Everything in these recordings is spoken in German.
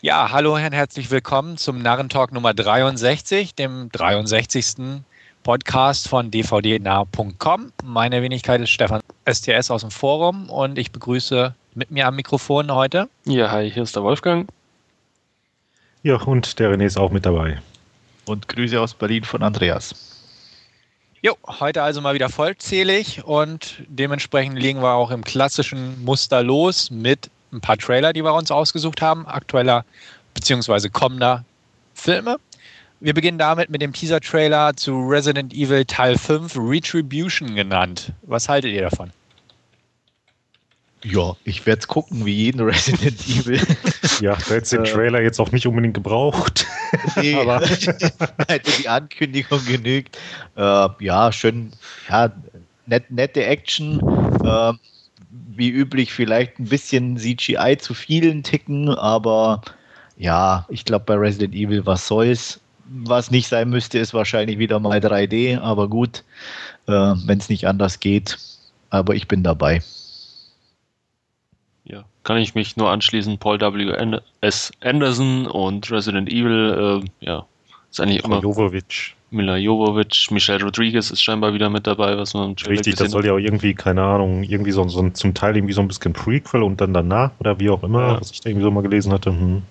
Ja, hallo und herzlich willkommen zum Narrentalk Nummer 63, dem 63. Podcast von dvdnah.com. Meine Wenigkeit ist Stefan STS aus dem Forum und ich begrüße mit mir am Mikrofon heute. Ja, hi, hier ist der Wolfgang. Ja, und der René ist auch mit dabei. Und Grüße aus Berlin von Andreas. Jo, heute also mal wieder vollzählig und dementsprechend legen wir auch im klassischen Muster los mit ein paar Trailer, die wir uns ausgesucht haben, aktueller bzw. kommender Filme. Wir beginnen damit mit dem Teaser-Trailer zu Resident Evil Teil 5 Retribution genannt. Was haltet ihr davon? Ja, ich werde es gucken, wie jeden Resident Evil. Ja, da hätte den äh, Trailer jetzt auch nicht unbedingt gebraucht. Nee, aber hätte die Ankündigung genügt. Äh, ja, schön, ja, net, nette Action. Äh, wie üblich vielleicht ein bisschen CGI zu vielen Ticken, aber ja, ich glaube bei Resident Evil, was soll's? Was nicht sein müsste, ist wahrscheinlich wieder mal 3D, aber gut, äh, wenn es nicht anders geht. Aber ich bin dabei. Ja, kann ich mich nur anschließen. Paul W. S. Anderson und Resident Evil, äh, ja, ist eigentlich immer. Jovovic. Mila Jovovic, Michelle Rodriguez ist scheinbar wieder mit dabei, was man Richtig, das soll ja auch irgendwie, keine Ahnung, irgendwie so, so ein, zum Teil irgendwie so ein bisschen Prequel und dann danach oder wie auch immer, ja. was ich da irgendwie so mal gelesen hatte. Hm.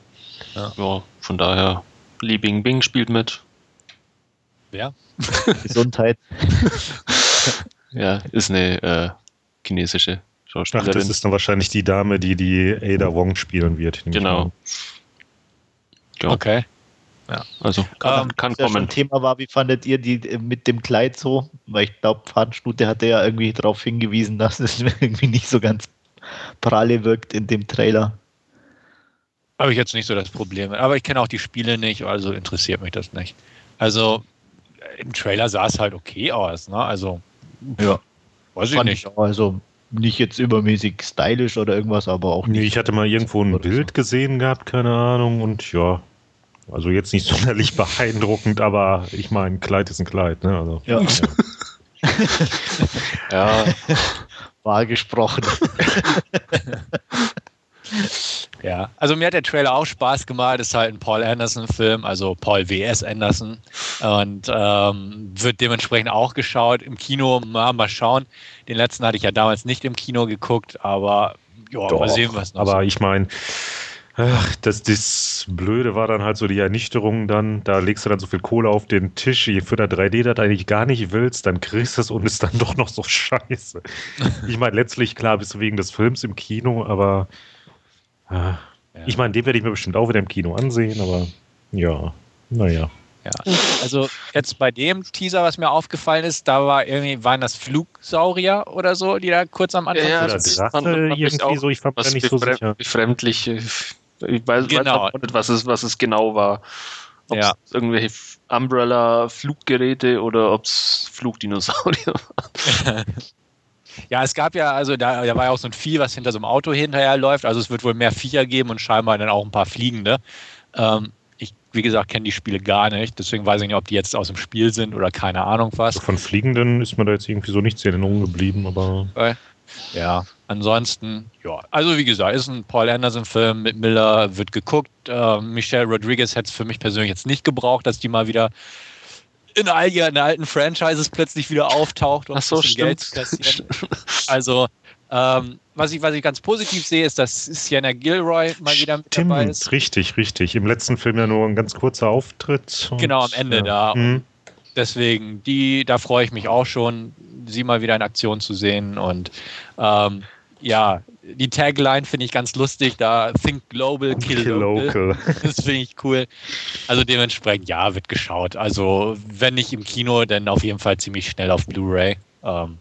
Ja. ja, von daher, Li Bing Bing spielt mit. Wer? Gesundheit. ja, ist eine äh, chinesische Schauspielerin. Ach, das ist dann wahrscheinlich die Dame, die die Ada Wong spielen wird. Genau. Ja. Okay. Ja, also kann, ähm, kann kommen. Ja schon Thema war, wie fandet ihr die äh, mit dem Kleid so? Weil ich glaube, Fadenstute hatte ja irgendwie darauf hingewiesen, dass es irgendwie nicht so ganz pralle wirkt in dem Trailer. Habe ich jetzt nicht so das Problem. Aber ich kenne auch die Spiele nicht, also interessiert mich das nicht. Also im Trailer sah es halt okay aus, ne? Also ja, weiß ich nicht. Ich also nicht jetzt übermäßig stylisch oder irgendwas, aber auch nicht. Nee, ich hatte mal irgendwo ein Bild so. gesehen gehabt, keine Ahnung, und ja, also jetzt nicht sonderlich beeindruckend, aber ich meine, Kleid ist ein Kleid, ne? Also, ja. ja. Wahr gesprochen. ja, also mir hat der Trailer auch Spaß gemacht. Ist halt ein Paul Anderson-Film, also Paul W.S. Anderson. Und ähm, wird dementsprechend auch geschaut. Im Kino, mal, mal schauen. Den letzten hatte ich ja damals nicht im Kino geguckt, aber ja, mal sehen, was noch Aber so. ich meine, Ach, das, das Blöde war dann halt so die Ernüchterung dann, da legst du dann so viel Kohle auf den Tisch, für der 3D-Datei eigentlich gar nicht willst, dann kriegst du es und ist dann doch noch so scheiße. ich meine, letztlich, klar, bist du wegen des Films im Kino, aber äh, ja. ich meine, den werde ich mir bestimmt auch wieder im Kino ansehen, aber ja, naja. Ja, also jetzt bei dem Teaser, was mir aufgefallen ist, da war irgendwie, waren das Flugsaurier oder so, die da kurz am Anfang ja, ja, das Drache, irgendwie auch, so, ich fand das nicht so sicher. Befremdlich, ich weiß, genau. weiß nicht, was es, was es genau war. Ob ja. es irgendwelche Umbrella-Fluggeräte oder ob es Flugdinosaurier waren. Ja, es gab ja, also da, da war ja auch so ein Vieh, was hinter so einem Auto hinterherläuft. Also es wird wohl mehr Viecher geben und scheinbar dann auch ein paar Fliegende. Ähm, ich, wie gesagt, kenne die Spiele gar nicht. Deswegen weiß ich nicht, ob die jetzt aus dem Spiel sind oder keine Ahnung was. Von Fliegenden ist mir da jetzt irgendwie so nichts in Erinnerung geblieben, aber. Ja, ansonsten, ja, also wie gesagt, ist ein Paul Anderson-Film mit Miller, wird geguckt. Äh, Michelle Rodriguez hätte es für mich persönlich jetzt nicht gebraucht, dass die mal wieder in all ihren alten Franchises plötzlich wieder auftaucht und Ach so, Geld zu kassieren. Also, ähm, was, ich, was ich ganz positiv sehe, ist, dass Sienna Gilroy mal wieder mit Stimmt, dabei ist. Richtig, richtig. Im letzten Film ja nur ein ganz kurzer Auftritt. genau, am Ende ja. da. Hm. Deswegen, die, da freue ich mich auch schon, sie mal wieder in Aktion zu sehen. Und ähm, ja, die Tagline finde ich ganz lustig, da Think Global, Kill, kill Local. local. Das finde ich cool. Also dementsprechend, ja, wird geschaut. Also wenn nicht im Kino, dann auf jeden Fall ziemlich schnell auf Blu-ray. Ähm,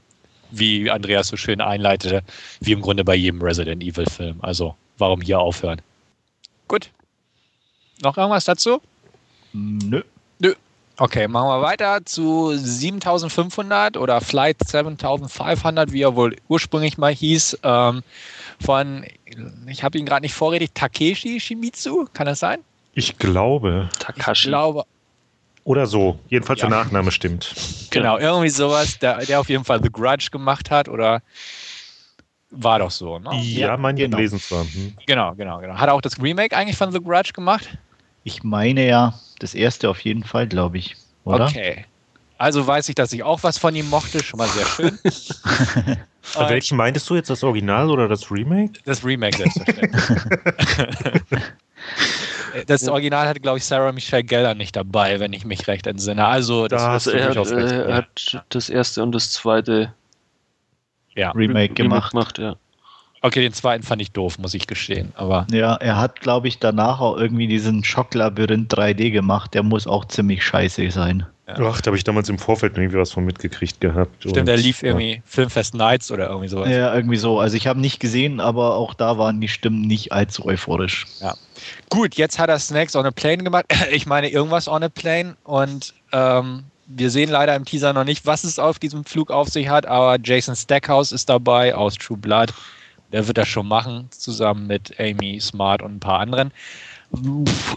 wie Andreas so schön einleitete, wie im Grunde bei jedem Resident Evil Film. Also warum hier aufhören? Gut. Noch irgendwas dazu? Nö. Nö. Okay, machen wir weiter zu 7500 oder Flight 7500, wie er wohl ursprünglich mal hieß, ähm, von, ich habe ihn gerade nicht vorredet, Takeshi Shimizu, kann das sein? Ich glaube. Takashi. Ich glaube. Oder so, jedenfalls ja. der Nachname stimmt. Genau, irgendwie sowas, der, der auf jeden Fall The Grudge gemacht hat oder War doch so, ne? Ja, ja mein genau. gelesen zwar. Hm. Genau, genau, genau. Hat er auch das Remake eigentlich von The Grudge gemacht? Ich meine ja, das erste auf jeden Fall, glaube ich. Oder? Okay. Also weiß ich, dass ich auch was von ihm mochte, schon mal sehr schön. Bei welchen meintest du jetzt, das Original oder das Remake? Das Remake, selbstverständlich. das Original hatte, glaube ich, Sarah Michelle Gellar nicht dabei, wenn ich mich recht entsinne. Also, das, das er, hat, er hat das erste und das zweite ja. Remake gemacht. gemacht ja. Okay, den zweiten fand ich doof, muss ich gestehen. Aber ja, er hat, glaube ich, danach auch irgendwie diesen Schocklabyrinth 3D gemacht. Der muss auch ziemlich scheiße sein. Ja. Ach, da habe ich damals im Vorfeld irgendwie was von mitgekriegt gehabt. Stimmt, der lief irgendwie ja. Filmfest Nights oder irgendwie sowas. Ja, irgendwie so. Also ich habe nicht gesehen, aber auch da waren die Stimmen nicht allzu euphorisch. Ja. Gut, jetzt hat er Snacks on a Plane gemacht. Ich meine, irgendwas on a Plane. Und ähm, wir sehen leider im Teaser noch nicht, was es auf diesem Flug auf sich hat, aber Jason Stackhouse ist dabei aus True Blood. Der wird das schon machen, zusammen mit Amy Smart und ein paar anderen.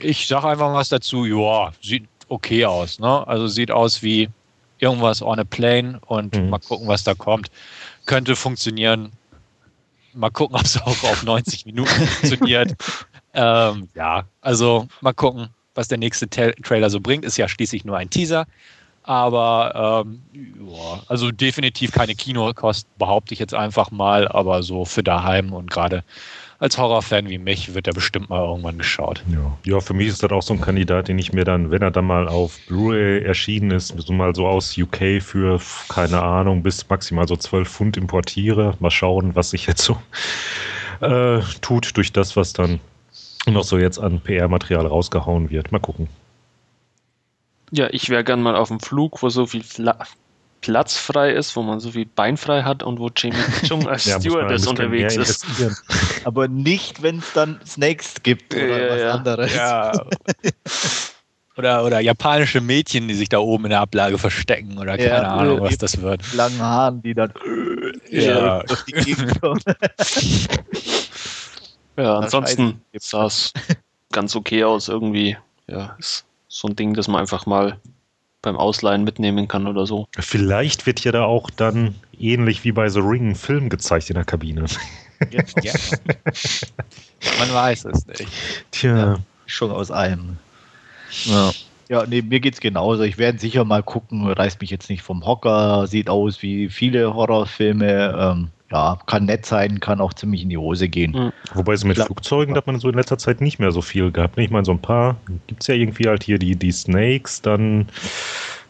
Ich sage einfach was dazu. Ja, sieht okay aus. Ne? Also sieht aus wie irgendwas on a plane und mhm. mal gucken, was da kommt. Könnte funktionieren. Mal gucken, ob es auch auf 90 Minuten funktioniert. Ähm, ja, also mal gucken, was der nächste Tra Trailer so bringt. Ist ja schließlich nur ein Teaser. Aber ähm, ja, also definitiv keine Kinokost, behaupte ich jetzt einfach mal, aber so für daheim und gerade als Horrorfan wie mich wird er bestimmt mal irgendwann geschaut. Ja. ja, für mich ist das auch so ein Kandidat, den ich mir dann, wenn er dann mal auf Blu-ray erschienen ist, so mal so aus UK für, keine Ahnung, bis maximal so 12 Pfund importiere. Mal schauen, was sich jetzt so äh, tut durch das, was dann noch so jetzt an PR-Material rausgehauen wird. Mal gucken. Ja, ich wäre gern mal auf dem Flug, wo so viel Platz frei ist, wo man so viel Bein frei hat und wo Jamie Chung als ja, Stewardess unterwegs ist. Aber nicht, wenn es dann Snakes gibt oder ja, was ja. anderes. Ja. Oder, oder japanische Mädchen, die sich da oben in der Ablage verstecken oder keine Ahnung, was das wird. Langen Haaren, die dann ja. durch die Gegend kommen. ja, ansonsten sah es ganz okay aus irgendwie. Ja, ist so ein Ding, das man einfach mal beim Ausleihen mitnehmen kann oder so. Vielleicht wird ja da auch dann ähnlich wie bei The Ring ein Film gezeigt in der Kabine. Ja, ja. Man weiß es nicht. Tja. Ja, schon aus allem. Ja. Ja, nee, mir geht's genauso. Ich werde sicher mal gucken, reißt mich jetzt nicht vom Hocker, sieht aus wie viele Horrorfilme. Ähm, ja, kann nett sein, kann auch ziemlich in die Hose gehen. Mhm. Wobei so mit Klar. Flugzeugen hat man so in letzter Zeit nicht mehr so viel gehabt. Ich meine, so ein paar gibt es ja irgendwie halt hier die, die Snakes, dann,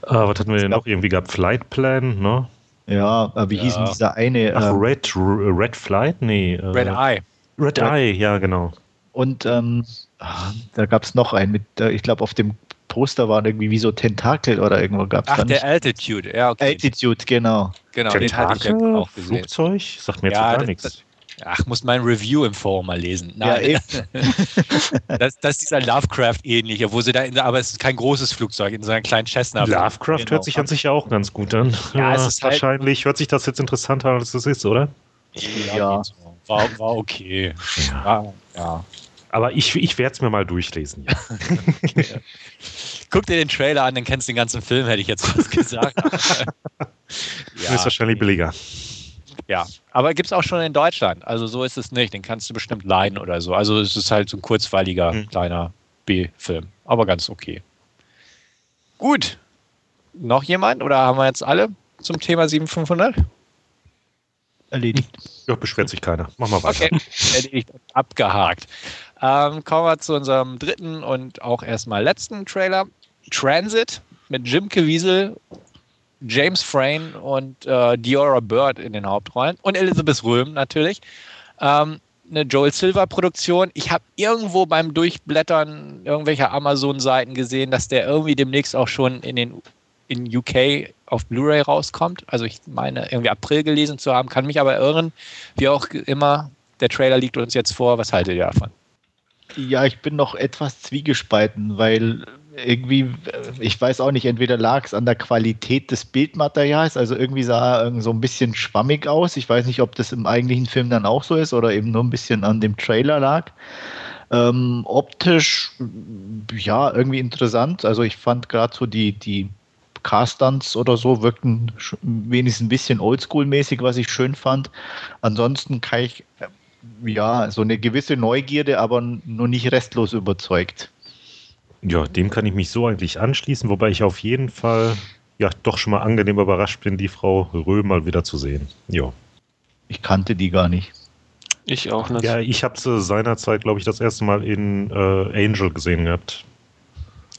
äh, was hatten wir denn noch irgendwie gehabt? Flight Plan, ne? Ja, äh, wie ja. hieß denn dieser eine? Ach, ähm, Red, Red Flight? Nee. Äh, Red Eye. Red, Red Eye, ja, genau. Und ähm, ah, da gab es noch einen mit, äh, ich glaube, auf dem Poster waren irgendwie wie so Tentakel oder irgendwo gab es. Ach, der Altitude, ja, okay. Altitude, genau. Genau, Tentakel, den hatte ich ja auch gesehen. Flugzeug? Sagt mir ja, jetzt gar nichts. Ach, muss mein Review im Forum mal lesen. Nein, ja, das, das ist dieser Lovecraft-ähnliche, wo sie da, in, aber es ist kein großes Flugzeug, in so einem kleinen Cessna. Lovecraft genau. hört sich an sich ja auch ganz gut an. Ja, ja es ist halt wahrscheinlich halt, hört sich das jetzt interessanter an, als es ist, oder? Ja, ja. War, war okay. Ja. ja. Aber ich, ich werde es mir mal durchlesen. Ja. okay. Guck dir den Trailer an, dann kennst du den ganzen Film, hätte ich jetzt fast gesagt. ja, ist wahrscheinlich billiger. Ja, aber gibt es auch schon in Deutschland. Also so ist es nicht. Den kannst du bestimmt leiden oder so. Also es ist halt so ein kurzweiliger mhm. kleiner B-Film. Aber ganz okay. Gut. Noch jemand? Oder haben wir jetzt alle zum Thema 7500? Erledigt. Ja, beschwert sich keiner. Machen wir weiter. Okay, erledigt. Abgehakt. Ähm, kommen wir zu unserem dritten und auch erstmal letzten Trailer. Transit mit Jim Caviezel, James Frayne und äh, Diora Bird in den Hauptrollen und Elizabeth Röhm natürlich. Ähm, eine Joel Silver Produktion. Ich habe irgendwo beim Durchblättern irgendwelcher Amazon-Seiten gesehen, dass der irgendwie demnächst auch schon in den in UK auf Blu-ray rauskommt. Also ich meine irgendwie April gelesen zu haben, kann mich aber irren. Wie auch immer, der Trailer liegt uns jetzt vor. Was haltet ihr davon? Ja, ich bin noch etwas zwiegespalten, weil irgendwie, ich weiß auch nicht, entweder lag es an der Qualität des Bildmaterials, also irgendwie sah er so ein bisschen schwammig aus. Ich weiß nicht, ob das im eigentlichen Film dann auch so ist oder eben nur ein bisschen an dem Trailer lag. Ähm, optisch, ja, irgendwie interessant. Also ich fand gerade so die, die Carstunts oder so wirkten wenigstens ein bisschen oldschool-mäßig, was ich schön fand. Ansonsten kann ich, ja, so eine gewisse Neugierde, aber nur nicht restlos überzeugt. Ja, dem kann ich mich so eigentlich anschließen, wobei ich auf jeden Fall ja doch schon mal angenehm überrascht bin, die Frau Röhm mal wieder zu sehen. Ja. Ich kannte die gar nicht. Ich auch nicht. Ja, ich habe sie seinerzeit, glaube ich, das erste Mal in äh, Angel gesehen gehabt.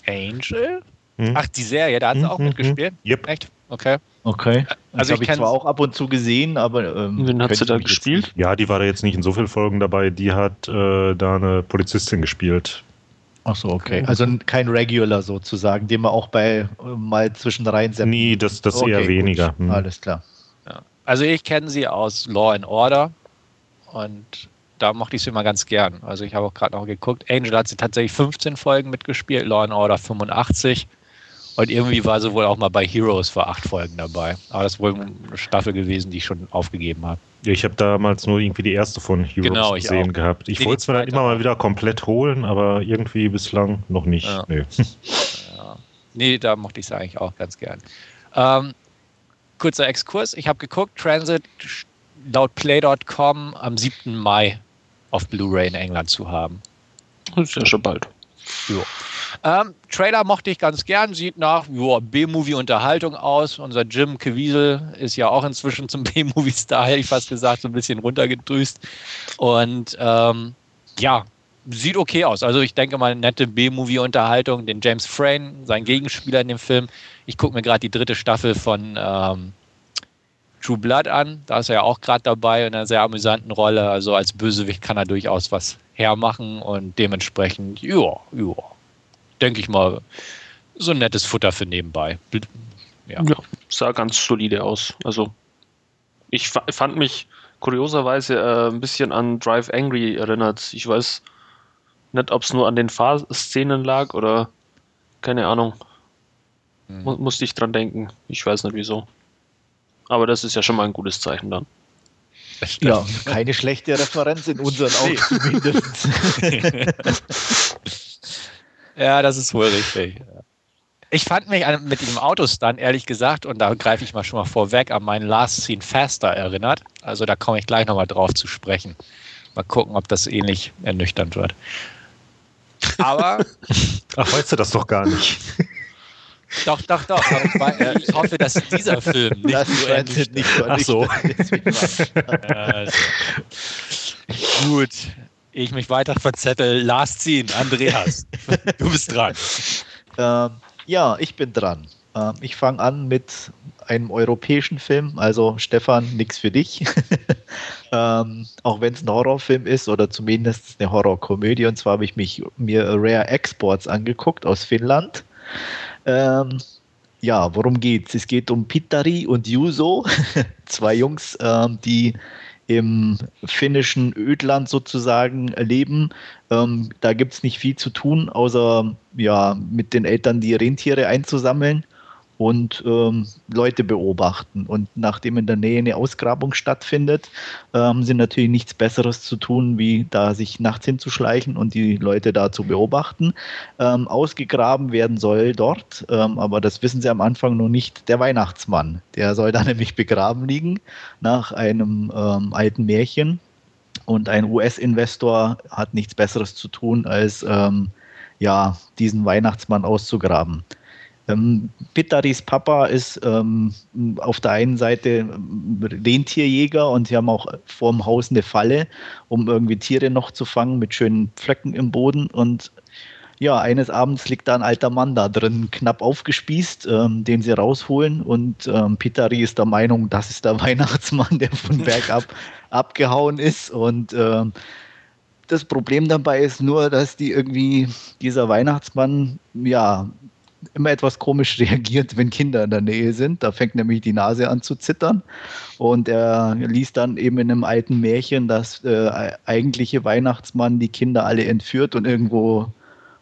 Angel? Hm? Ach, die Serie, da hat sie hm, auch hm, mitgespielt? Yep. Echt? Okay. Okay. Also ich habe ich zwar auch ab und zu gesehen, aber ähm, wen hat sie da gespielt? Ja, die war da jetzt nicht in so vielen Folgen dabei. Die hat äh, da eine Polizistin gespielt. Ach so, okay. Also kein Regular sozusagen, den man auch bei äh, mal zwischen reinsetzen. Nee, das, das okay, eher weniger. Hm. Alles klar. Ja. Also ich kenne sie aus Law and Order und da mochte ich sie immer ganz gern. Also ich habe auch gerade noch geguckt. Angel hat sie tatsächlich 15 Folgen mitgespielt, Law and Order 85. Und irgendwie war sie wohl auch mal bei Heroes vor acht Folgen dabei. Aber das ist wohl eine Staffel gewesen, die ich schon aufgegeben habe. Ja, ich habe damals nur irgendwie die erste von Heroes genau, gesehen auch. gehabt. Ich wollte es mir dann immer mal wieder komplett holen, aber irgendwie bislang noch nicht. Ja. Nee. Ja. nee, da mochte ich es eigentlich auch ganz gern. Ähm, kurzer Exkurs. Ich habe geguckt, Transit laut Play.com am 7. Mai auf Blu-ray in England zu haben. Das ist ja schon bald. Jo. Ähm, Trailer mochte ich ganz gern, sieht nach B-Movie-Unterhaltung aus. Unser Jim Caviezel ist ja auch inzwischen zum B-Movie-Star, hätte ich fast gesagt, so ein bisschen runtergedrüst. Und ähm, ja, sieht okay aus. Also ich denke mal, nette B-Movie-Unterhaltung. Den James Frayne, sein Gegenspieler in dem Film. Ich gucke mir gerade die dritte Staffel von ähm, True Blood an. Da ist er ja auch gerade dabei in einer sehr amüsanten Rolle. Also als Bösewicht kann er durchaus was hermachen und dementsprechend, ja, ja, denke ich mal, so ein nettes Futter für nebenbei. Ja. ja. sah ganz solide aus. Also ich fand mich kurioserweise äh, ein bisschen an Drive Angry erinnert. Ich weiß nicht, ob es nur an den Fahrszenen lag oder keine Ahnung. Hm. musste ich dran denken. Ich weiß nicht wieso. Aber das ist ja schon mal ein gutes Zeichen dann. Ja, keine schlechte Referenz in unseren Augen zumindest. ja, das ist wohl richtig. Ich fand mich mit dem Autostunt, ehrlich gesagt, und da greife ich mal schon mal vorweg, an meinen Last Scene Faster erinnert. Also da komme ich gleich nochmal drauf zu sprechen. Mal gucken, ob das ähnlich ernüchternd wird. Aber. Ach, weißt du das doch gar nicht. Doch, doch, doch. Aber äh, ich hoffe, dass dieser Film nicht das so endet nicht so. Ach so. also. Gut. Ich mich weiter verzettel. Last Scene, Andreas. Du bist dran. Ähm, ja, ich bin dran. Ähm, ich fange an mit einem europäischen Film. Also Stefan, nix für dich. ähm, auch wenn es ein Horrorfilm ist oder zumindest eine Horrorkomödie. Und zwar habe ich mich mir Rare Exports angeguckt aus Finnland. Ähm, ja, worum geht's? Es geht um Pittari und Juso, zwei Jungs, ähm, die im finnischen Ödland sozusagen leben. Ähm, da gibt es nicht viel zu tun, außer ja, mit den Eltern die Rentiere einzusammeln und ähm, Leute beobachten. Und nachdem in der Nähe eine Ausgrabung stattfindet, ähm, sie natürlich nichts Besseres zu tun, wie da sich nachts hinzuschleichen und die Leute da zu beobachten. Ähm, ausgegraben werden soll dort, ähm, aber das wissen sie am Anfang noch nicht, der Weihnachtsmann. Der soll da nämlich begraben liegen nach einem ähm, alten Märchen. Und ein US-Investor hat nichts Besseres zu tun, als ähm, ja, diesen Weihnachtsmann auszugraben. Ähm, Pittaris Papa ist ähm, auf der einen Seite Rentierjäger und sie haben auch vor dem Haus eine Falle, um irgendwie Tiere noch zu fangen mit schönen Pflöcken im Boden. Und ja, eines Abends liegt da ein alter Mann da drin, knapp aufgespießt, ähm, den sie rausholen. Und ähm, Pittari ist der Meinung, das ist der Weihnachtsmann, der von bergab abgehauen ist. Und ähm, das Problem dabei ist nur, dass die irgendwie, dieser Weihnachtsmann, ja, immer etwas komisch reagiert, wenn Kinder in der Nähe sind. Da fängt nämlich die Nase an zu zittern. Und er liest dann eben in einem alten Märchen, dass äh, eigentliche Weihnachtsmann die Kinder alle entführt und irgendwo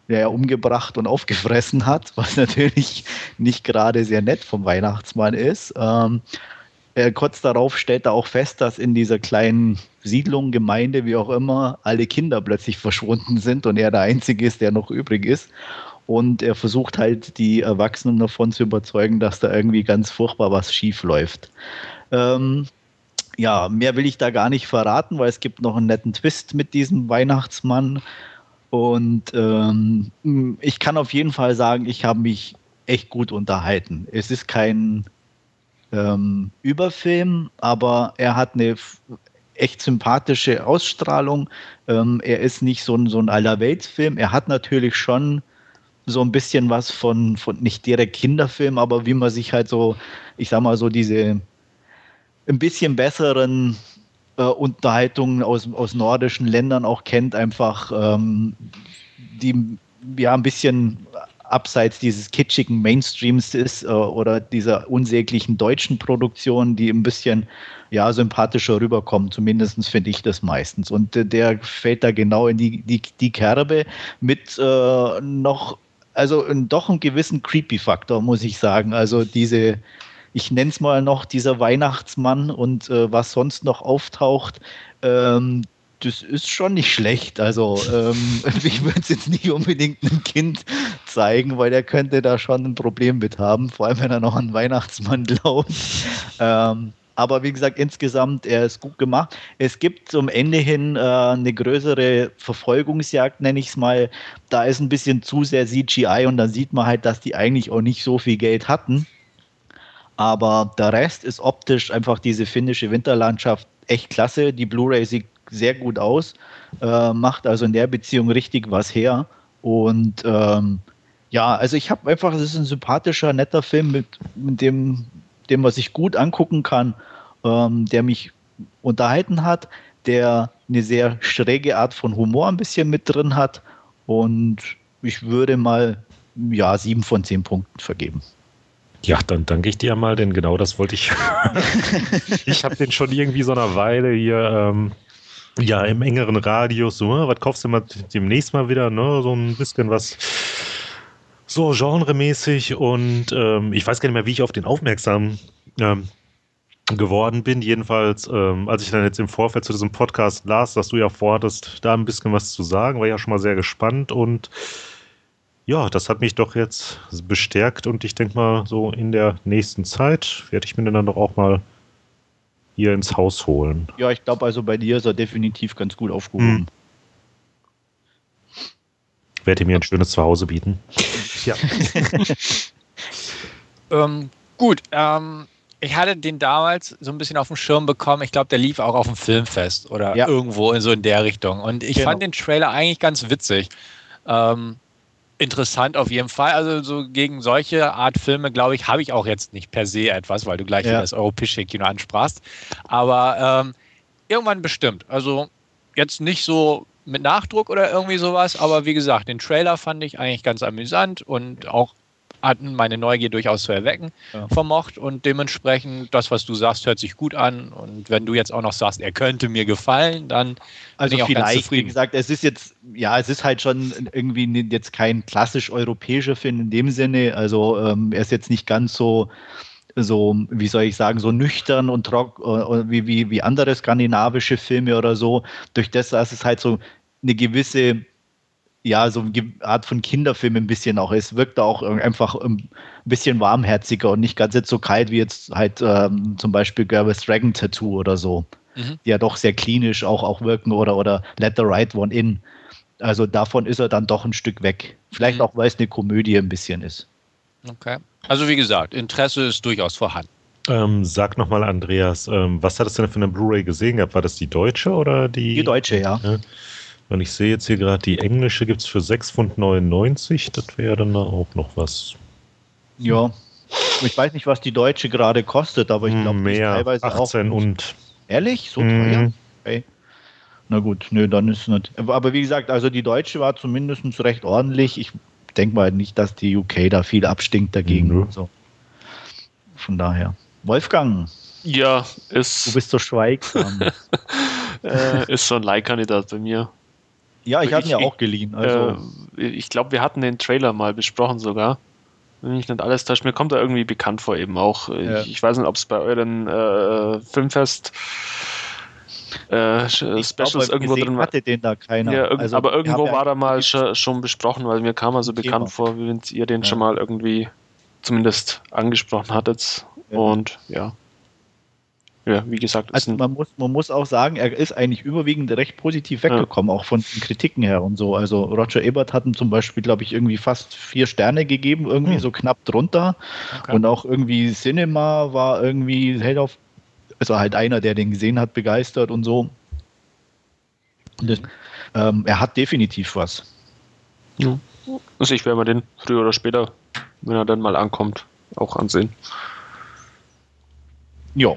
ja, umgebracht und aufgefressen hat, was natürlich nicht gerade sehr nett vom Weihnachtsmann ist. Ähm, er, kurz darauf stellt er auch fest, dass in dieser kleinen Siedlung, Gemeinde, wie auch immer, alle Kinder plötzlich verschwunden sind und er der Einzige ist, der noch übrig ist. Und er versucht halt die Erwachsenen davon zu überzeugen, dass da irgendwie ganz furchtbar was schief läuft. Ähm, ja, mehr will ich da gar nicht verraten, weil es gibt noch einen netten Twist mit diesem Weihnachtsmann. Und ähm, ich kann auf jeden Fall sagen, ich habe mich echt gut unterhalten. Es ist kein ähm, Überfilm, aber er hat eine echt sympathische Ausstrahlung. Ähm, er ist nicht so ein, so ein Allerweltsfilm. Er hat natürlich schon so ein bisschen was von, von nicht direkt Kinderfilm, aber wie man sich halt so, ich sag mal so diese ein bisschen besseren äh, Unterhaltungen aus, aus nordischen Ländern auch kennt, einfach ähm, die ja ein bisschen abseits dieses kitschigen Mainstreams ist äh, oder dieser unsäglichen deutschen Produktion, die ein bisschen ja, sympathischer rüberkommen. Zumindest finde ich das meistens. Und äh, der fällt da genau in die, die, die Kerbe mit äh, noch, also doch einen gewissen Creepy-Faktor, muss ich sagen. Also diese, ich nenne es mal noch dieser Weihnachtsmann und äh, was sonst noch auftaucht, ähm, das ist schon nicht schlecht. Also ähm, ich würde es jetzt nicht unbedingt einem Kind zeigen, weil der könnte da schon ein Problem mit haben, vor allem wenn er noch an Weihnachtsmann glaubt. Ähm, aber wie gesagt, insgesamt, er ist gut gemacht. Es gibt zum Ende hin äh, eine größere Verfolgungsjagd, nenne ich es mal. Da ist ein bisschen zu sehr CGI und dann sieht man halt, dass die eigentlich auch nicht so viel Geld hatten. Aber der Rest ist optisch einfach diese finnische Winterlandschaft echt klasse. Die Blu-ray sieht sehr gut aus, äh, macht also in der Beziehung richtig was her. Und ähm, ja, also ich habe einfach, es ist ein sympathischer, netter Film, mit, mit dem, dem man sich gut angucken kann, ähm, der mich unterhalten hat, der eine sehr schräge Art von Humor ein bisschen mit drin hat. Und ich würde mal ja, sieben von zehn Punkten vergeben. Ja, dann danke ich dir mal, denn genau das wollte ich. ich habe den schon irgendwie so eine Weile hier ähm, ja, im engeren Radius, so, ne, was kaufst du mal demnächst mal wieder, ne, so ein bisschen was so genremäßig und ähm, ich weiß gar nicht mehr, wie ich auf den aufmerksam ähm, geworden bin. Jedenfalls, ähm, als ich dann jetzt im Vorfeld zu diesem Podcast las, dass du ja vorhattest, da ein bisschen was zu sagen, war ja schon mal sehr gespannt und ja, das hat mich doch jetzt bestärkt und ich denke mal, so in der nächsten Zeit werde ich mir dann doch auch mal hier ins Haus holen. Ja, ich glaube also bei dir ist er definitiv ganz gut aufgehoben. Hm. Werde mir ein schönes Zuhause bieten. Ja. ähm, gut, ähm, ich hatte den damals so ein bisschen auf dem Schirm bekommen. Ich glaube, der lief auch auf dem Filmfest oder ja. irgendwo in so in der Richtung. Und ich genau. fand den Trailer eigentlich ganz witzig. Ähm, interessant auf jeden Fall. Also so gegen solche Art Filme, glaube ich, habe ich auch jetzt nicht per se etwas, weil du gleich ja. das europäische Kino ansprachst. Aber ähm, irgendwann bestimmt. Also jetzt nicht so mit Nachdruck oder irgendwie sowas, aber wie gesagt, den Trailer fand ich eigentlich ganz amüsant und auch hatten meine Neugier durchaus zu erwecken ja. vermocht. Und dementsprechend das, was du sagst, hört sich gut an. Und wenn du jetzt auch noch sagst, er könnte mir gefallen, dann also bin ich auch vielleicht, wie gesagt, es ist jetzt ja, es ist halt schon irgendwie jetzt kein klassisch europäischer Film in dem Sinne, also ähm, er ist jetzt nicht ganz so so, wie soll ich sagen, so nüchtern und trocken äh, wie, wie, wie andere skandinavische Filme oder so. Durch das, dass es halt so eine gewisse ja, so eine Art von Kinderfilm ein bisschen auch ist. Wirkt auch einfach ein bisschen warmherziger und nicht ganz jetzt so kalt wie jetzt halt ähm, zum Beispiel Gervais Dragon Tattoo oder so, mhm. die ja doch sehr klinisch auch, auch wirken oder, oder Let the Right One In. Also davon ist er dann doch ein Stück weg. Vielleicht mhm. auch, weil es eine Komödie ein bisschen ist. Okay. Also wie gesagt, Interesse ist durchaus vorhanden. Ähm, sag nochmal, Andreas, ähm, was hattest du denn für eine Blu-ray gesehen gehabt? War das die deutsche oder die? Die deutsche, ja. ja. Und ich sehe jetzt hier gerade, die englische gibt es für 6,99 Pfund. Das wäre dann auch noch was. Ja. Ich weiß nicht, was die deutsche gerade kostet, aber ich glaube, mehr teilweise 18 auch. und. Ehrlich? So mhm. teuer? Okay. Na gut, nö, dann ist es nicht. Aber wie gesagt, also die deutsche war zumindest recht ordentlich. Ich denke mal nicht, dass die UK da viel abstinkt dagegen. Mhm. So. Von daher. Wolfgang. Ja, ist. Du bist so schweigsam. äh, ist so ein Leihkandidat bei mir. Ja, ich habe ihn ja auch geliehen. Also. Äh, ich glaube, wir hatten den Trailer mal besprochen sogar. Wenn mich nicht alles täuscht, mir kommt er irgendwie bekannt vor eben auch. Ja. Ich, ich, weiß nicht, ob es bei euren äh, Filmfest äh, Specials glaub, irgendwo drin war. hatte den da keiner. Ja, irg also, aber irgendwo war er mal schon, schon, besprochen, weil mir kam er so bekannt Thema. vor, wie wenn ihr den ja. schon mal irgendwie zumindest angesprochen hattet. Und ja. Ja, wie gesagt, also man muss, man muss auch sagen, er ist eigentlich überwiegend recht positiv weggekommen, ja. auch von den Kritiken her und so. Also Roger Ebert hat ihm zum Beispiel, glaube ich, irgendwie fast vier Sterne gegeben, irgendwie hm. so knapp drunter. Okay. Und auch irgendwie Cinema war irgendwie, hält auf, also halt einer, der den gesehen hat, begeistert und so. Und das, ähm, er hat definitiv was. Ja. Also ich werde mir den früher oder später, wenn er dann mal ankommt, auch ansehen. Ja.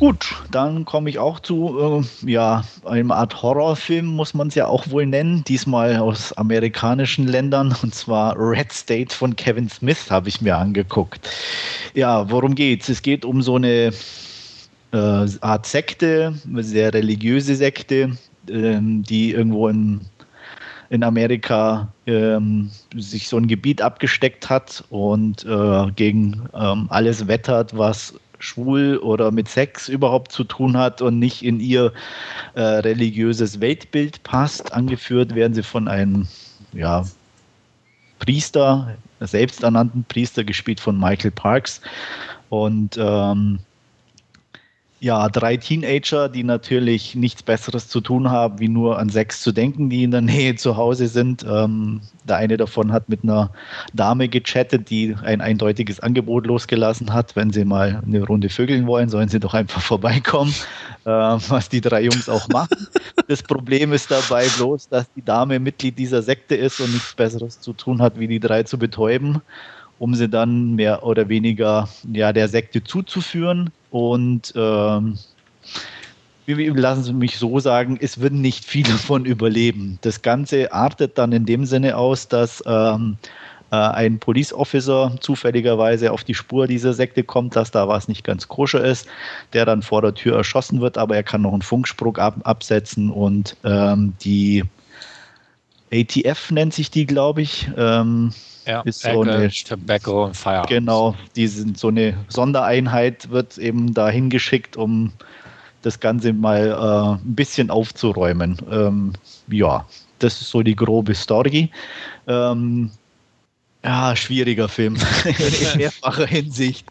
Gut, dann komme ich auch zu äh, ja, einem Art Horrorfilm, muss man es ja auch wohl nennen. Diesmal aus amerikanischen Ländern, und zwar Red State von Kevin Smith habe ich mir angeguckt. Ja, worum geht's? Es geht um so eine äh, Art Sekte, eine sehr religiöse Sekte, äh, die irgendwo in, in Amerika ähm, sich so ein Gebiet abgesteckt hat und äh, gegen ähm, alles wettert, was schwul oder mit Sex überhaupt zu tun hat und nicht in ihr äh, religiöses Weltbild passt. Angeführt werden sie von einem ja, Priester, selbsternannten Priester, gespielt von Michael Parks. Und ähm, ja, drei Teenager, die natürlich nichts Besseres zu tun haben, wie nur an Sex zu denken, die in der Nähe zu Hause sind. Ähm, der eine davon hat mit einer Dame gechattet, die ein eindeutiges Angebot losgelassen hat. Wenn sie mal eine Runde vögeln wollen, sollen sie doch einfach vorbeikommen, äh, was die drei Jungs auch machen. Das Problem ist dabei bloß, dass die Dame Mitglied dieser Sekte ist und nichts Besseres zu tun hat, wie die drei zu betäuben um sie dann mehr oder weniger ja, der Sekte zuzuführen. Und ähm, lassen Sie mich so sagen, es würden nicht viele von überleben. Das Ganze artet dann in dem Sinne aus, dass ähm, äh, ein Police Officer zufälligerweise auf die Spur dieser Sekte kommt, dass da was nicht ganz koscher ist, der dann vor der Tür erschossen wird, aber er kann noch einen Funkspruch ab absetzen und ähm, die ATF nennt sich die, glaube ich. Ähm, ja, ist so eine, Tobacco und Fire. Genau, die sind so eine Sondereinheit wird eben dahin geschickt, um das Ganze mal äh, ein bisschen aufzuräumen. Ähm, ja, das ist so die grobe Story. Ähm, ja, schwieriger Film in mehrfacher Hinsicht.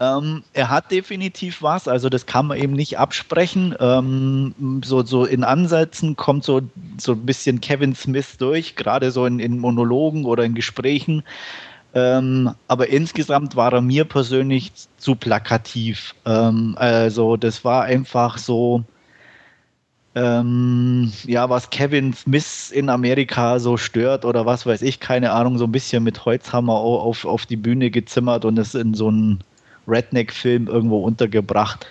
Ähm, er hat definitiv was, also das kann man eben nicht absprechen. Ähm, so, so in Ansätzen kommt so, so ein bisschen Kevin Smith durch, gerade so in, in Monologen oder in Gesprächen. Ähm, aber insgesamt war er mir persönlich zu plakativ. Ähm, also das war einfach so, ähm, ja, was Kevin Smith in Amerika so stört oder was weiß ich, keine Ahnung, so ein bisschen mit Holzhammer auf, auf die Bühne gezimmert und es in so einen Redneck-Film irgendwo untergebracht.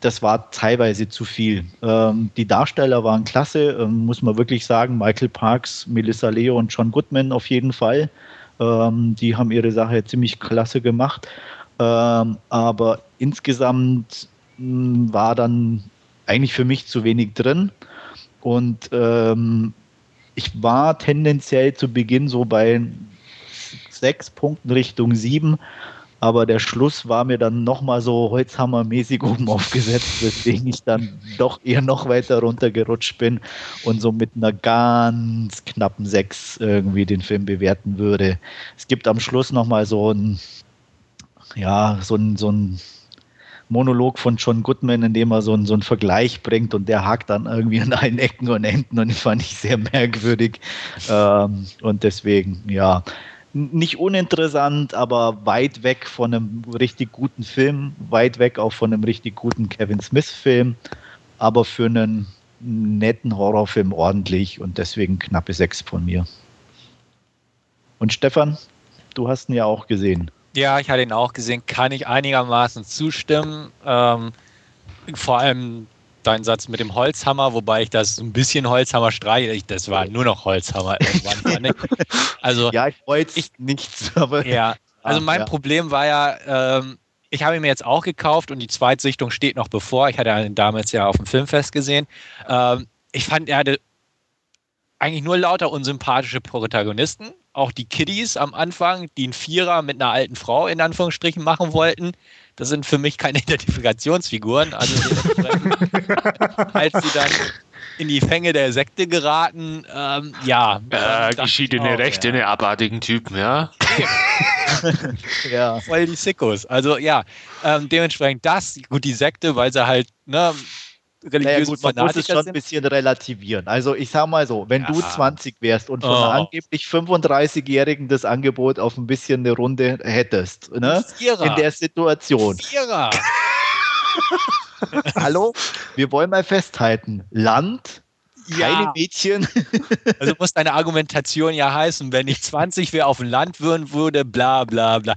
Das war teilweise zu viel. Ähm, die Darsteller waren klasse, ähm, muss man wirklich sagen. Michael Parks, Melissa Leo und John Goodman auf jeden Fall. Ähm, die haben ihre Sache ziemlich klasse gemacht. Ähm, aber insgesamt hm, war dann eigentlich für mich zu wenig drin. Und ähm, ich war tendenziell zu Beginn so bei sechs Punkten Richtung sieben, aber der Schluss war mir dann nochmal so holzhammermäßig oben aufgesetzt, weswegen ich dann doch eher noch weiter runtergerutscht bin und so mit einer ganz knappen sechs irgendwie den Film bewerten würde. Es gibt am Schluss nochmal so ein, ja, so ein, so ein Monolog von John Goodman, in dem er so, einen, so einen Vergleich bringt und der hakt dann irgendwie an allen Ecken und Enden und das fand ich sehr merkwürdig. Ähm, und deswegen, ja, nicht uninteressant, aber weit weg von einem richtig guten Film, weit weg auch von einem richtig guten Kevin Smith-Film, aber für einen netten Horrorfilm ordentlich und deswegen knappe sechs von mir. Und Stefan, du hast ihn ja auch gesehen. Ja, ich hatte ihn auch gesehen, kann ich einigermaßen zustimmen. Ähm, vor allem dein Satz mit dem Holzhammer, wobei ich das ein bisschen Holzhammer streiche. Das war nur noch Holzhammer irgendwann. also, ja, ich wollte ich, nichts. Aber ja, also mein ja. Problem war ja, ähm, ich habe ihn mir jetzt auch gekauft und die Zweitsichtung steht noch bevor. Ich hatte ihn damals ja auf dem Filmfest gesehen. Ähm, ich fand, er hatte eigentlich nur lauter unsympathische Protagonisten auch die Kiddies am Anfang, die einen Vierer mit einer alten Frau in Anführungsstrichen machen wollten. Das sind für mich keine Identifikationsfiguren. Also als sie dann in die Fänge der Sekte geraten, ähm, ja. Äh, geschiedene Rechte, ja. abartigen Typen, ja. ja. Voll die Sickos. Also ja, ähm, dementsprechend das, gut, die Sekte, weil sie halt, ne, religiös naja, gut, man muss es schon ein bisschen relativieren. Also ich sag mal so, wenn ja. du 20 wärst und von oh. angeblich 35-Jährigen das Angebot auf ein bisschen eine Runde hättest, ne? in der Situation. Vierer. Hallo? Wir wollen mal festhalten, Land, ja. keine Mädchen. also muss deine Argumentation ja heißen, wenn ich 20 wäre auf dem Land würden würde, bla bla bla.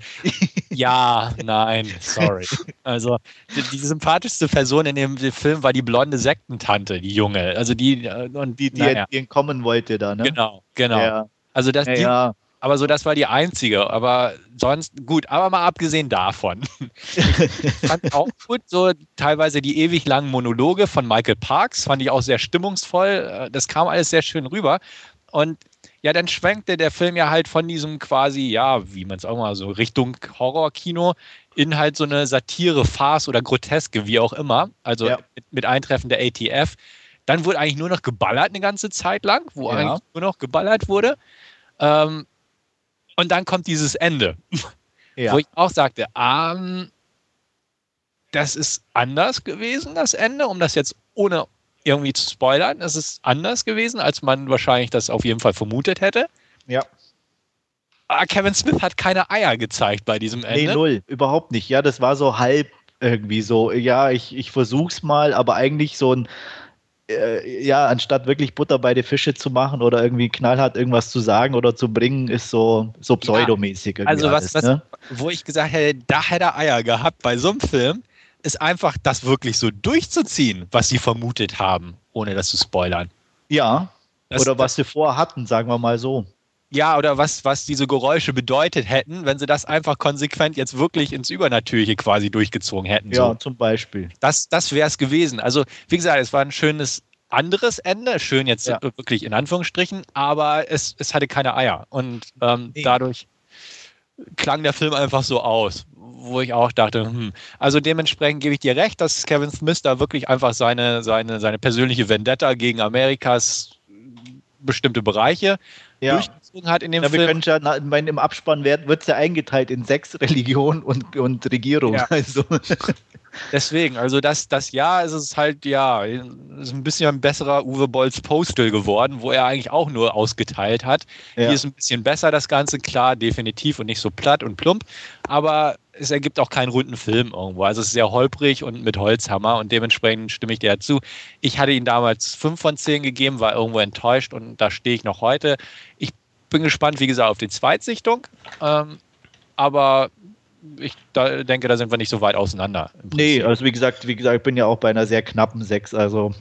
Ja, nein, sorry. Also die, die, sympathischste Person in dem Film war die blonde Sektentante, die junge. Also die äh, und die, die naja. entkommen wollte da, ne? Genau, genau. Ja. Also das, ja, die, ja. Aber so, das war die einzige. Aber sonst, gut, aber mal abgesehen davon. ich fand auch gut, so teilweise die ewig langen Monologe von Michael Parks, fand ich auch sehr stimmungsvoll. Das kam alles sehr schön rüber. Und ja, dann schwenkte der Film ja halt von diesem quasi, ja, wie man es auch mal so Richtung Horrorkino in halt so eine Satire, Farce oder Groteske, wie auch immer. Also ja. mit, mit, Eintreffen der ATF. Dann wurde eigentlich nur noch geballert eine ganze Zeit lang, wo ja. eigentlich nur noch geballert wurde. Ähm, und dann kommt dieses Ende, ja. wo ich auch sagte, ähm, das ist anders gewesen, das Ende, um das jetzt ohne irgendwie zu spoilern. Das ist anders gewesen, als man wahrscheinlich das auf jeden Fall vermutet hätte. Ja. Aber ah, Kevin Smith hat keine Eier gezeigt bei diesem Ende. Nee, null, überhaupt nicht. Ja, das war so halb irgendwie so, ja, ich, ich versuch's mal, aber eigentlich so ein, äh, ja, anstatt wirklich Butter bei den Fische zu machen oder irgendwie knallhart irgendwas zu sagen oder zu bringen, ist so, so pseudomäßig. Ja, also was, alles, was ne? wo ich gesagt hätte, da hätte er Eier gehabt bei so einem Film, ist einfach das wirklich so durchzuziehen, was sie vermutet haben, ohne das zu spoilern. Ja. Das, oder was sie vorhatten, sagen wir mal so. Ja, oder was, was diese Geräusche bedeutet hätten, wenn sie das einfach konsequent jetzt wirklich ins Übernatürliche quasi durchgezogen hätten. Ja, so. zum Beispiel. Das, das wäre es gewesen. Also, wie gesagt, es war ein schönes anderes Ende, schön jetzt ja. wirklich in Anführungsstrichen, aber es, es hatte keine Eier. Und ähm, nee. dadurch klang der Film einfach so aus, wo ich auch dachte, hm. also dementsprechend gebe ich dir recht, dass Kevin Smith da wirklich einfach seine, seine, seine persönliche Vendetta gegen Amerikas bestimmte Bereiche ja. Durchgezogen hat in dem ja, Film. Wir können ja, na, mein, im Abspann wird es ja eingeteilt in sechs Religionen und, und Regierung. Ja. Also. Deswegen, also das, das Jahr ist es halt, ja, ist ein bisschen ein besserer Uwe Bolls Postal geworden, wo er eigentlich auch nur ausgeteilt hat. Ja. Hier ist ein bisschen besser das Ganze, klar, definitiv und nicht so platt und plump, aber es ergibt auch keinen runden Film irgendwo. Also es ist sehr holprig und mit Holzhammer und dementsprechend stimme ich dir dazu. Ich hatte ihn damals 5 von 10 gegeben, war irgendwo enttäuscht und da stehe ich noch heute. Ich bin gespannt, wie gesagt, auf die Zweitsichtung. Ähm, aber ich da denke, da sind wir nicht so weit auseinander. Nee, also wie gesagt, wie gesagt, ich bin ja auch bei einer sehr knappen 6, also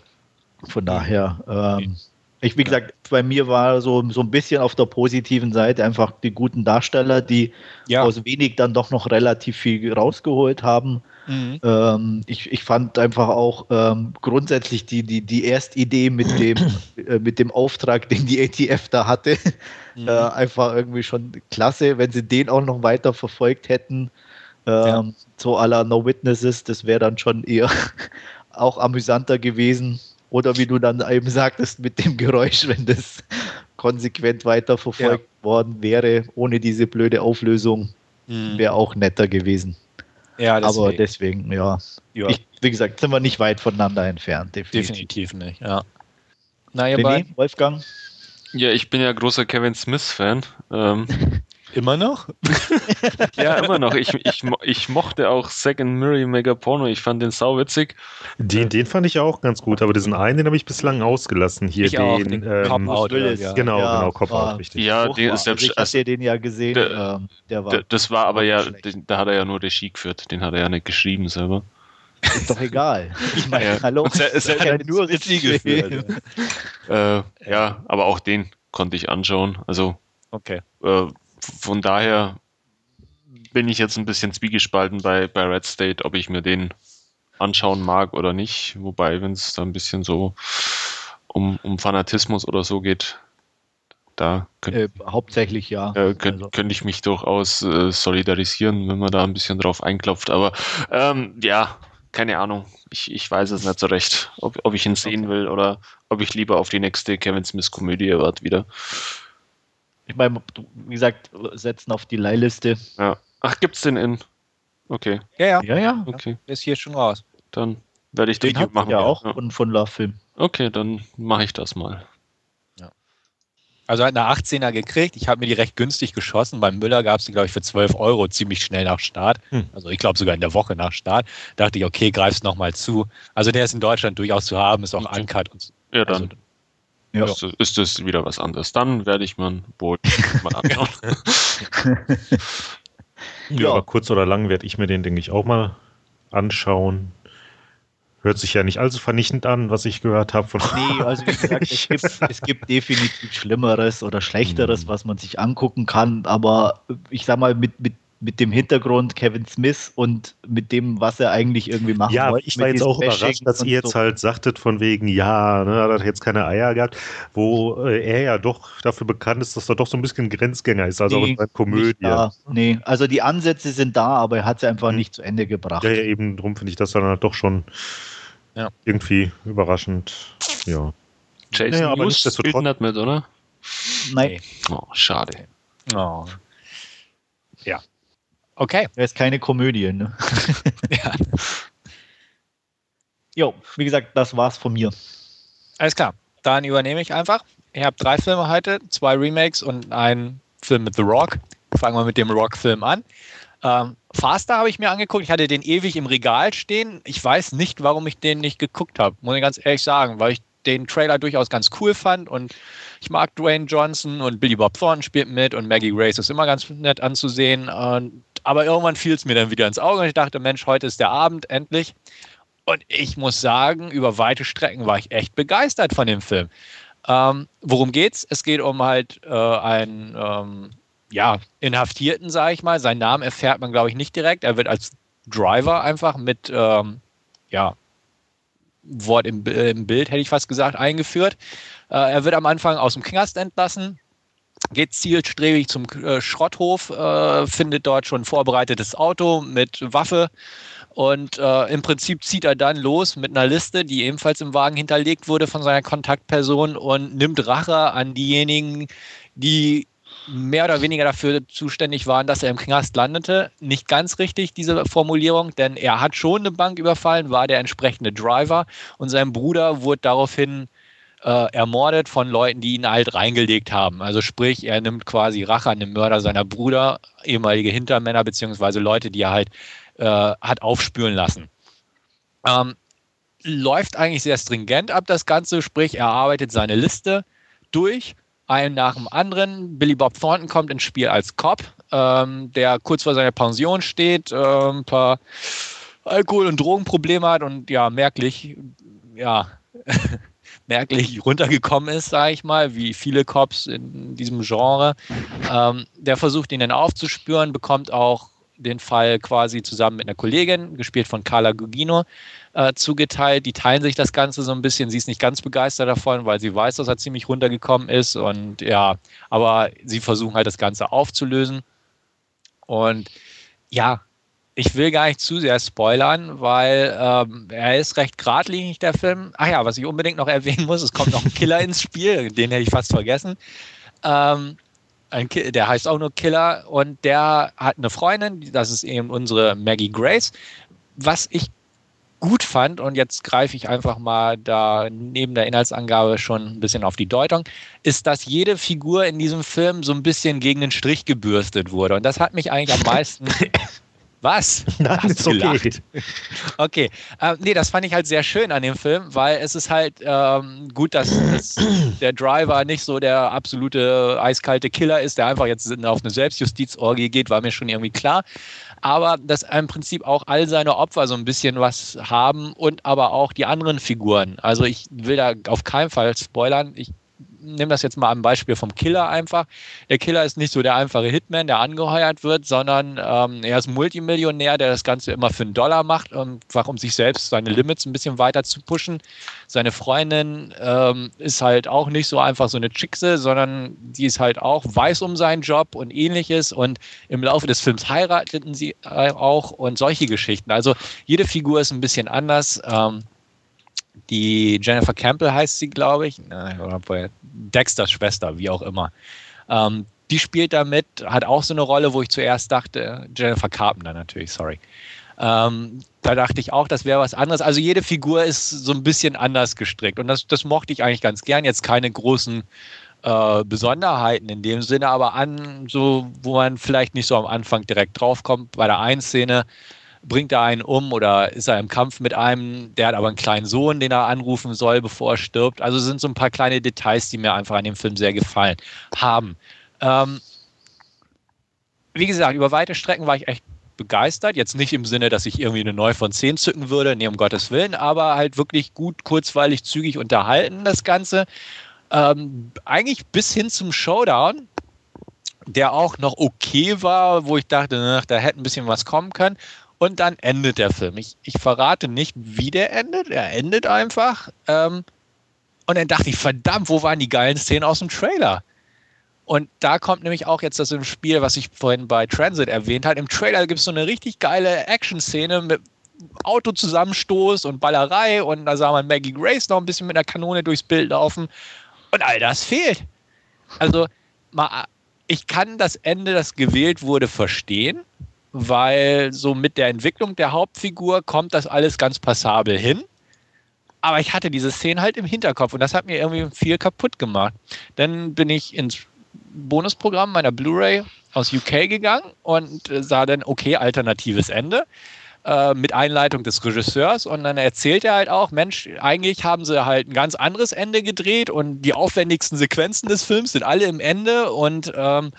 von daher. Ähm, ich, wie gesagt, bei mir war so, so ein bisschen auf der positiven Seite einfach die guten Darsteller, die ja. aus wenig dann doch noch relativ viel rausgeholt haben. Mhm. Ähm, ich, ich fand einfach auch ähm, grundsätzlich die, die, die Erstidee mit dem, äh, mit dem Auftrag, den die ATF da hatte, mhm. äh, einfach irgendwie schon klasse. Wenn sie den auch noch weiter verfolgt hätten, ähm, ja. so aller No Witnesses, das wäre dann schon eher auch amüsanter gewesen. Oder wie du dann eben sagtest, mit dem Geräusch, wenn das konsequent weiterverfolgt ja. worden wäre, ohne diese blöde Auflösung, mhm. wäre auch netter gewesen. Ja, deswegen. Aber deswegen, ja. ja. Ich, wie gesagt, sind wir nicht weit voneinander entfernt. Definitiv, definitiv nicht, ja. Naja, René, Wolfgang? Ja, ich bin ja großer Kevin Smith-Fan. Ähm, Immer noch? ja, immer noch. Ich, ich, ich mochte auch Second Murray Mega Porno. Ich fand den sauwitzig. Den, den fand ich auch ganz gut, aber diesen einen, den habe ich bislang ausgelassen. Hier ich den, auch, den ähm, Cop-Out. Ja. Genau, ja, genau, Cop-Out, richtig. Ja, den ist selbst, ich hatte den ja gesehen. Der, ähm, der war das war aber ja, den, da hat er ja nur Regie geführt. Den hat er ja nicht geschrieben selber. Ist doch egal. Ich meine, ja. hallo. Es, es, es hat ja nur Regie geführt. äh, ja, aber auch den konnte ich anschauen. Also, okay. Äh, von daher bin ich jetzt ein bisschen zwiegespalten bei, bei Red State, ob ich mir den anschauen mag oder nicht. Wobei, wenn es da ein bisschen so um, um Fanatismus oder so geht, Da könnt, äh, hauptsächlich ja. Äh, könnt, also. Könnte ich mich durchaus äh, solidarisieren, wenn man da ein bisschen drauf einklopft. Aber ähm, ja, keine Ahnung. Ich, ich weiß es nicht so recht, ob, ob ich ihn sehen will oder ob ich lieber auf die nächste Kevin Smith-Komödie warte wieder. Ich meine, wie gesagt, setzen auf die Leihliste. Ja. Ach, gibt's den in? Okay. Ja, ja. Ja, ja. Okay. Ist hier schon raus. Dann werde ich den machen. Ja, auch ja. und von Love Film. Okay, dann mache ich das mal. Also hat eine 18er gekriegt. Ich habe mir die recht günstig geschossen. Beim Müller gab es die, glaube ich, für 12 Euro ziemlich schnell nach Start. Hm. Also ich glaube sogar in der Woche nach Start. Dachte ich, okay, greif's nochmal zu. Also der ist in Deutschland durchaus zu haben, ist auch okay. uncut. Und, ja, dann also, ja. ist das wieder was anderes. Dann werde ich mir wohl mal anschauen. ja, aber kurz oder lang werde ich mir den, denke ich, auch mal anschauen. Hört sich ja nicht allzu vernichtend an, was ich gehört habe. Von nee, also wie gesagt, es gibt, es gibt definitiv Schlimmeres oder Schlechteres, mhm. was man sich angucken kann. Aber ich sag mal, mit, mit mit dem Hintergrund Kevin Smith und mit dem, was er eigentlich irgendwie machen ja, wollte. Ja, ich war jetzt auch überrascht, dass ihr jetzt so. halt sagtet von wegen, ja, ne, hat er jetzt keine Eier gehabt, wo äh, er ja doch dafür bekannt ist, dass er doch so ein bisschen Grenzgänger ist, also nee, bei Komödie. Nee, also die Ansätze sind da, aber er hat sie einfach hm. nicht zu Ende gebracht. Ja, ja eben drum finde ich das dann halt doch schon ja. irgendwie überraschend. Ja. Jason naja, aber News spielt nicht mit, oder? Nein. Oh, schade. Oh. Okay. Er ist keine Komödie, ne? ja. Jo, wie gesagt, das war's von mir. Alles klar. Dann übernehme ich einfach. Ich habe drei Filme heute, zwei Remakes und einen Film mit The Rock. Fangen wir mit dem Rock-Film an. Ähm, Faster habe ich mir angeguckt. Ich hatte den ewig im Regal stehen. Ich weiß nicht, warum ich den nicht geguckt habe, muss ich ganz ehrlich sagen, weil ich den Trailer durchaus ganz cool fand und ich mag Dwayne Johnson und Billy Bob Thornton spielt mit und Maggie Grace ist immer ganz nett anzusehen. Und, aber irgendwann fiel es mir dann wieder ins Auge und ich dachte, Mensch, heute ist der Abend endlich. Und ich muss sagen, über weite Strecken war ich echt begeistert von dem Film. Ähm, worum geht's? Es geht um halt äh, einen ähm, ja, Inhaftierten, sage ich mal. Seinen Namen erfährt man, glaube ich, nicht direkt. Er wird als Driver einfach mit ähm, ja, Wort im, im, Bild, hätte ich fast gesagt, eingeführt. Äh, er wird am Anfang aus dem Knast entlassen, geht zielstrebig zum äh, Schrotthof, äh, findet dort schon ein vorbereitetes Auto mit Waffe und äh, im Prinzip zieht er dann los mit einer Liste, die ebenfalls im Wagen hinterlegt wurde von seiner Kontaktperson und nimmt Rache an diejenigen, die mehr oder weniger dafür zuständig waren, dass er im Knast landete. Nicht ganz richtig, diese Formulierung, denn er hat schon eine Bank überfallen, war der entsprechende Driver und sein Bruder wurde daraufhin äh, ermordet von Leuten, die ihn halt reingelegt haben. Also sprich, er nimmt quasi Rache an dem Mörder seiner Brüder, ehemalige Hintermänner, beziehungsweise Leute, die er halt äh, hat aufspüren lassen. Ähm, läuft eigentlich sehr stringent ab, das Ganze, sprich, er arbeitet seine Liste durch einen nach dem anderen. Billy Bob Thornton kommt ins Spiel als Cop, ähm, der kurz vor seiner Pension steht, äh, ein paar Alkohol- und Drogenprobleme hat und ja, merklich, ja, merklich runtergekommen ist, sage ich mal, wie viele Cops in diesem Genre. Ähm, der versucht ihn dann aufzuspüren, bekommt auch den Fall quasi zusammen mit einer Kollegin, gespielt von Carla Gugino, äh, zugeteilt. Die teilen sich das Ganze so ein bisschen. Sie ist nicht ganz begeistert davon, weil sie weiß, dass er ziemlich runtergekommen ist. Und ja, aber sie versuchen halt das Ganze aufzulösen. Und ja, ich will gar nicht zu sehr spoilern, weil ähm, er ist recht geradlinig, der Film. Ach ja, was ich unbedingt noch erwähnen muss, es kommt noch ein Killer ins Spiel, den hätte ich fast vergessen. Ähm, der heißt auch nur Killer und der hat eine Freundin, das ist eben unsere Maggie Grace. Was ich gut fand, und jetzt greife ich einfach mal da neben der Inhaltsangabe schon ein bisschen auf die Deutung, ist, dass jede Figur in diesem Film so ein bisschen gegen den Strich gebürstet wurde. Und das hat mich eigentlich am meisten Was? Nein, Hast ist okay. Okay. Ähm, nee, das fand ich halt sehr schön an dem Film, weil es ist halt ähm, gut, dass, dass, der Driver nicht so der absolute eiskalte Killer ist, der einfach jetzt auf eine Selbstjustizorgie geht, war mir schon irgendwie klar. Aber dass im Prinzip auch all seine Opfer so ein bisschen was haben und aber auch die anderen Figuren. Also ich will da auf keinen Fall spoilern. Ich nehme das jetzt mal am Beispiel vom Killer einfach. Der Killer ist nicht so der einfache Hitman, der angeheuert wird, sondern ähm, er ist Multimillionär, der das Ganze immer für einen Dollar macht, einfach um sich selbst seine Limits ein bisschen weiter zu pushen. Seine Freundin ähm, ist halt auch nicht so einfach so eine Chickse, sondern die ist halt auch weiß um seinen Job und ähnliches und im Laufe des Films heirateten sie auch und solche Geschichten. Also jede Figur ist ein bisschen anders. Ähm, die Jennifer Campbell heißt sie, glaube ich, Dexters Schwester, wie auch immer. Ähm, die spielt damit, hat auch so eine Rolle, wo ich zuerst dachte, Jennifer Carpenter natürlich, sorry. Ähm, da dachte ich auch, das wäre was anderes. Also jede Figur ist so ein bisschen anders gestrickt und das, das mochte ich eigentlich ganz gern. Jetzt keine großen äh, Besonderheiten in dem Sinne, aber an, so, wo man vielleicht nicht so am Anfang direkt draufkommt. Bei der einen Szene bringt er einen um oder ist er im Kampf mit einem, der hat aber einen kleinen Sohn, den er anrufen soll, bevor er stirbt. Also sind so ein paar kleine Details, die mir einfach an dem Film sehr gefallen haben. Ähm, wie gesagt, über weite Strecken war ich echt begeistert. Jetzt nicht im Sinne, dass ich irgendwie eine 9 von 10 zücken würde, nee, um Gottes Willen, aber halt wirklich gut, kurzweilig, zügig unterhalten, das Ganze. Ähm, eigentlich bis hin zum Showdown, der auch noch okay war, wo ich dachte, na, da hätte ein bisschen was kommen können. Und dann endet der Film. Ich, ich verrate nicht, wie der endet. Er endet einfach. Ähm, und dann dachte ich, verdammt, wo waren die geilen Szenen aus dem Trailer? Und da kommt nämlich auch jetzt das im Spiel, was ich vorhin bei Transit erwähnt habe. Im Trailer gibt es so eine richtig geile Action-Szene mit Autozusammenstoß und Ballerei und da sah man Maggie Grace noch ein bisschen mit einer Kanone durchs Bild laufen. Und all das fehlt. Also, mal, ich kann das Ende, das gewählt wurde, verstehen weil so mit der Entwicklung der Hauptfigur kommt das alles ganz passabel hin. Aber ich hatte diese Szene halt im Hinterkopf und das hat mir irgendwie viel kaputt gemacht. Dann bin ich ins Bonusprogramm meiner Blu-ray aus UK gegangen und sah dann, okay, alternatives Ende äh, mit Einleitung des Regisseurs und dann erzählt er halt auch, Mensch, eigentlich haben sie halt ein ganz anderes Ende gedreht und die aufwendigsten Sequenzen des Films sind alle im Ende und ähm,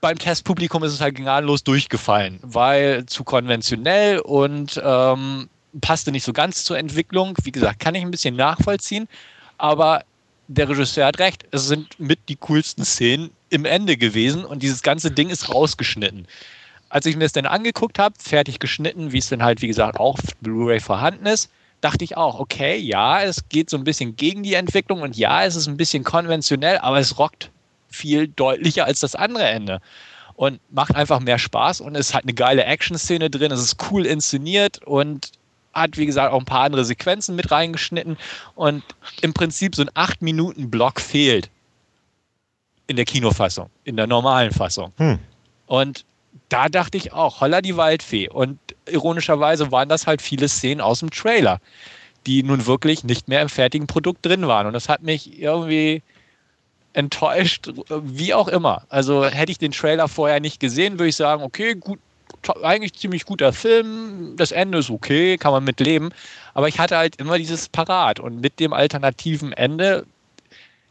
beim Testpublikum ist es halt gnadenlos durchgefallen, weil zu konventionell und ähm, passte nicht so ganz zur Entwicklung. Wie gesagt, kann ich ein bisschen nachvollziehen, aber der Regisseur hat recht. Es sind mit die coolsten Szenen im Ende gewesen und dieses ganze Ding ist rausgeschnitten. Als ich mir das dann angeguckt habe, fertig geschnitten, wie es dann halt, wie gesagt, auch Blu-ray vorhanden ist, dachte ich auch, okay, ja, es geht so ein bisschen gegen die Entwicklung und ja, es ist ein bisschen konventionell, aber es rockt viel deutlicher als das andere Ende. Und macht einfach mehr Spaß und es hat eine geile Action-Szene drin, es ist cool inszeniert und hat, wie gesagt, auch ein paar andere Sequenzen mit reingeschnitten. Und im Prinzip so ein 8-Minuten-Block fehlt in der Kinofassung, in der normalen Fassung. Hm. Und da dachte ich auch, holla die Waldfee. Und ironischerweise waren das halt viele Szenen aus dem Trailer, die nun wirklich nicht mehr im fertigen Produkt drin waren. Und das hat mich irgendwie enttäuscht, wie auch immer. Also hätte ich den Trailer vorher nicht gesehen, würde ich sagen, okay, gut, eigentlich ziemlich guter Film, das Ende ist okay, kann man mit leben. Aber ich hatte halt immer dieses Parat und mit dem alternativen Ende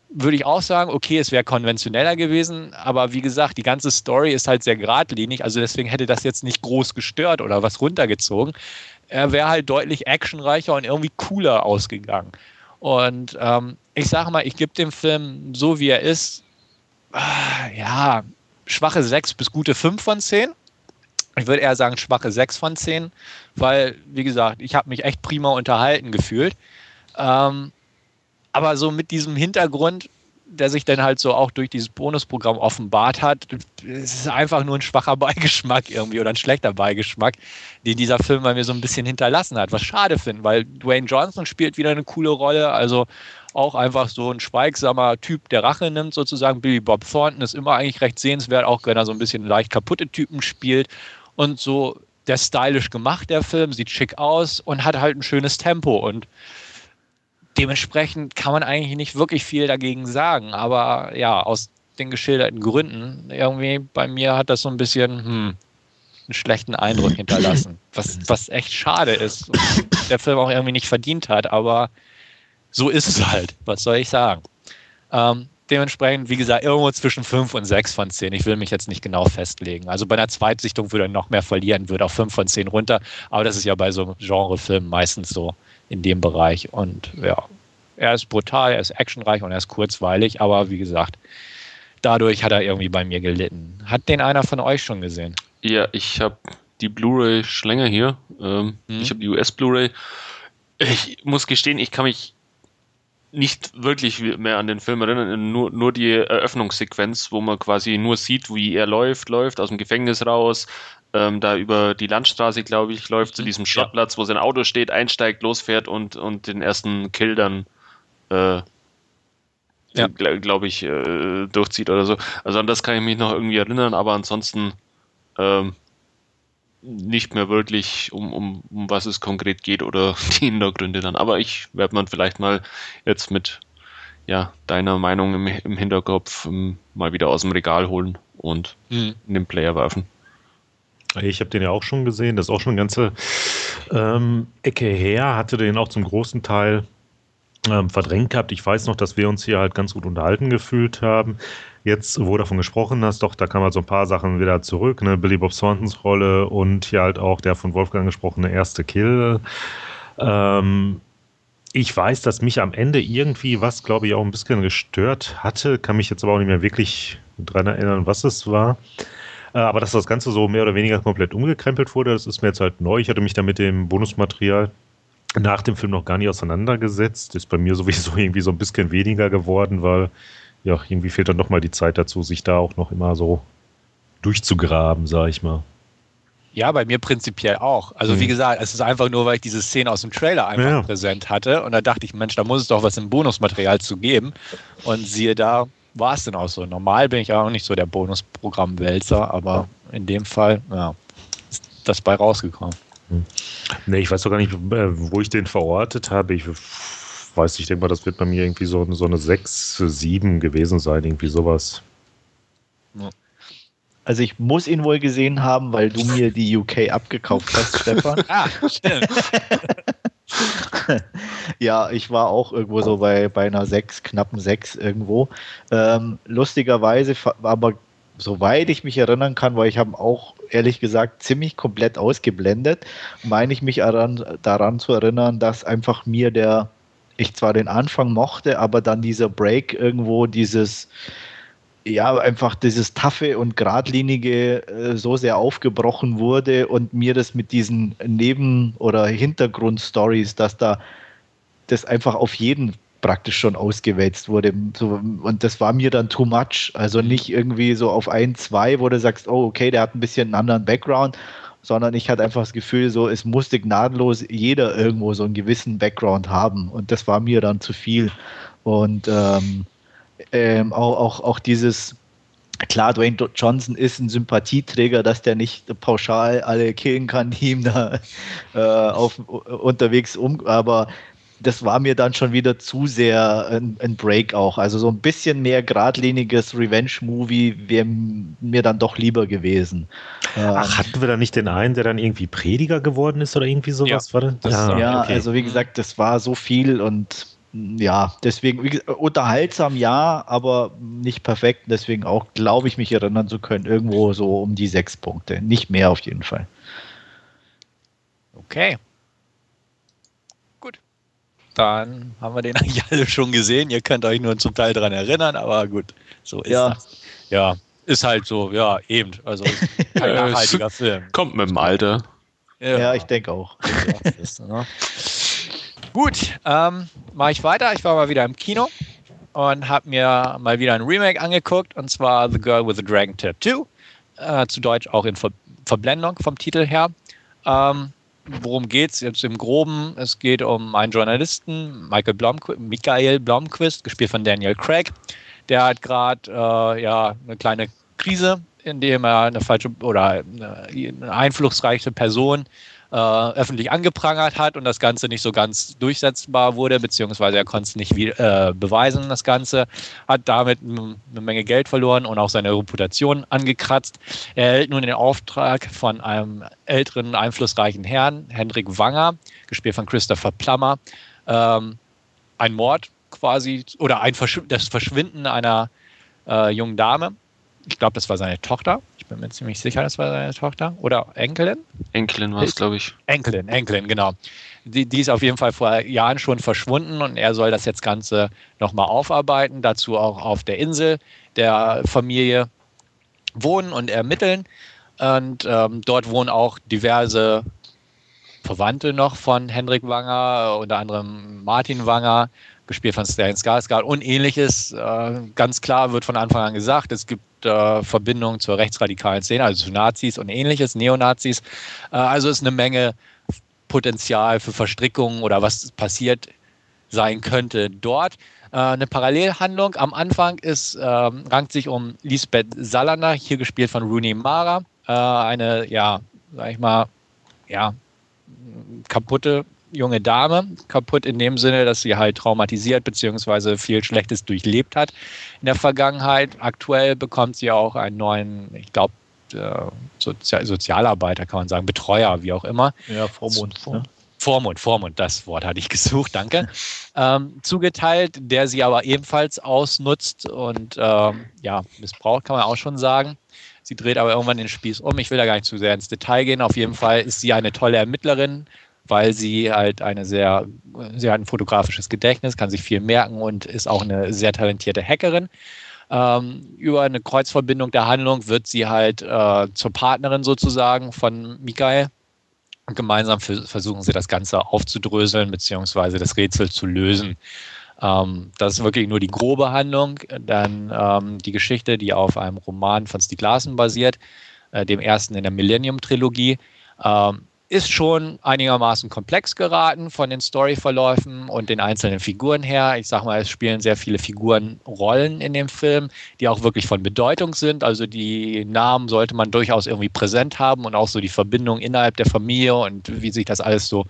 würde ich auch sagen, okay, es wäre konventioneller gewesen, aber wie gesagt, die ganze Story ist halt sehr geradlinig, also deswegen hätte das jetzt nicht groß gestört oder was runtergezogen. Er wäre halt deutlich actionreicher und irgendwie cooler ausgegangen. Und ähm, ich sage mal, ich gebe dem Film so wie er ist, äh, ja, schwache 6 bis gute 5 von 10. Ich würde eher sagen schwache 6 von 10, weil, wie gesagt, ich habe mich echt prima unterhalten gefühlt. Ähm, aber so mit diesem Hintergrund, der sich dann halt so auch durch dieses Bonusprogramm offenbart hat, es ist einfach nur ein schwacher Beigeschmack irgendwie oder ein schlechter Beigeschmack, den dieser Film bei mir so ein bisschen hinterlassen hat. Was schade finde, weil Dwayne Johnson spielt wieder eine coole Rolle, also auch einfach so ein schweigsamer Typ, der Rache nimmt sozusagen. Billy Bob Thornton ist immer eigentlich recht sehenswert, auch wenn er so ein bisschen leicht kaputte Typen spielt und so der stylisch gemacht, der Film, sieht schick aus und hat halt ein schönes Tempo und dementsprechend kann man eigentlich nicht wirklich viel dagegen sagen. Aber ja, aus den geschilderten Gründen, irgendwie bei mir hat das so ein bisschen hm, einen schlechten Eindruck hinterlassen. Was, was echt schade ist. der Film auch irgendwie nicht verdient hat, aber so ist es halt. Was soll ich sagen? Ähm, dementsprechend, wie gesagt, irgendwo zwischen 5 und 6 von 10. Ich will mich jetzt nicht genau festlegen. Also bei einer Zweitsichtung würde er noch mehr verlieren, würde auf 5 von 10 runter. Aber das ist ja bei so einem Genrefilm meistens so in dem Bereich. Und ja, Er ist brutal, er ist actionreich und er ist kurzweilig, aber wie gesagt, dadurch hat er irgendwie bei mir gelitten. Hat den einer von euch schon gesehen? Ja, ich habe die Blu-ray Schlänger hier. Ähm, hm. Ich habe die US Blu-ray. Ich muss gestehen, ich kann mich nicht wirklich mehr an den Film erinnern, nur, nur die Eröffnungssequenz, wo man quasi nur sieht, wie er läuft, läuft aus dem Gefängnis raus, ähm, da über die Landstraße, glaube ich, läuft zu mhm. diesem Schrottplatz, wo sein Auto steht, einsteigt, losfährt und, und den ersten Kill dann, äh, ja. glaube ich, äh, durchzieht oder so. Also an das kann ich mich noch irgendwie erinnern, aber ansonsten ähm, nicht mehr wirklich, um, um, um was es konkret geht oder die Hintergründe dann. Aber ich werde man vielleicht mal jetzt mit ja, deiner Meinung im, im Hinterkopf um, ähm, mal wieder aus dem Regal holen und mhm. in den Player werfen. Ich habe den ja auch schon gesehen, das ist auch schon eine ganze ähm, Ecke her, hatte den auch zum großen Teil ähm, verdrängt gehabt. Ich weiß noch, dass wir uns hier halt ganz gut unterhalten gefühlt haben. Jetzt, wo du davon gesprochen hast, doch, da kamen halt so ein paar Sachen wieder zurück. Ne? Billy Bob Thorntons Rolle und hier halt auch der von Wolfgang gesprochene erste Kill. Ähm, ich weiß, dass mich am Ende irgendwie was, glaube ich, auch ein bisschen gestört hatte. Kann mich jetzt aber auch nicht mehr wirklich dran erinnern, was es war. Äh, aber dass das Ganze so mehr oder weniger komplett umgekrempelt wurde, das ist mir jetzt halt neu. Ich hatte mich da mit dem Bonusmaterial nach dem Film noch gar nicht auseinandergesetzt. Ist bei mir sowieso irgendwie so ein bisschen weniger geworden, weil ja, irgendwie fehlt dann nochmal die Zeit dazu, sich da auch noch immer so durchzugraben, sag ich mal. Ja, bei mir prinzipiell auch. Also mhm. wie gesagt, es ist einfach nur, weil ich diese Szene aus dem Trailer einfach ja. präsent hatte und da dachte ich, Mensch, da muss es doch was im Bonusmaterial zu geben. Und siehe da, war es denn auch so. Normal bin ich auch nicht so der Bonusprogramm-Wälzer, aber in dem Fall, ja, ist das bei rausgekommen. Hm. Nee, ich weiß doch gar nicht, äh, wo ich den verortet habe. Ich weiß, ich denke mal, das wird bei mir irgendwie so, so eine 6, 7 gewesen sein, irgendwie sowas. Also ich muss ihn wohl gesehen haben, weil du mir die UK abgekauft hast, Stefan. ah, stimmt. ja, ich war auch irgendwo so bei, bei einer 6, knappen 6 irgendwo. Ähm, lustigerweise, aber soweit ich mich erinnern kann, weil ich habe auch ehrlich gesagt ziemlich komplett ausgeblendet, meine ich mich daran, daran zu erinnern, dass einfach mir der, ich zwar den Anfang mochte, aber dann dieser Break irgendwo dieses ja, einfach dieses taffe und geradlinige äh, so sehr aufgebrochen wurde und mir das mit diesen Neben- oder Hintergrundstories, dass da das einfach auf jeden praktisch schon ausgewälzt wurde. So, und das war mir dann too much. Also nicht irgendwie so auf ein, zwei, wo du sagst, oh, okay, der hat ein bisschen einen anderen Background, sondern ich hatte einfach das Gefühl, so, es musste gnadenlos jeder irgendwo so einen gewissen Background haben. Und das war mir dann zu viel. Und ähm, ähm, auch, auch, auch dieses, klar, Dwayne Johnson ist ein Sympathieträger, dass der nicht pauschal alle killen kann, die ihm da äh, auf, unterwegs um, aber das war mir dann schon wieder zu sehr ein, ein Break auch. Also so ein bisschen mehr geradliniges Revenge-Movie wäre mir dann doch lieber gewesen. Ach, ähm, hatten wir da nicht den einen, der dann irgendwie Prediger geworden ist oder irgendwie sowas? Ja, das, ja, ja okay. also wie gesagt, das war so viel und ja, deswegen unterhaltsam ja, aber nicht perfekt. Deswegen auch, glaube ich, mich erinnern zu können, irgendwo so um die sechs Punkte. Nicht mehr auf jeden Fall. Okay. Dann haben wir den eigentlich alle schon gesehen. Ihr könnt euch nur zum Teil daran erinnern, aber gut, so ist ja. das. Ja, ist halt so, ja, eben. Also kein nachhaltiger Film. Kommt mit dem Alter. Ja, ja ich denke auch. Ne? Gut, ähm, mache ich weiter. Ich war mal wieder im Kino und habe mir mal wieder ein Remake angeguckt und zwar The Girl with the Dragon Tattoo. Äh, zu Deutsch auch in Ver Verblendung vom Titel her. Ähm, worum geht es jetzt im Groben? Es geht um einen Journalisten, Michael Blomqu Michael Blomquist, gespielt von Daniel Craig. Der hat gerade äh, ja, eine kleine Krise, indem er eine falsche oder eine einflussreiche Person äh, öffentlich angeprangert hat und das Ganze nicht so ganz durchsetzbar wurde, beziehungsweise er konnte es nicht wie, äh, beweisen, das Ganze, hat damit eine Menge Geld verloren und auch seine Reputation angekratzt. Er erhält nun den Auftrag von einem älteren, einflussreichen Herrn, Hendrik Wanger, gespielt von Christopher Plummer, ähm, ein Mord quasi oder ein Verschw das Verschwinden einer äh, jungen Dame ich glaube, das war seine Tochter. Ich bin mir ziemlich sicher, das war seine Tochter. Oder Enkelin? Enkelin war es, glaube ich. Enkelin, Enkelin, genau. Die, die, ist auf jeden Fall vor Jahren schon verschwunden und er soll das jetzt Ganze nochmal aufarbeiten, dazu auch auf der Insel der Familie wohnen und ermitteln. Und ähm, dort wohnen auch diverse Verwandte noch von Hendrik Wanger, unter anderem Martin Wanger, gespielt von Stan Skarsgård und ähnliches. Äh, ganz klar wird von Anfang an gesagt, es gibt äh, Verbindungen zur rechtsradikalen Szene, also zu Nazis und ähnliches, Neonazis. Äh, also ist eine Menge Potenzial für Verstrickungen oder was passiert sein könnte dort. Äh, eine Parallelhandlung am Anfang ist, ähm, rankt sich um Lisbeth Salander, hier gespielt von Rooney Mara, äh, eine, ja, sag ich mal, ja, kaputte junge Dame, kaputt in dem Sinne, dass sie halt traumatisiert bzw. viel Schlechtes durchlebt hat in der Vergangenheit. Aktuell bekommt sie auch einen neuen, ich glaube, äh, Sozi Sozialarbeiter, kann man sagen, Betreuer, wie auch immer. Ja, Vormund. Vor, ne? Vormund, Vormund, das Wort hatte ich gesucht, danke. ähm, zugeteilt, der sie aber ebenfalls ausnutzt und ähm, ja, missbraucht, kann man auch schon sagen. Sie dreht aber irgendwann den Spieß um. Ich will da gar nicht zu sehr ins Detail gehen. Auf jeden Fall ist sie eine tolle Ermittlerin, weil sie halt eine sehr, sie hat ein fotografisches Gedächtnis, kann sich viel merken und ist auch eine sehr talentierte Hackerin. Ähm, über eine Kreuzverbindung der Handlung wird sie halt äh, zur Partnerin sozusagen von Mikael. Und gemeinsam versuchen sie das Ganze aufzudröseln bzw. das Rätsel zu lösen. Ähm, das ist wirklich nur die grobe Handlung. Dann ähm, die Geschichte, die auf einem Roman von Stieg Larsen basiert, äh, dem ersten in der Millennium-Trilogie. Ähm, ist schon einigermaßen komplex geraten von den Storyverläufen und den einzelnen Figuren her. Ich sag mal, es spielen sehr viele Figuren Rollen in dem Film, die auch wirklich von Bedeutung sind. Also die Namen sollte man durchaus irgendwie präsent haben und auch so die Verbindung innerhalb der Familie und wie sich das alles so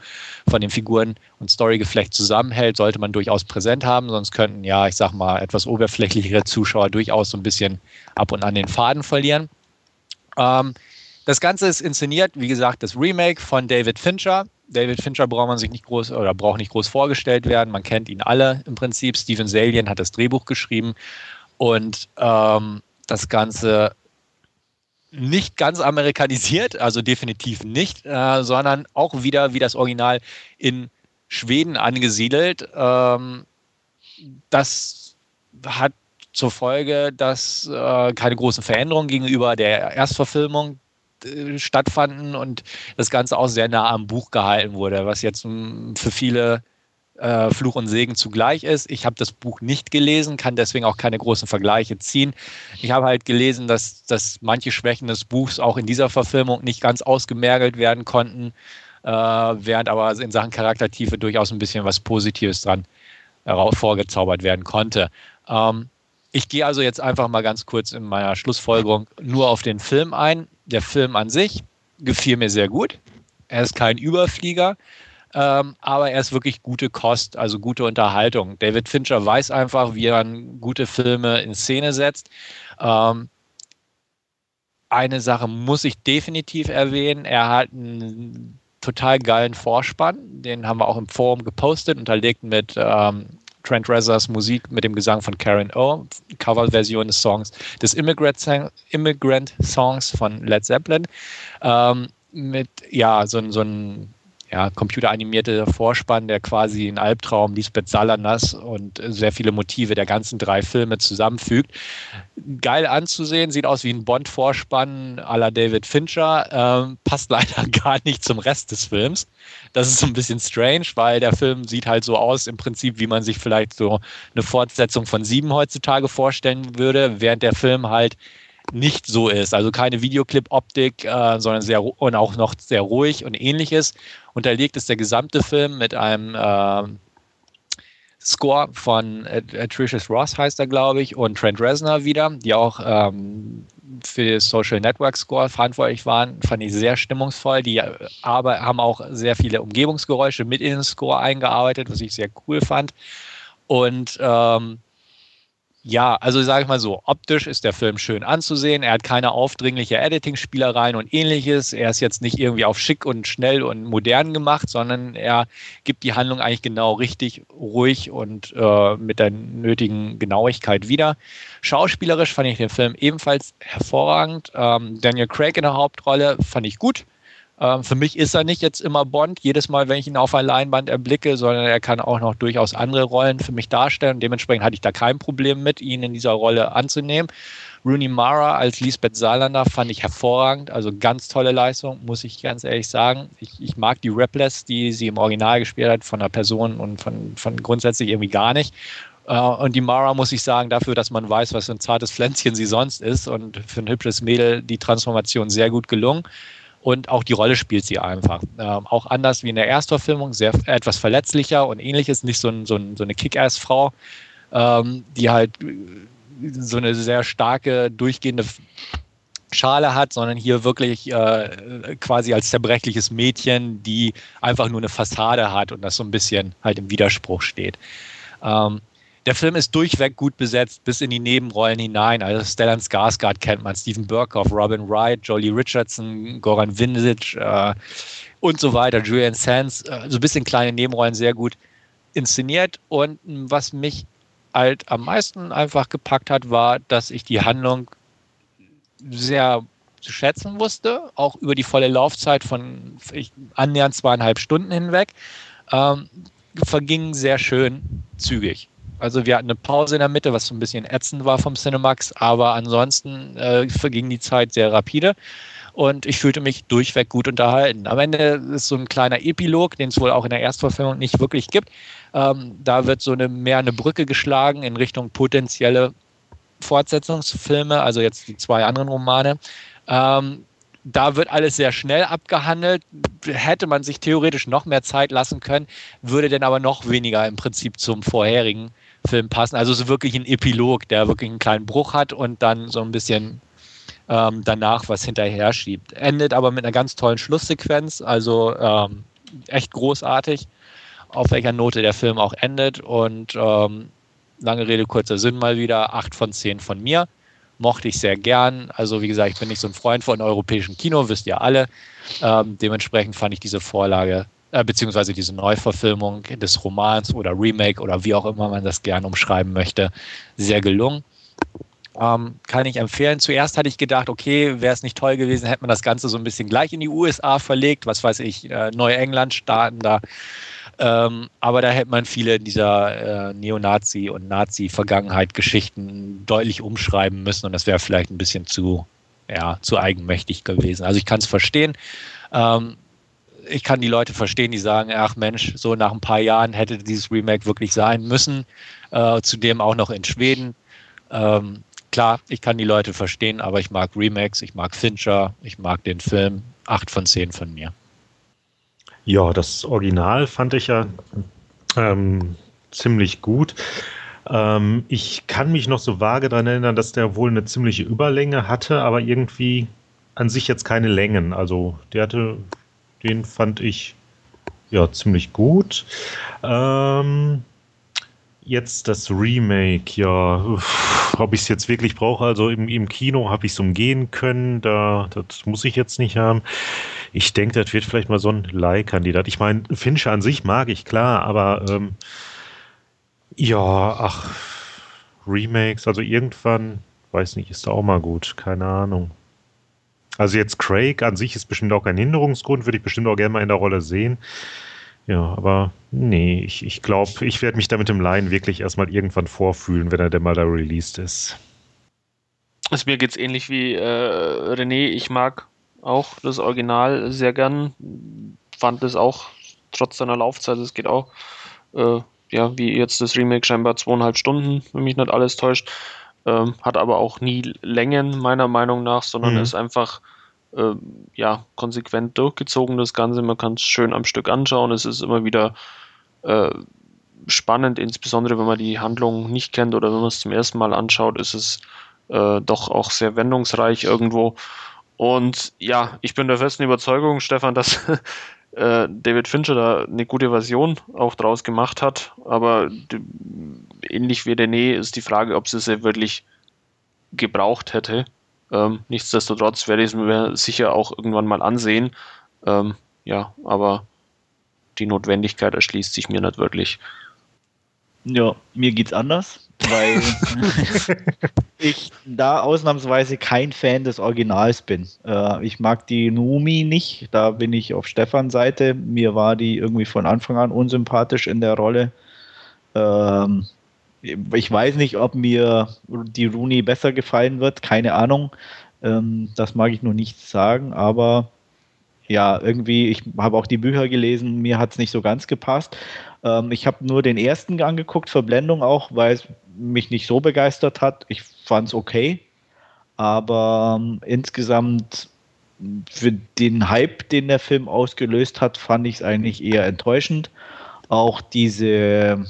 von den Figuren und Storygeflecht zusammenhält, sollte man durchaus präsent haben. Sonst könnten ja, ich sag mal, etwas oberflächlichere Zuschauer durchaus so ein bisschen ab und an den Faden verlieren. Ähm, das Ganze ist inszeniert, wie gesagt, das Remake von David Fincher. David Fincher braucht man sich nicht groß oder braucht nicht groß vorgestellt werden. Man kennt ihn alle im Prinzip. Steven Salien hat das Drehbuch geschrieben und ähm, das Ganze nicht ganz amerikanisiert, also definitiv nicht, äh, sondern auch wieder wie das Original in Schweden angesiedelt. Ähm, das hat zur Folge, dass äh, keine großen Veränderungen gegenüber der Erstverfilmung äh, stattfanden und das Ganze auch sehr nah am Buch gehalten wurde, was jetzt für viele äh, Fluch und Segen zugleich ist. Ich habe das Buch nicht gelesen, kann deswegen auch keine großen Vergleiche ziehen. Ich habe halt gelesen, dass, dass manche Schwächen des Buchs auch in dieser Verfilmung nicht ganz ausgemergelt werden konnten, äh, während aber in Sachen Charaktertiefe durchaus ein bisschen was Positives dran vorgezaubert werden konnte. Ähm, ich gehe also jetzt einfach mal ganz kurz in meiner Schlussfolgerung nur auf den Film ein. Der Film an sich gefiel mir sehr gut. Er ist kein Überflieger, ähm, aber er ist wirklich gute Kost, also gute Unterhaltung. David Fincher weiß einfach, wie er gute Filme in Szene setzt. Ähm, eine Sache muss ich definitiv erwähnen. Er hat einen total geilen Vorspann. Den haben wir auch im Forum gepostet, unterlegt mit ähm, Trent Reznors Musik mit dem Gesang von Karen O, Coverversion des Songs, des Immigrant, Immigrant Songs von Led Zeppelin. Ähm, mit, ja, so, so ein ja, computeranimierte Vorspann, der quasi ein Albtraum Lisbeth Salanas und sehr viele Motive der ganzen drei Filme zusammenfügt. Geil anzusehen, sieht aus wie ein Bond-Vorspann à la David Fincher, ähm, passt leider gar nicht zum Rest des Films. Das ist so ein bisschen strange, weil der Film sieht halt so aus, im Prinzip, wie man sich vielleicht so eine Fortsetzung von Sieben heutzutage vorstellen würde, während der Film halt nicht so ist. Also keine Videoclip-Optik, äh, sondern sehr und auch noch sehr ruhig und ähnliches. Unterlegt ist der gesamte Film mit einem äh, Score von Atricious Ross heißt er, glaube ich, und Trent Reznor wieder, die auch ähm, für Social Network Score verantwortlich waren, fand ich sehr stimmungsvoll. Die aber haben auch sehr viele Umgebungsgeräusche mit in den Score eingearbeitet, was ich sehr cool fand. Und ähm, Ja, also sage ich mal so, optisch ist der Film schön anzusehen. Er hat keine aufdringliche Editing-Spielereien und ähnliches. Er ist jetzt nicht irgendwie auf schick und schnell und modern gemacht, sondern er gibt die Handlung eigentlich genau richtig, ruhig und äh, mit der nötigen Genauigkeit wieder. Schauspielerisch fand ich den Film ebenfalls hervorragend. Ähm, Daniel Craig in der Hauptrolle fand ich gut. Ähm, für mich ist er nicht jetzt immer Bond, jedes Mal, wenn ich ihn auf einer Leinwand erblicke, sondern er kann auch noch durchaus andere Rollen für mich darstellen. Dementsprechend hatte ich da kein Problem mit, ihn in dieser Rolle anzunehmen. Rooney Mara als Lisbeth Salander fand ich hervorragend, also ganz tolle Leistung, muss ich ganz ehrlich sagen. Ich, ich mag die Rapless, die sie im Original gespielt hat, von der Person und von, von grundsätzlich irgendwie gar nicht. Äh, und die Mara muss ich sagen, dafür, dass man weiß, was für ein zartes Pflänzchen sie sonst ist und für ein hübsches Mädel die Transformation sehr gut gelungen und auch die Rolle spielt sie einfach. Ähm, auch anders wie in der Erstverfilmung, sehr etwas verletzlicher und ähnliches, nicht so, ein, so, ein, so eine Kick-Ass-Frau, ähm, die halt so eine sehr starke, durchgehende Schale hat, sondern hier wirklich äh, quasi als zerbrechliches Mädchen, die einfach nur eine Fassade hat und das so ein bisschen halt im Widerspruch steht. Ähm, der Film ist durchweg gut besetzt, bis in die Nebenrollen hinein. Also Stellan Skarsgård kennt man, Stephen Burkhoff, Robin Wright, Jolie Richardson, Goran Vindic äh, und so weiter, Julian Sands, äh, so ein bisschen kleine Nebenrollen, sehr gut inszeniert. Und was mich halt am meisten einfach gepackt hat, war, dass ich die Handlung sehr zu schätzen wusste, auch über die volle Laufzeit von annähernd zweieinhalb Stunden hinweg, ähm, verging sehr schön zügig. Also wir hatten eine Pause in der Mitte, was so ein bisschen ätzend war vom Cinemax, aber ansonsten äh, verging die Zeit sehr rapide und ich fühlte mich durchweg gut unterhalten. Am Ende ist so ein kleiner Epilog, den es wohl auch in der Erstverfilmung nicht wirklich gibt. Ähm, da wird so eine, mehr eine Brücke geschlagen in Richtung potenzielle Fortsetzungsfilme, also jetzt die zwei anderen Romane. Ähm, da wird alles sehr schnell abgehandelt. Hätte man sich theoretisch noch mehr Zeit lassen können, würde denn aber noch weniger im Prinzip zum vorherigen Film passen. Also ist wirklich ein Epilog, der wirklich einen kleinen Bruch hat und dann so ein bisschen ähm, danach was hinterher schiebt. Endet aber mit einer ganz tollen Schlusssequenz, also ähm, echt großartig, auf welcher Note der Film auch endet. Und ähm, lange Rede, kurzer Sinn mal wieder, 8 von 10 von mir. Mochte ich sehr gern. Also wie gesagt, ich bin nicht so ein Freund von europäischem Kino, wisst ihr alle. Ähm, dementsprechend fand ich diese Vorlage äh, beziehungsweise diese Neuverfilmung des Romans oder Remake oder wie auch immer man das gerne umschreiben möchte, sehr gelungen. Ähm, kann ich empfehlen. Zuerst hatte ich gedacht, okay, wäre es nicht toll gewesen, hätte man das Ganze so ein bisschen gleich in die USA verlegt, was weiß ich, äh, Neuengland-Staaten da. Ähm, aber da hätte man viele dieser äh, Neonazi- und Nazi-Vergangenheit-Geschichten deutlich umschreiben müssen und das wäre vielleicht ein bisschen zu, ja, zu eigenmächtig gewesen. Also ich kann es verstehen. Ähm, ich kann die Leute verstehen, die sagen, ach Mensch, so nach ein paar Jahren hätte dieses Remake wirklich sein müssen. Äh, zudem auch noch in Schweden. Ähm, klar, ich kann die Leute verstehen, aber ich mag Remakes, ich mag Fincher, ich mag den Film. Acht von zehn von mir. Ja, das Original fand ich ja ähm, ziemlich gut. Ähm, ich kann mich noch so vage daran erinnern, dass der wohl eine ziemliche Überlänge hatte, aber irgendwie an sich jetzt keine Längen. Also der hatte den fand ich ja ziemlich gut. Ähm, jetzt das Remake, ja, ob ich es jetzt wirklich brauche, also im, im Kino habe ich es umgehen können, da, das muss ich jetzt nicht haben. Ich denke, das wird vielleicht mal so ein Leihkandidat. Ich meine, Fincher an sich mag ich, klar, aber ähm, ja, ach, Remakes, also irgendwann, weiß nicht, ist da auch mal gut, keine Ahnung. Also jetzt Craig an sich ist bestimmt auch kein Hinderungsgrund, würde ich bestimmt auch gerne mal in der Rolle sehen. Ja, aber nee, ich, ich glaube, ich werde mich da mit dem Laien wirklich erstmal irgendwann vorfühlen, wenn er denn mal da released ist. Also mir geht es ähnlich wie äh, René. Ich mag auch das Original sehr gern. Fand es auch trotz seiner Laufzeit, es geht auch, äh, ja, wie jetzt das Remake scheinbar zweieinhalb Stunden, wenn mich nicht alles täuscht. Ähm, hat aber auch nie Längen, meiner Meinung nach, sondern mhm. ist einfach äh, ja, konsequent durchgezogen, das Ganze. Man kann es schön am Stück anschauen. Es ist immer wieder äh, spannend, insbesondere wenn man die Handlung nicht kennt oder wenn man es zum ersten Mal anschaut, ist es äh, doch auch sehr wendungsreich irgendwo. Und ja, ich bin der festen Überzeugung, Stefan, dass äh, David Fincher da eine gute Version auch draus gemacht hat, aber ähnlich wie René ist die Frage, ob sie sie wirklich gebraucht hätte. Ähm, nichtsdestotrotz werde ich es mir sicher auch irgendwann mal ansehen. Ähm, ja, aber die Notwendigkeit erschließt sich mir nicht wirklich. Ja, mir geht's anders, weil ich da ausnahmsweise kein Fan des Originals bin. Äh, ich mag die Numi nicht, da bin ich auf Stefans Seite. Mir war die irgendwie von Anfang an unsympathisch in der Rolle. Ähm, ich weiß nicht, ob mir die Rooney besser gefallen wird, keine Ahnung. Ähm, das mag ich nur nicht sagen, aber ja, irgendwie, ich habe auch die Bücher gelesen, mir hat es nicht so ganz gepasst. Ähm, ich habe nur den ersten angeguckt, Verblendung auch, weil es mich nicht so begeistert hat. Ich fand es okay, aber ähm, insgesamt für den Hype, den der Film ausgelöst hat, fand ich es eigentlich eher enttäuschend. Auch diese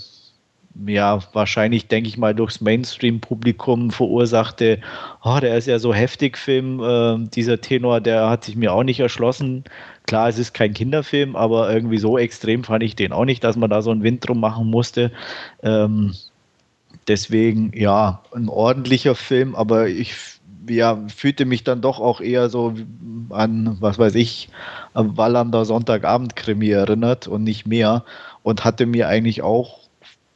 ja, wahrscheinlich, denke ich mal, durchs Mainstream-Publikum verursachte, oh, der ist ja so heftig Film, äh, dieser Tenor, der hat sich mir auch nicht erschlossen. Klar, es ist kein Kinderfilm, aber irgendwie so extrem fand ich den auch nicht, dass man da so einen Wind drum machen musste. Ähm, deswegen, ja, ein ordentlicher Film, aber ich ja, fühlte mich dann doch auch eher so an, was weiß ich, Wallander Sonntagabend-Krimi erinnert und nicht mehr und hatte mir eigentlich auch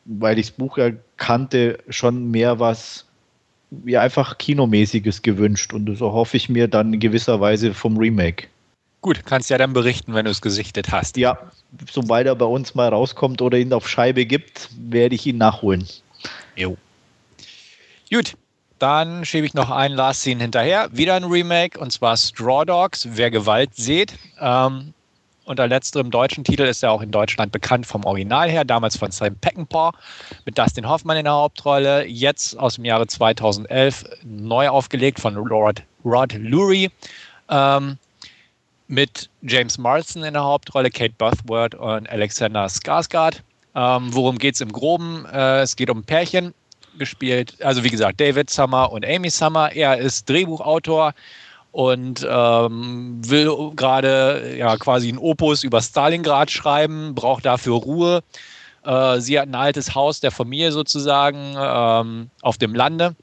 weil ich das Buch ja kannte, schon mehr was ja einfach Kinomäßiges gewünscht und so hoffe ich mir dann in gewisser Weise vom Remake. Gut, kannst ja dann berichten, wenn du es gesichtet hast. Ja, sobald er bei uns mal rauskommt oder ihn auf Scheibe gibt, werde ich ihn nachholen. Jo. Gut, dann schiebe ich noch einen Last Scene hinterher. Wieder ein Remake und zwar Straw Dogs, wer Gewalt sieht. Ähm, unter letzterem deutschen Titel ist er auch in Deutschland bekannt vom Original her, damals von Sam Peckinpah mit Dustin Hoffmann in der Hauptrolle, jetzt aus dem Jahre 2011 neu aufgelegt von Lord, Rod Lurie ähm, mit James Marsden in der Hauptrolle, Kate Buthward und Alexander Skarsgård. Ähm, worum geht es im Groben? Äh, es geht um ein Pärchen, gespielt, also wie gesagt, David Summer und Amy Summer. Er ist Drehbuchautor und ähm, will gerade ja quasi ein Opus über Stalingrad schreiben, braucht dafür Ruhe. Äh, sie hat ein altes Haus der Familie sozusagen ähm, auf dem Lande.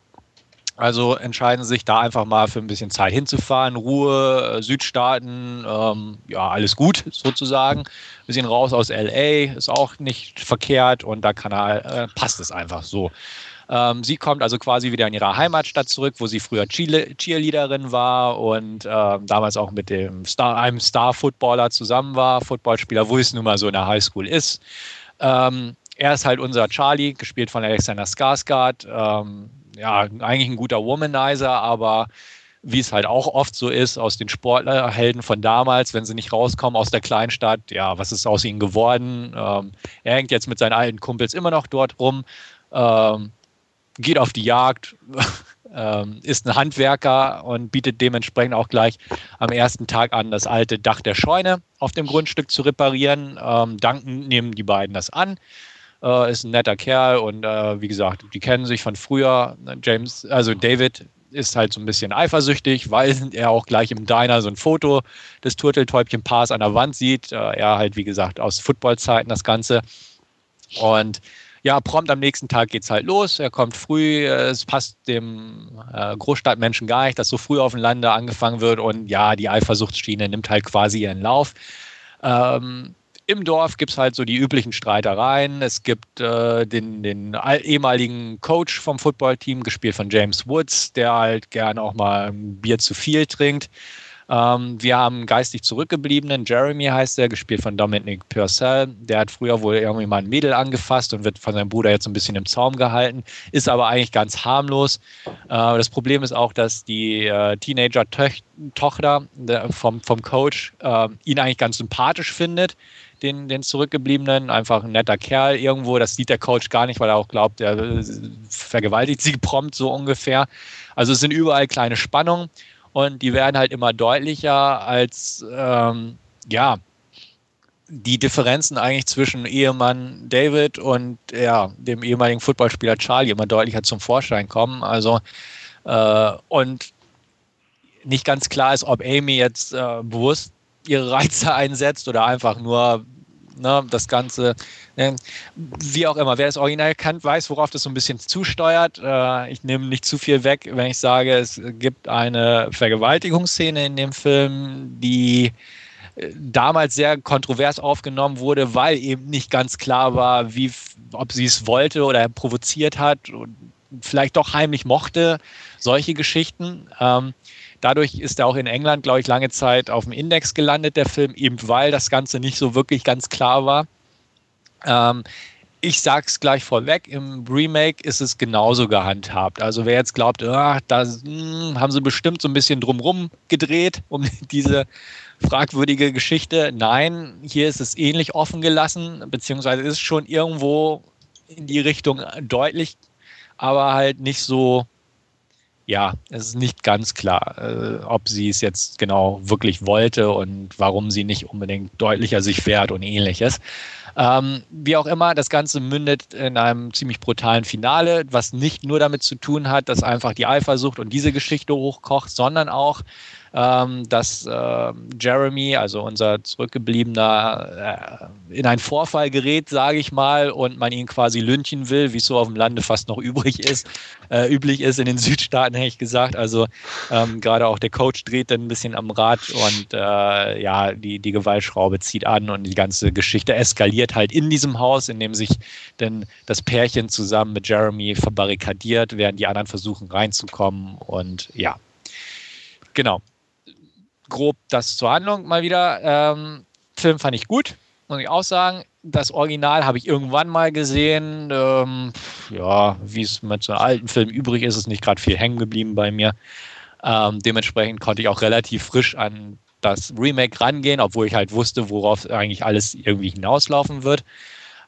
Also entscheiden sich da einfach mal für ein bisschen Zeit hinzufahren. Ruhe, äh, Südstaaten, ähm, ja, alles gut sozusagen. Wir sind raus aus LA, ist auch nicht verkehrt und da kann er, äh, passt es einfach so. Ähm, sie kommt also quasi wieder in ihre Heimatstadt zurück, wo sie früher Cheerleaderin war und äh, damals auch mit dem Star, einem Star-Footballer zusammen war, Footballspieler, wo es nun mal so in der Highschool ist. Ähm, er ist halt unser Charlie, gespielt von Alexander Skarsgård. Ähm, ja, eigentlich ein guter Womanizer, aber wie es halt auch oft so ist, aus den Sportlerhelden von damals, wenn sie nicht rauskommen aus der Kleinstadt, ja, was ist aus ihnen geworden? Ähm, er hängt jetzt mit seinen alten Kumpels immer noch dort rum. Ähm, geht auf die Jagd, ähm, ist ein Handwerker und bietet dementsprechend auch gleich am ersten Tag an, das alte Dach der Scheune auf dem Grundstück zu reparieren. Ähm, dankend nehmen die beiden das an. Äh, ist ein netter Kerl und äh, wie gesagt, die kennen sich von früher. James, also David ist halt so ein bisschen eifersüchtig, weil er auch gleich im Diner so ein Foto des Turteltäubchen-Paars an der Wand sieht. Äh, er halt, wie gesagt, aus Footballzeiten das Ganze. Und ja, prompt am nächsten Tag geht es halt los. Er kommt früh. Es passt dem äh, Großstadtmenschen gar nicht, dass so früh auf dem Lande angefangen wird. Und ja, die Eifersuchtsschiene nimmt halt quasi ihren Lauf. Ähm, Im Dorf gibt es halt so die üblichen Streitereien. Es gibt äh, den, den ehemaligen Coach vom Footballteam, gespielt von James Woods, der halt gerne auch mal ein Bier zu viel trinkt. Ähm, wir haben geistig zurückgebliebenen, Jeremy heißt er, gespielt von Dominic Purcell. Der hat früher wohl irgendwie mal ein Mädel angefasst und wird von seinem Bruder jetzt ein bisschen im Zaum gehalten, ist aber eigentlich ganz harmlos. Äh, das Problem ist auch, dass die äh, Teenager-Tochter vom, vom Coach äh, ihn eigentlich ganz sympathisch findet den, den Zurückgebliebenen. Einfach ein netter Kerl irgendwo. Das sieht der Coach gar nicht, weil er auch glaubt, er äh, vergewaltigt sie prompt so ungefähr. Also es sind überall kleine Spannungen und die werden halt immer deutlicher als ähm, ja die Differenzen eigentlich zwischen Ehemann David und ja, dem ehemaligen Footballspieler Charlie immer deutlicher zum Vorschein kommen. Also äh, und nicht ganz klar ist, ob Amy jetzt äh, bewusst ihre Reize einsetzt oder einfach nur ne, das Ganze, äh, wie auch immer. Wer das Original kennt, weiß, worauf das so ein bisschen zusteuert. Äh, ich nehme nicht zu viel weg, wenn ich sage, es gibt eine Vergewaltigungsszene in dem Film, die äh, damals sehr kontrovers aufgenommen wurde, weil eben nicht ganz klar war, wie, ob sie es wollte oder provoziert hat und vielleicht doch heimlich mochte, solche Geschichten. Ähm, Dadurch ist er auch in England, glaube ich, lange Zeit auf dem Index gelandet, der Film, eben weil das Ganze nicht so wirklich ganz klar war. Ähm, ich sag's gleich vorweg, im Remake ist es genauso gehandhabt. Also wer jetzt glaubt, ah, da hm, haben sie bestimmt so ein bisschen drumrum gedreht um diese fragwürdige Geschichte. Nein, hier ist es ähnlich offen gelassen, beziehungsweise ist schon irgendwo in die Richtung deutlich, aber halt nicht so ja, es ist nicht ganz klar, äh, ob sie es jetzt genau wirklich wollte und warum sie nicht unbedingt deutlicher sich wehrt und ähnliches. Ähm, wie auch immer, das Ganze mündet in einem ziemlich brutalen Finale, was nicht nur damit zu tun hat, dass einfach die Eifersucht und diese Geschichte hochkocht, sondern auch ähm, dass äh, Jeremy, also unser zurückgebliebener, äh, in einen Vorfall gerät, sage ich mal, und man ihn quasi lünchen will, wie es so auf dem Lande fast noch übrig ist, äh, üblich ist in den Südstaaten, hätte ich gesagt. Also ähm, gerade auch der Coach dreht dann ein bisschen am Rad und äh, ja, die, die Gewaltschraube zieht an und die ganze Geschichte eskaliert halt in diesem Haus, in dem sich dann das Pärchen zusammen mit Jeremy verbarrikadiert, während die anderen versuchen reinzukommen und ja. Genau grob das zur Handlung mal wieder. Ähm, Film fand ich gut, muss ich auch sagen. Das Original habe ich irgendwann mal gesehen. Ähm, ja, wie es mit so einem alten Film übrig ist, ist nicht gerade viel hängen geblieben bei mir. Ähm, dementsprechend konnte ich auch relativ frisch an das Remake rangehen, obwohl ich halt wusste, worauf eigentlich alles irgendwie hinauslaufen wird.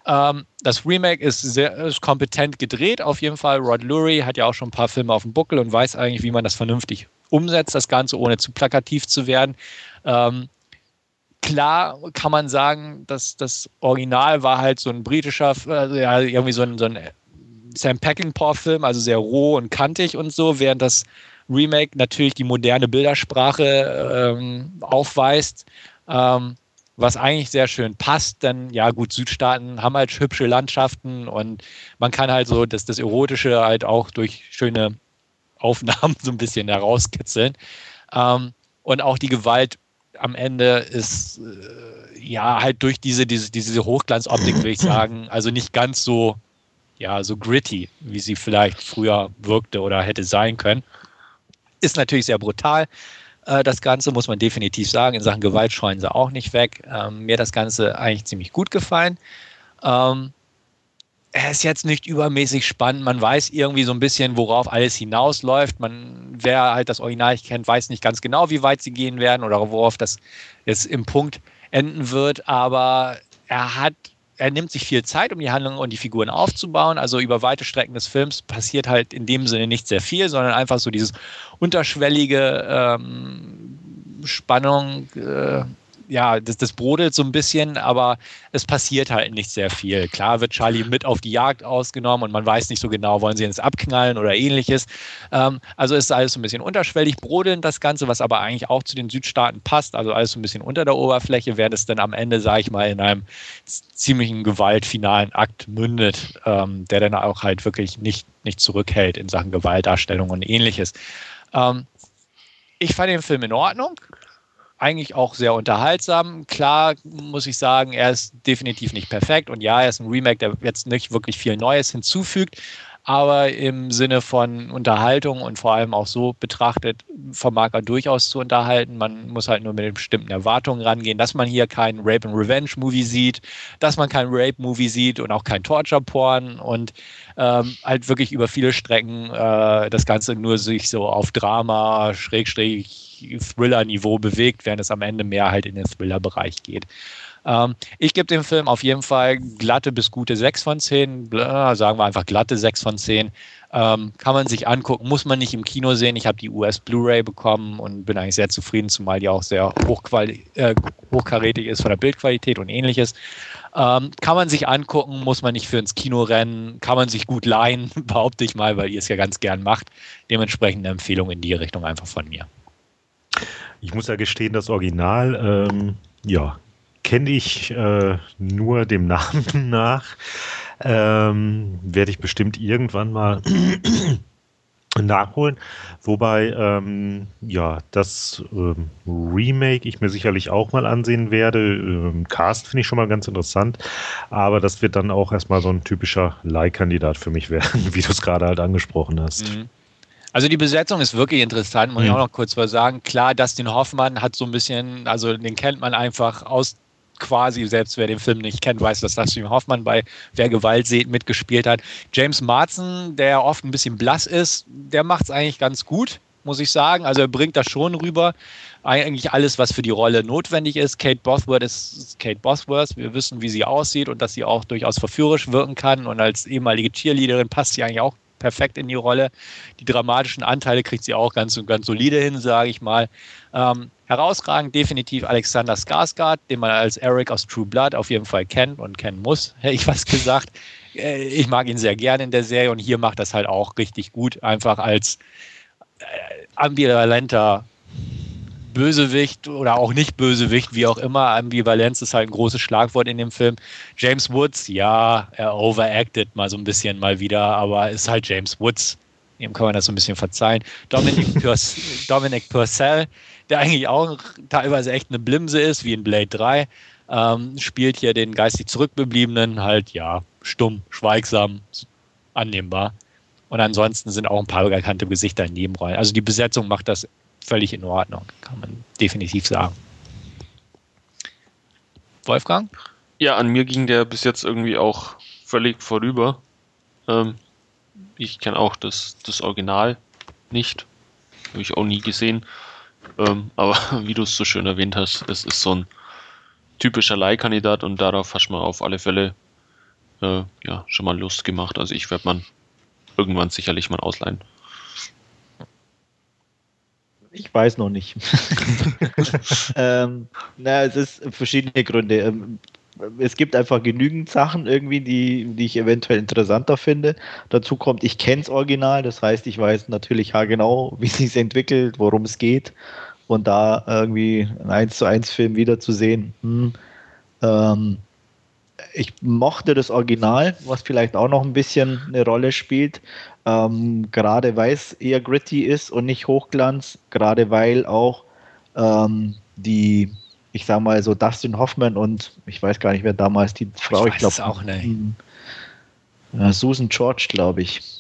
Ähm, das Remake ist sehr ist kompetent gedreht, auf jeden Fall. Rod Lurie hat ja auch schon ein paar Filme auf dem Buckel und weiß eigentlich, wie man das vernünftig umsetzt, das Ganze ohne zu plakativ zu werden. Ähm, klar kann man sagen, dass das Original war halt so ein britischer, äh, ja, irgendwie so ein, so ein Sam Peckinpah-Film, also sehr roh und kantig und so, während das Remake natürlich die moderne Bildersprache ähm, aufweist, ähm, was eigentlich sehr schön passt, denn ja gut, Südstaaten haben halt hübsche Landschaften und man kann halt so das, das Erotische halt auch durch schöne Aufnahmen so ein bisschen herauskitzeln. Ähm, und auch die Gewalt am Ende ist äh, ja halt durch diese, diese, diese Hochglanzoptik, würde ich sagen, also nicht ganz so, ja, so gritty, wie sie vielleicht früher wirkte oder hätte sein können. Ist natürlich sehr brutal. Äh, das Ganze muss man definitiv sagen. In Sachen Gewalt scheuen sie auch nicht weg. Ähm, mir das Ganze eigentlich ziemlich gut gefallen. Ähm, er ist jetzt nicht übermäßig spannend. Man weiß irgendwie so ein bisschen, worauf alles hinausläuft. Man, wer halt das Original kennt, weiß nicht ganz genau, wie weit sie gehen werden oder worauf das jetzt im Punkt enden wird. Aber er hat, er nimmt sich viel Zeit, um die Handlung und die Figuren aufzubauen. Also über weite Strecken des Films passiert halt in dem Sinne nicht sehr viel, sondern einfach so dieses unterschwellige ähm, Spannung. Äh, ja, das, das brodelt so ein bisschen, aber es passiert halt nicht sehr viel. Klar wird Charlie mit auf die Jagd ausgenommen und man weiß nicht so genau, wollen sie jetzt abknallen oder ähnliches. Ähm, also ist alles so ein bisschen unterschwellig brodelnd, das Ganze, was aber eigentlich auch zu den Südstaaten passt, also alles so ein bisschen unter der Oberfläche, während es dann am Ende, sage ich mal, in einem ziemlichen gewaltfinalen Akt mündet, ähm, der dann auch halt wirklich nicht, nicht zurückhält in Sachen Gewaltdarstellung und ähnliches. Ähm, ich fand den Film in Ordnung eigentlich auch sehr unterhaltsam. Klar muss ich sagen, er ist definitiv nicht perfekt und ja, er ist ein Remake, der jetzt nicht wirklich viel Neues hinzufügt, aber im Sinne von Unterhaltung und vor allem auch so betrachtet, vermag er durchaus zu unterhalten. Man muss halt nur mit bestimmten Erwartungen rangehen, dass man hier keinen Rape and Revenge Movie sieht, dass man keinen Rape Movie sieht und auch kein Torture Porn und ähm, halt wirklich über viele Strecken äh, das Ganze nur sich so auf Drama, Schrägstrich, Thriller-Niveau bewegt, während es am Ende mehr halt in den Thriller-Bereich geht. Ähm, ich gebe dem Film auf jeden Fall glatte bis gute 6 von 10, sagen wir einfach glatte 6 von 10. Ähm, kann man sich angucken, muss man nicht im Kino sehen. Ich habe die US Blu-ray bekommen und bin eigentlich sehr zufrieden, zumal die auch sehr äh, hochkarätig ist von der Bildqualität und ähnliches. Ähm, kann man sich angucken, muss man nicht für ins Kino rennen, kann man sich gut leihen, behaupte ich mal, weil ihr es ja ganz gern macht. Dementsprechend eine Empfehlung in die Richtung einfach von mir. Ich muss ja gestehen, das Original, ähm, ja, kenne ich äh, nur dem Namen nach. Ähm, Werde ich bestimmt irgendwann mal nachholen. Wobei, ähm, ja, das ähm, Remake ich mir sicherlich auch mal ansehen werde. Ähm, Cast finde ich schon mal ganz interessant, aber das wird dann auch erstmal so ein typischer Leihkandidat für mich werden, wie du es gerade halt angesprochen hast. Mhm. Also die Besetzung ist wirklich interessant, muss mhm. ich auch noch kurz was sagen. Klar, Dustin Hoffmann hat so ein bisschen, also den kennt man einfach aus quasi, selbst wer den Film nicht kennt, weiß, dass Dustin Hoffmann bei Wer Gewalt sieht mitgespielt hat. James Marsden, der oft ein bisschen blass ist, der macht es eigentlich ganz gut, muss ich sagen. Also er bringt das schon rüber. Eigentlich alles, was für die Rolle notwendig ist. Kate Bosworth ist Kate Bosworth. Wir wissen, wie sie aussieht und dass sie auch durchaus verführerisch wirken kann. Und als ehemalige Cheerleaderin passt sie eigentlich auch perfekt in die Rolle. Die dramatischen Anteile kriegt sie auch ganz, ganz solide hin, sage ich mal. Ähm, herausragend definitiv Alexander Skarsgård, den man als Eric aus True Blood auf jeden Fall kennt und kennen muss, hätte ich was gesagt. Äh, ich mag ihn sehr gerne in der Serie und hier macht das halt auch richtig gut, einfach als äh, ambivalenter Bösewicht oder auch nicht Bösewicht, wie auch immer. Ambivalenz ist halt ein großes Schlagwort in dem Film. James Woods, ja, er overacted mal so ein bisschen mal wieder, aber ist halt James Woods. Ihm kann man das so ein bisschen verzeihen. Dominic, Purs Dominic Purcell, der eigentlich auch teilweise echt eine Blimse ist, wie in Blade 3, ähm, spielt hier den geistig Zurückgebliebenen halt, ja, stumm, schweigsam, annehmbar. Und ansonsten sind auch ein paar bekannte Gesichter in Nebenrollen. Also die Besetzung macht das völlig in Ordnung, kann man definitiv sagen. Wolfgang? Ja, an mir ging der bis jetzt irgendwie auch völlig vorüber. Ähm, ich kenne auch das, das Original nicht. Habe ich auch nie gesehen. Ähm, aber wie du es so schön erwähnt hast, es ist so ein typischer Leihkandidat und darauf hast du mal auf alle Fälle äh, ja, schon mal Lust gemacht. Also ich werde man irgendwann sicherlich mal ausleihen. Ich weiß noch nicht. ähm, na, es ist verschiedene Gründe. Ähm, es gibt einfach genügend Sachen irgendwie, die, die ich eventuell interessanter finde. Dazu kommt, ich kenne das Original, das heißt, ich weiß natürlich genau, wie es sich entwickelt, worum es geht. Und da irgendwie ein 1 zu 1 Film wiederzusehen, hm, ähm, ich mochte das Original, was vielleicht auch noch ein bisschen eine Rolle spielt. Ähm, gerade weil es eher gritty ist und nicht Hochglanz, gerade weil auch ähm, die ich sag mal so Dustin Hoffman und ich weiß gar nicht, wer damals die Frau, ich, ich glaube auch nicht. Äh, Susan George, glaube ich.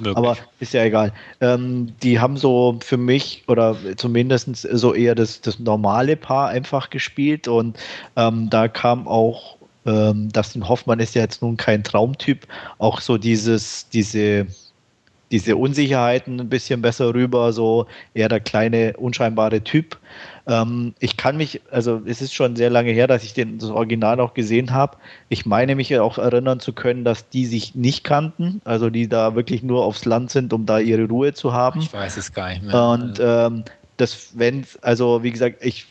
Möglich. Aber ist ja egal. Ähm, die haben so für mich oder zumindest so eher das, das normale Paar einfach gespielt und ähm, da kam auch ähm, Dustin Hoffmann ist ja jetzt nun kein Traumtyp, auch so dieses, diese diese Unsicherheiten ein bisschen besser rüber, so eher der kleine, unscheinbare Typ. Ähm, ich kann mich, also es ist schon sehr lange her, dass ich den, das Original auch gesehen habe. Ich meine mich auch erinnern zu können, dass die sich nicht kannten, also die da wirklich nur aufs Land sind, um da ihre Ruhe zu haben. Ich weiß es gar nicht mehr. Und ähm, das, wenn, also wie gesagt, ich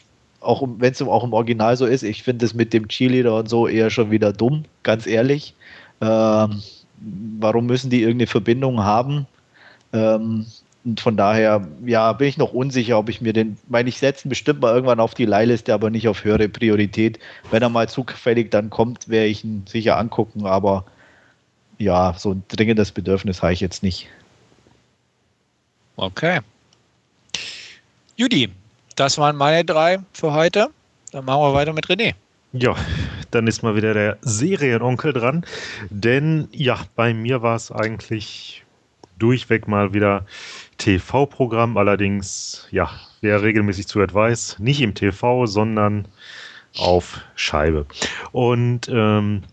auch wenn es auch im Original so ist, ich finde es mit dem Cheerleader und so eher schon wieder dumm, ganz ehrlich. Ähm, warum müssen die irgendeine Verbindung haben? Ähm, und von daher, ja, bin ich noch unsicher, ob ich mir den, meine ich setze bestimmt mal irgendwann auf die Leihliste, aber nicht auf höhere Priorität. Wenn er mal zufällig dann kommt, werde ich ihn sicher angucken, aber ja, so ein dringendes Bedürfnis habe ich jetzt nicht. Okay. Judy, das waren meine drei für heute. Dann machen wir weiter mit René. Ja, dann ist mal wieder der Serienonkel dran. Denn ja, bei mir war es eigentlich durchweg mal wieder TV-Programm. Allerdings, ja, wer regelmäßig zu weiß, nicht im TV, sondern auf Scheibe. Und ähm,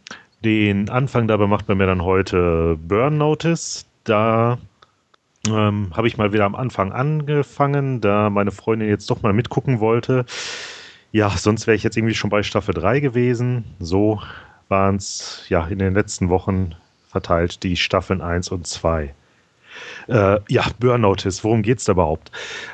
den Anfang dabei macht bei mir dann heute Burn Notice. Da ähm, habe ich mal wieder am Anfang angefangen, da meine Freundin jetzt doch mal mitgucken wollte. Ja, sonst wäre ich jetzt irgendwie schon bei Staffel 3 gewesen. So waren es ja in den letzten Wochen verteilt die Staffeln 1 und 2. Äh, ja, Burnout ist. Worum geht es da überhaupt?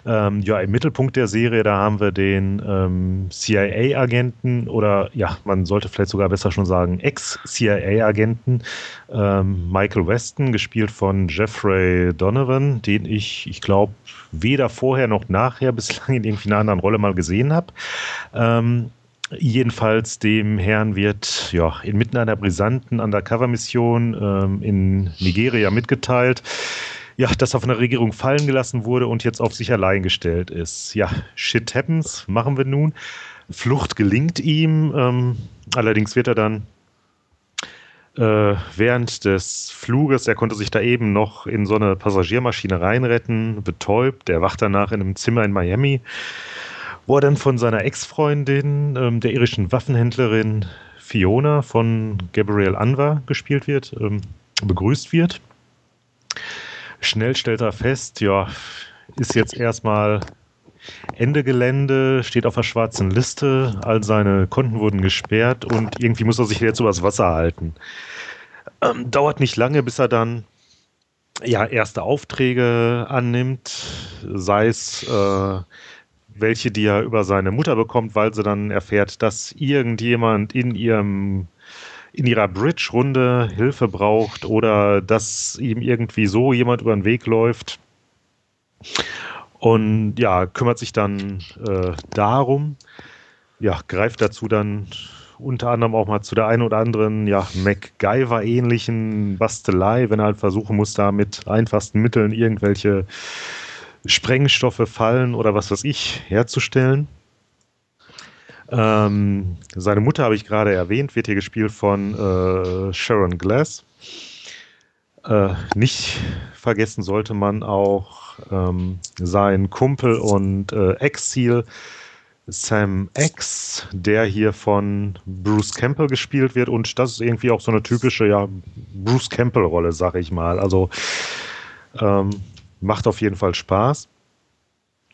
Ähm, ja, im Mittelpunkt der Serie, da haben wir den ähm, CIA-Agenten oder ja, man sollte vielleicht sogar besser schon sagen, Ex-CIA-Agenten ähm, Michael Weston, gespielt von Jeffrey Donovan, den ich, ich glaube, weder vorher noch nachher bislang in irgendwie einer anderen Rolle mal gesehen habe. Ähm, Jedenfalls dem Herrn wird ja inmitten einer brisanten Undercover-Mission ähm, in Nigeria mitgeteilt, ja, dass er von der Regierung fallen gelassen wurde und jetzt auf sich allein gestellt ist. Ja, shit happens, machen wir nun. Flucht gelingt ihm, ähm, allerdings wird er dann äh, während des Fluges, er konnte sich da eben noch in so eine Passagiermaschine reinretten, betäubt. Er wacht danach in einem Zimmer in Miami wo er dann von seiner Ex-Freundin, ähm, der irischen Waffenhändlerin Fiona von Gabriel Anwar gespielt wird, ähm, begrüßt wird. Schnell stellt er fest, ja, ist jetzt erstmal Ende Gelände, steht auf der schwarzen Liste, all seine Konten wurden gesperrt und irgendwie muss er sich jetzt übers Wasser halten. Ähm, dauert nicht lange, bis er dann ja erste Aufträge annimmt, sei es äh, welche, die er über seine Mutter bekommt, weil sie dann erfährt, dass irgendjemand in ihrem in ihrer Bridge-Runde Hilfe braucht oder dass ihm irgendwie so jemand über den Weg läuft. Und ja, kümmert sich dann äh, darum, ja, greift dazu dann unter anderem auch mal zu der einen oder anderen, ja, MacGyver-ähnlichen Bastelei, wenn er halt versuchen muss, da mit einfachsten Mitteln irgendwelche Sprengstoffe, Fallen oder was weiß ich herzustellen. Ähm, seine Mutter habe ich gerade erwähnt, wird hier gespielt von äh, Sharon Glass. Äh, nicht vergessen sollte man auch ähm, seinen Kumpel und äh, Ex-Ziel Sam X, der hier von Bruce Campbell gespielt wird. Und das ist irgendwie auch so eine typische ja, Bruce Campbell-Rolle, sag ich mal. Also ähm, Macht auf jeden Fall Spaß.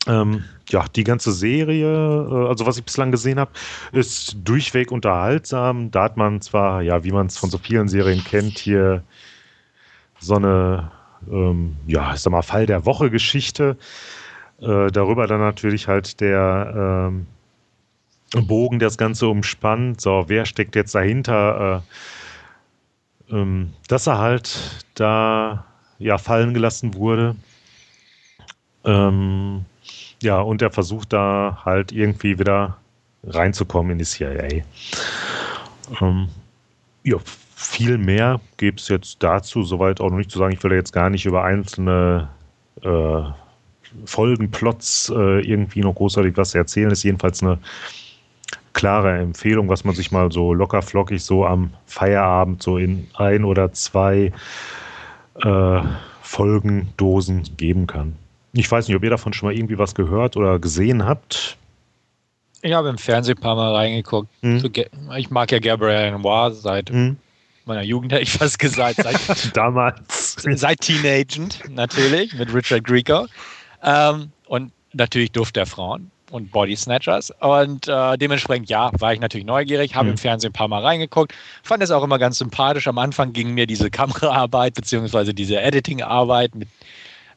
Ähm, ja, die ganze Serie, äh, also was ich bislang gesehen habe, ist durchweg unterhaltsam. Da hat man zwar, ja, wie man es von so vielen Serien kennt, hier so eine, ähm, ja, ich sag mal, Fall der Woche Geschichte. Äh, darüber dann natürlich halt der ähm, Bogen, der das Ganze umspannt. So, wer steckt jetzt dahinter? Äh, ähm, dass er halt da ja fallen gelassen wurde ähm, ja, und er versucht da halt irgendwie wieder reinzukommen in die CIA. Ähm, ja, viel mehr gibt es jetzt dazu, soweit auch noch nicht zu sagen. Ich will jetzt gar nicht über einzelne äh, Folgenplots äh, irgendwie noch großartig was erzählen. Das ist jedenfalls eine klare Empfehlung, was man sich mal so locker flockig so am Feierabend so in ein oder zwei äh, Folgendosen geben kann. Ich weiß nicht, ob ihr davon schon mal irgendwie was gehört oder gesehen habt. Ich habe im Fernsehen ein paar Mal reingeguckt. Mhm. Ich mag ja Gabriel Noir seit mhm. meiner Jugend, hätte ich fast gesagt. Seit, Damals. Seit Teenagend, natürlich, mit Richard Grieger. Ähm, und natürlich Duft der Frauen und Body Snatchers. Und äh, dementsprechend, ja, war ich natürlich neugierig, habe mhm. im Fernsehen ein paar Mal reingeguckt, fand es auch immer ganz sympathisch. Am Anfang ging mir diese Kameraarbeit beziehungsweise diese Editingarbeit mit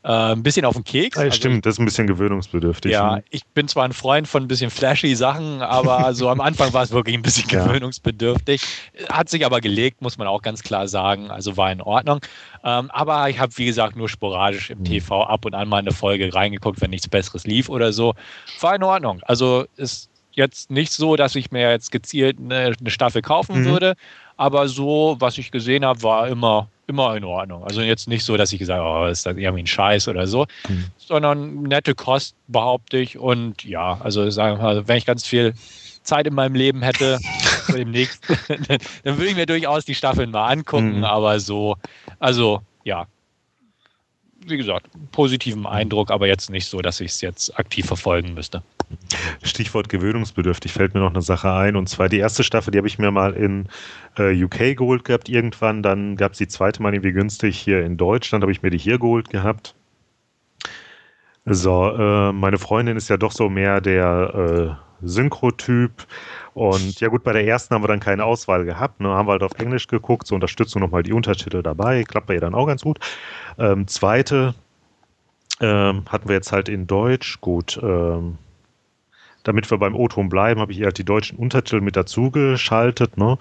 äh, ein bisschen auf den Keks. Ja, also, stimmt, das ist ein bisschen gewöhnungsbedürftig. Ja, ne? ich bin zwar ein Freund von ein bisschen flashy Sachen, aber so am Anfang war es wirklich ein bisschen gewöhnungsbedürftig. Hat sich aber gelegt, muss man auch ganz klar sagen. Also war in Ordnung. Ähm, aber ich habe, wie gesagt, nur sporadisch im mhm. TV ab und an mal eine Folge reingeguckt, wenn nichts Besseres lief oder so. War in Ordnung. Also ist jetzt nicht so, dass ich mir jetzt gezielt eine, eine Staffel kaufen mhm. würde. Aber so, was ich gesehen habe, war immer immer in Ordnung. Also jetzt nicht so, dass ich gesagt habe, oh, ist das irgendwie ein Scheiß oder so, mhm. sondern nette Kost, behaupte ich. Und ja, also sagen wir mal, wenn ich ganz viel Zeit in meinem Leben hätte, demnächst, dann würde ich mir durchaus die Staffeln mal angucken, mhm. aber so, also ja, wie gesagt, positiven Eindruck, aber jetzt nicht so, dass ich es jetzt aktiv verfolgen müsste. Stichwort gewöhnungsbedürftig fällt mir noch eine Sache ein. Und zwar die erste Staffel, die habe ich mir mal in äh, UK geholt gehabt irgendwann. Dann gab es die zweite mal irgendwie günstig hier in Deutschland, habe ich mir die hier geholt gehabt. So, äh, meine Freundin ist ja doch so mehr der Synchrotyp. Und ja gut, bei der ersten haben wir dann keine Auswahl gehabt. Ne? Haben wir halt auf Englisch geguckt, zur Unterstützung nochmal die Untertitel dabei. Klappt bei ihr dann auch ganz gut. Ähm, zweite ähm, hatten wir jetzt halt in Deutsch. Gut, ähm, damit wir beim O-Ton bleiben, habe ich ihr halt die deutschen Untertitel mit dazu geschaltet. Ne?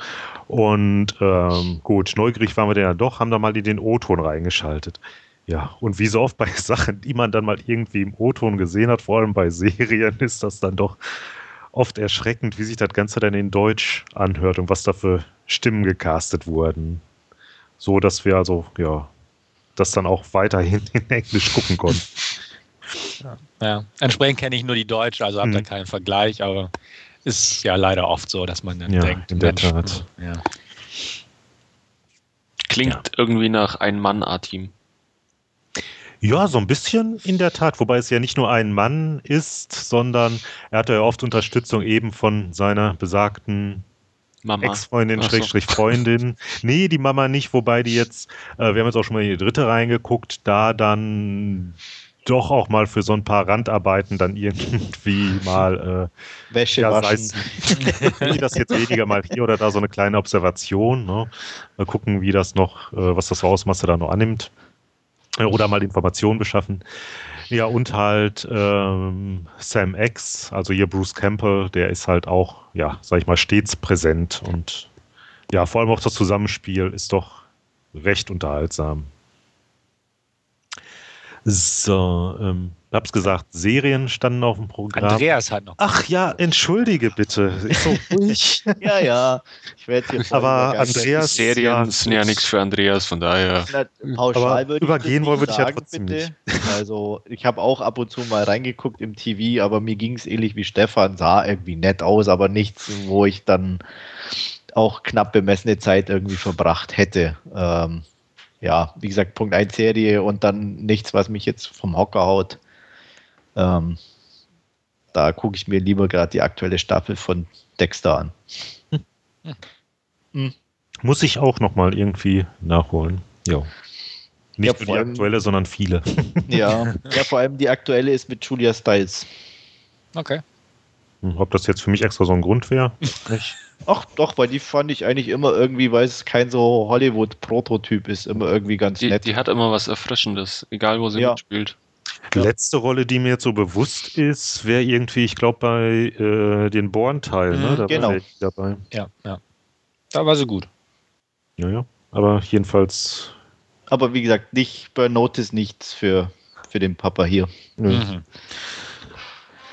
Und ähm, gut, neugierig waren wir dann ja doch, haben da mal in den O-Ton reingeschaltet. Ja, und wie so oft bei Sachen, die man dann mal irgendwie im O-Ton gesehen hat, vor allem bei Serien, ist das dann doch oft erschreckend, wie sich das Ganze dann in Deutsch anhört und was da für Stimmen gecastet wurden. So, dass wir also, ja, das dann auch weiterhin in Englisch gucken konnten. Ja, ja. entsprechend kenne ich nur die Deutsche, also habe hm. da keinen Vergleich, aber ist ja leider oft so, dass man dann ja, denkt, in der Mensch, Tat. Ja. Klingt ja. irgendwie nach ein Mann-A-Team. Ja, so ein bisschen in der Tat, wobei es ja nicht nur ein Mann ist, sondern er hatte ja oft Unterstützung eben von seiner besagten Ex-Freundin, so. Schrägstrich Freundin. nee, die Mama nicht, wobei die jetzt, äh, wir haben jetzt auch schon mal in die dritte reingeguckt, da dann doch auch mal für so ein paar Randarbeiten dann irgendwie mal äh, Wäsche ja, waschen. wie das jetzt weniger mal hier oder da so eine kleine Observation. Ne? Mal gucken, wie das noch, äh, was das für Ausmaße da noch annimmt. Äh, oder mal Informationen beschaffen. Ja, und halt ähm, Sam X, also hier Bruce Campbell, der ist halt auch, ja, sag ich mal, stets präsent und ja, vor allem auch das Zusammenspiel ist doch recht unterhaltsam. So, ähm, hab's gesagt, Serien standen auf dem Programm. Andreas hat noch. Ach ja, entschuldige bitte. Ist so ruhig. ja, ja. Ich werde jetzt Aber Andreas. Serien sind ja nichts für Andreas, von daher. pauschal aber übergehen wollen würde ich ja trotzdem bitte. nicht. Also, ich habe auch ab und zu mal reingeguckt im TV, aber mir ging es ähnlich wie Stefan. Sah irgendwie nett aus, aber nichts, wo ich dann auch knapp bemessene Zeit irgendwie verbracht hätte. Ähm, ja, wie gesagt, Punkt 1 Serie und dann nichts, was mich jetzt vom Hocker haut. Ähm, da gucke ich mir lieber gerade die aktuelle Staffel von Dexter an. Hm. Muss ich auch nochmal irgendwie nachholen. Ja. Nicht ja, nur die aktuelle, sondern viele. Ja, ja, vor allem die aktuelle ist mit Julia Stiles. Okay. Hm, ob das jetzt für mich extra so ein Grund wäre? Ach doch, weil die fand ich eigentlich immer irgendwie, weil es kein so Hollywood-Prototyp ist, immer irgendwie ganz die, nett. Die hat immer was Erfrischendes, egal wo sie ja. mitspielt. Die letzte Rolle, die mir jetzt so bewusst ist, wäre irgendwie, ich glaube, bei äh, den Born-Teilen, ne? Da genau. war dabei. Ja, ja. Da war sie gut. Ja, ja. Aber jedenfalls. Aber wie gesagt, nicht Burnout ist nichts für, für den Papa hier. Mhm.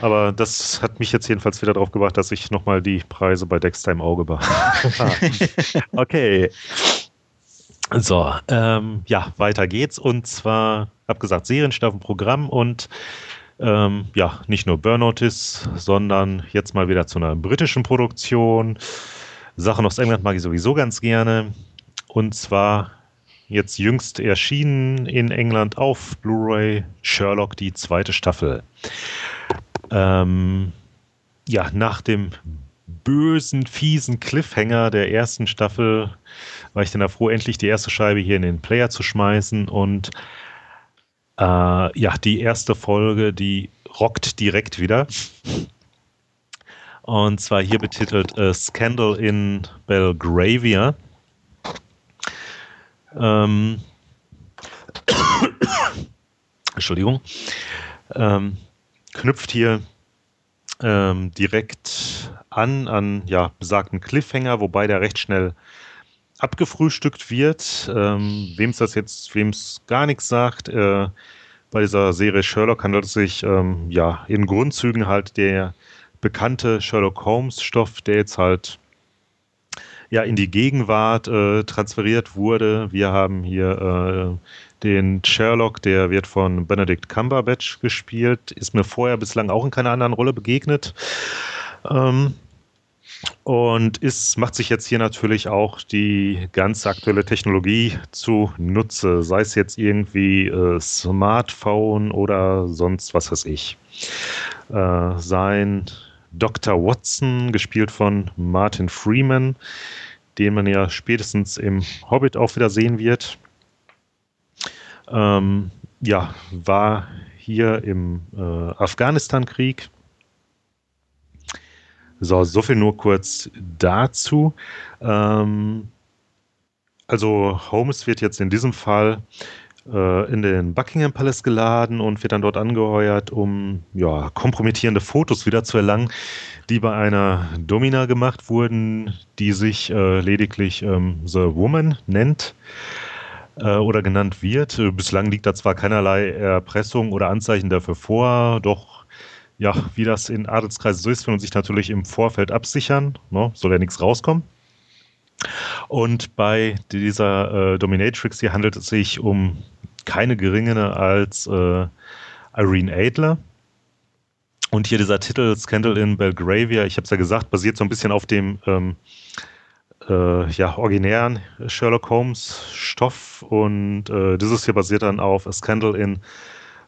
Aber das hat mich jetzt jedenfalls wieder darauf gebracht, dass ich nochmal die Preise bei Dexter im Auge behalte. okay. So, ähm, ja, weiter geht's. Und zwar, hab gesagt, Serienstaffelprogramm und ähm, ja, nicht nur Burnotis, sondern jetzt mal wieder zu einer britischen Produktion. Sachen aus England mag ich sowieso ganz gerne. Und zwar jetzt jüngst erschienen in England auf Blu-ray Sherlock, die zweite Staffel. Ähm, ja, nach dem bösen, fiesen Cliffhanger der ersten Staffel war ich dann da froh, endlich die erste Scheibe hier in den Player zu schmeißen und äh, ja, die erste Folge, die rockt direkt wieder. Und zwar hier betitelt äh, Scandal in Belgravia. Ähm, Entschuldigung. Ähm, knüpft hier ähm, direkt an, an ja, besagten Cliffhanger, wobei der recht schnell abgefrühstückt wird. Ähm, wem es das jetzt, wem es gar nichts sagt, äh, bei dieser Serie Sherlock handelt es sich ähm, ja in Grundzügen halt der bekannte Sherlock Holmes Stoff, der jetzt halt ja in die Gegenwart äh, transferiert wurde. Wir haben hier äh, den Sherlock, der wird von Benedict Cumberbatch gespielt, ist mir vorher bislang auch in keiner anderen Rolle begegnet. Ähm, und ist, macht sich jetzt hier natürlich auch die ganz aktuelle Technologie zunutze, sei es jetzt irgendwie äh, Smartphone oder sonst was weiß ich. Äh, sein Dr. Watson, gespielt von Martin Freeman, den man ja spätestens im Hobbit auch wieder sehen wird, ähm, ja, war hier im äh, Afghanistan-Krieg So, so viel nur kurz dazu. Ähm, also Holmes wird jetzt in diesem Fall in den Buckingham Palace geladen und wird dann dort angeheuert, um ja, kompromittierende Fotos wieder zu erlangen, die bei einer Domina gemacht wurden, die sich äh, lediglich ähm, The Woman nennt äh, oder genannt wird. Äh, bislang liegt da zwar keinerlei Erpressung oder Anzeichen dafür vor, doch ja, wie das in Adelskreisen so ist, will man sich natürlich im Vorfeld absichern, ne? soll ja nichts rauskommen. Und bei dieser äh, Dominatrix hier handelt es sich um keine geringere als äh, Irene Adler. Und hier dieser Titel Scandal in Belgravia, ich habe es ja gesagt, basiert so ein bisschen auf dem ähm, äh, ja, originären Sherlock Holmes Stoff und äh, dieses hier basiert dann auf A Scandal in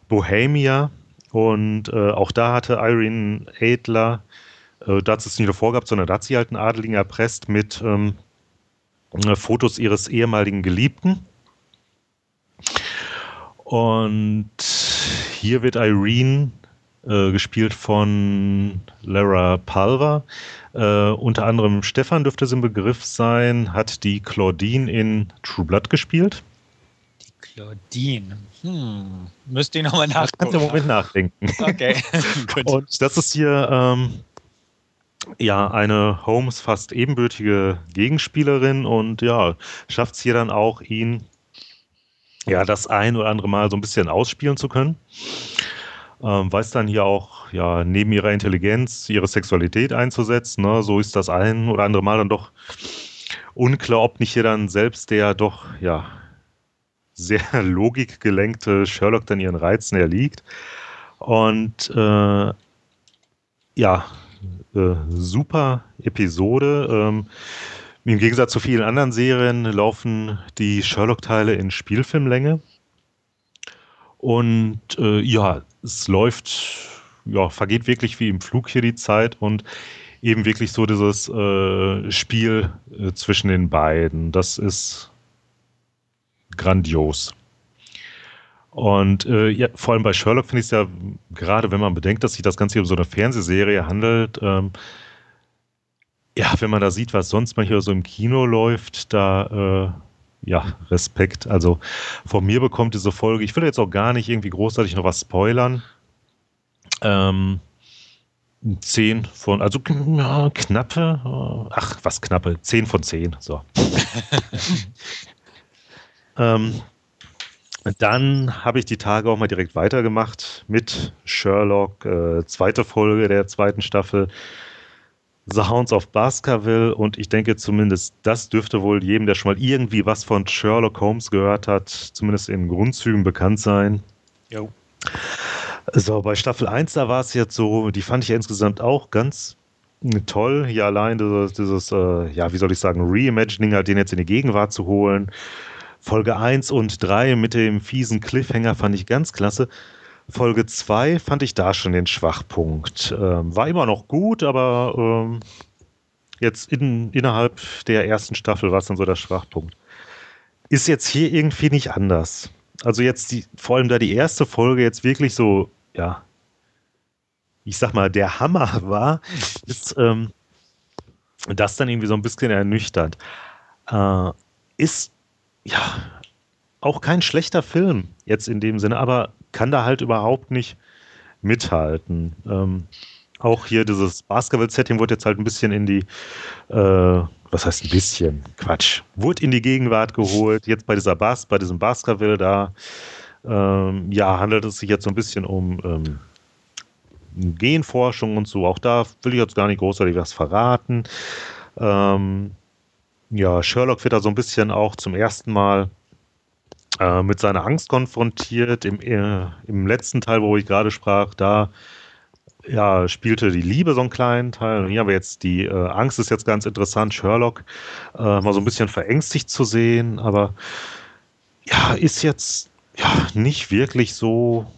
Bohemia und äh, auch da hatte Irene Adler, äh, da hat es nicht nur vorgehabt, sondern da hat sie halt einen Adeligen erpresst mit ähm, äh, Fotos ihres ehemaligen Geliebten. Und hier wird Irene äh, gespielt von Lara Palver. Äh, unter anderem Stefan dürfte es im Begriff sein, hat die Claudine in True Blood gespielt. Die Claudine. Hm. Müsst ihr nochmal nachdenken. Kannst du im Moment nachdenken. Okay. Und das ist hier ähm, ja eine Holmes fast ebenbürtige Gegenspielerin und ja, schafft es hier dann auch, ihn ja das ein oder andere Mal so ein bisschen ausspielen zu können. Ähm, weiß dann hier auch, ja, neben ihrer Intelligenz ihre Sexualität einzusetzen. Ne? So ist das ein oder andere Mal dann doch unklar, ob nicht hier dann selbst der doch, ja, sehr logikgelenkte Sherlock dann ihren Reizen erliegt. Und äh, ja, äh, super Episode. Ähm, Im Gegensatz zu vielen anderen Serien laufen die Sherlock-Teile in Spielfilmlänge. Und äh, ja, es läuft, ja, vergeht wirklich wie im Flug hier die Zeit und eben wirklich so dieses äh, Spiel äh, zwischen den beiden. Das ist grandios. Und äh, ja, vor allem bei Sherlock finde ich es ja, gerade wenn man bedenkt, dass sich das Ganze hier um so eine Fernsehserie handelt, ähm, ja, wenn man da sieht, was sonst manchmal so im Kino läuft, da, äh, ja, Respekt. Also von mir bekommt diese Folge, ich will jetzt auch gar nicht irgendwie großartig noch was spoilern. Ähm, 10 von, also ja, knappe, ach, was knappe, 10 von 10, so. ähm, dann habe ich die Tage auch mal direkt weitergemacht mit Sherlock, äh, zweite Folge der zweiten Staffel, The Hounds of Baskerville und ich denke zumindest, das dürfte wohl jedem, der schon mal irgendwie was von Sherlock Holmes gehört hat, zumindest in Grundzügen bekannt sein. Jo. So, bei Staffel 1, da war es jetzt so, die fand ich ja insgesamt auch ganz toll, hier allein dieses, dieses äh, ja, wie soll ich sagen, Reimagining, halt den jetzt in die Gegenwart zu holen Folge 1 und 3 mit dem fiesen Cliffhanger fand ich ganz klasse. Folge 2 fand ich da schon den Schwachpunkt. Ähm, war immer noch gut, aber ähm, jetzt in, innerhalb der ersten Staffel war es dann so der Schwachpunkt. Ist jetzt hier irgendwie nicht anders. Also jetzt die, vor allem da die erste Folge jetzt wirklich so, ja, ich sag mal, der Hammer war, ist ähm, das dann irgendwie so ein bisschen ernüchternd. Äh, ist ja, auch kein schlechter Film jetzt in dem Sinne, aber kann da halt überhaupt nicht mithalten. Ähm, auch hier dieses Basketball-Setting wurde jetzt halt ein bisschen in die, äh, was heißt ein bisschen? Quatsch. Wurde in die Gegenwart geholt. Jetzt bei dieser Bas, bei diesem Basketball da, ähm, ja, handelt es sich jetzt so ein bisschen um ähm, Genforschung und so. Auch da will ich jetzt gar nicht großartig was verraten. Ähm, ja, Sherlock wird da so ein bisschen auch zum ersten Mal äh, mit seiner Angst konfrontiert. Im, äh, Im letzten Teil, wo ich gerade sprach, da ja, spielte die Liebe so einen kleinen Teil. Und hier haben wir jetzt die äh, Angst, ist jetzt ganz interessant, Sherlock äh, mal so ein bisschen verängstigt zu sehen, aber ja, ist jetzt ja nicht wirklich so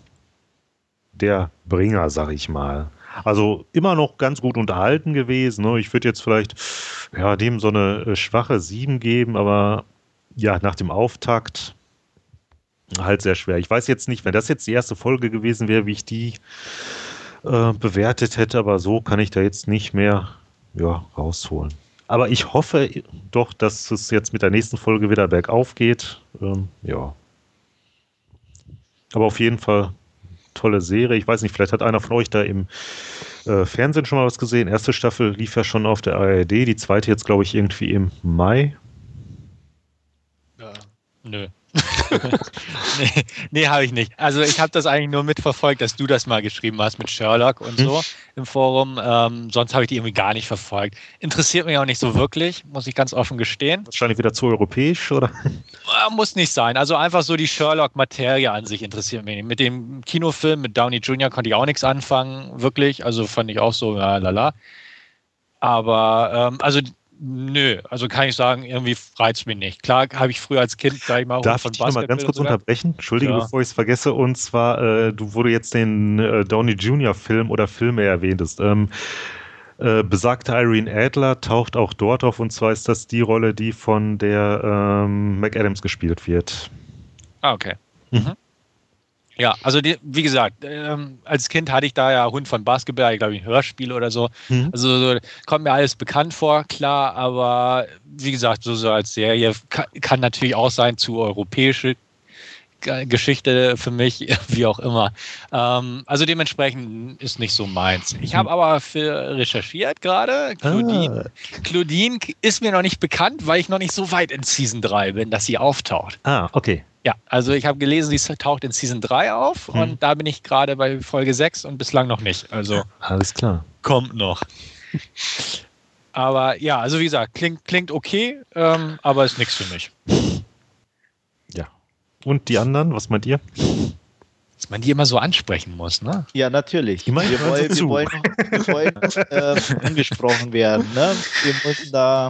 der Bringer, sag ich mal. Also immer noch ganz gut unterhalten gewesen. Ne? Ich würde jetzt vielleicht ja, dem so eine äh, schwache 7 geben, aber ja, nach dem Auftakt halt sehr schwer. Ich weiß jetzt nicht, wenn das jetzt die erste Folge gewesen wäre, wie ich die äh, bewertet hätte, aber so kann ich da jetzt nicht mehr ja, rausholen. Aber ich hoffe doch, dass es jetzt mit der nächsten Folge wieder bergauf geht. Ähm, ja. Aber auf jeden Fall tolle Serie. Ich weiß nicht, vielleicht hat einer von euch da im äh, Fernsehen schon mal was gesehen. Erste Staffel lief ja schon auf der ARD, die zweite jetzt, glaube ich, irgendwie im Mai. Ja. Nö. Nee, nee habe ich nicht. Also ich habe das eigentlich nur mitverfolgt, dass du das mal geschrieben hast mit Sherlock und so hm. im Forum. Ähm, sonst habe ich die irgendwie gar nicht verfolgt. Interessiert mich auch nicht so wirklich, muss ich ganz offen gestehen. Wahrscheinlich wieder zu europäisch, oder? Äh, muss nicht sein. Also einfach so die Sherlock-Materie an sich interessiert mich nicht. Mit dem Kinofilm mit Downey Jr. konnte ich auch nichts anfangen, wirklich. Also fand ich auch so, ja, lala. Aber ähm, also Nö, also kann ich sagen, irgendwie reizt mich nicht. Klar habe ich früher als Kind, sag ich mal, Darf von ich mal ganz kurz unterbrechen? Entschuldige, ja. bevor ich es vergesse. Und zwar, äh, du wurde jetzt den äh, Downey Jr. Film oder Filme erwähntest. Ähm, äh, besagte Irene Adler taucht auch dort auf und zwar ist das die Rolle, die von der ähm, McAdams gespielt wird. Ah, okay. Mhm. Ja, also die, wie gesagt, ähm, als Kind hatte ich da ja Hund von Basketball, ich glaube ein Hörspiel oder so. Mhm. Also so, kommt mir alles bekannt vor, klar, aber wie gesagt, so, so als Serie kann, kann natürlich auch sein zu europäische Geschichte für mich, wie auch immer. Ähm, also dementsprechend ist nicht so meins. Ich habe aber für recherchiert gerade. Claudine, ah. Claudine ist mir noch nicht bekannt, weil ich noch nicht so weit in Season 3 bin, dass sie auftaucht. Ah, okay. Ja, also ich habe gelesen, sie taucht in Season 3 auf hm. und da bin ich gerade bei Folge 6 und bislang noch nicht. Also alles klar. Kommt noch. aber ja, also wie gesagt, klingt, klingt okay, ähm, aber ist nichts für mich. Ja. Und die anderen, was meint ihr? Dass man die immer so ansprechen muss, ne? Ja, natürlich. Immer wir, wollen, wir wollen, wir wollen äh, angesprochen werden. Ne? Wir müssen da.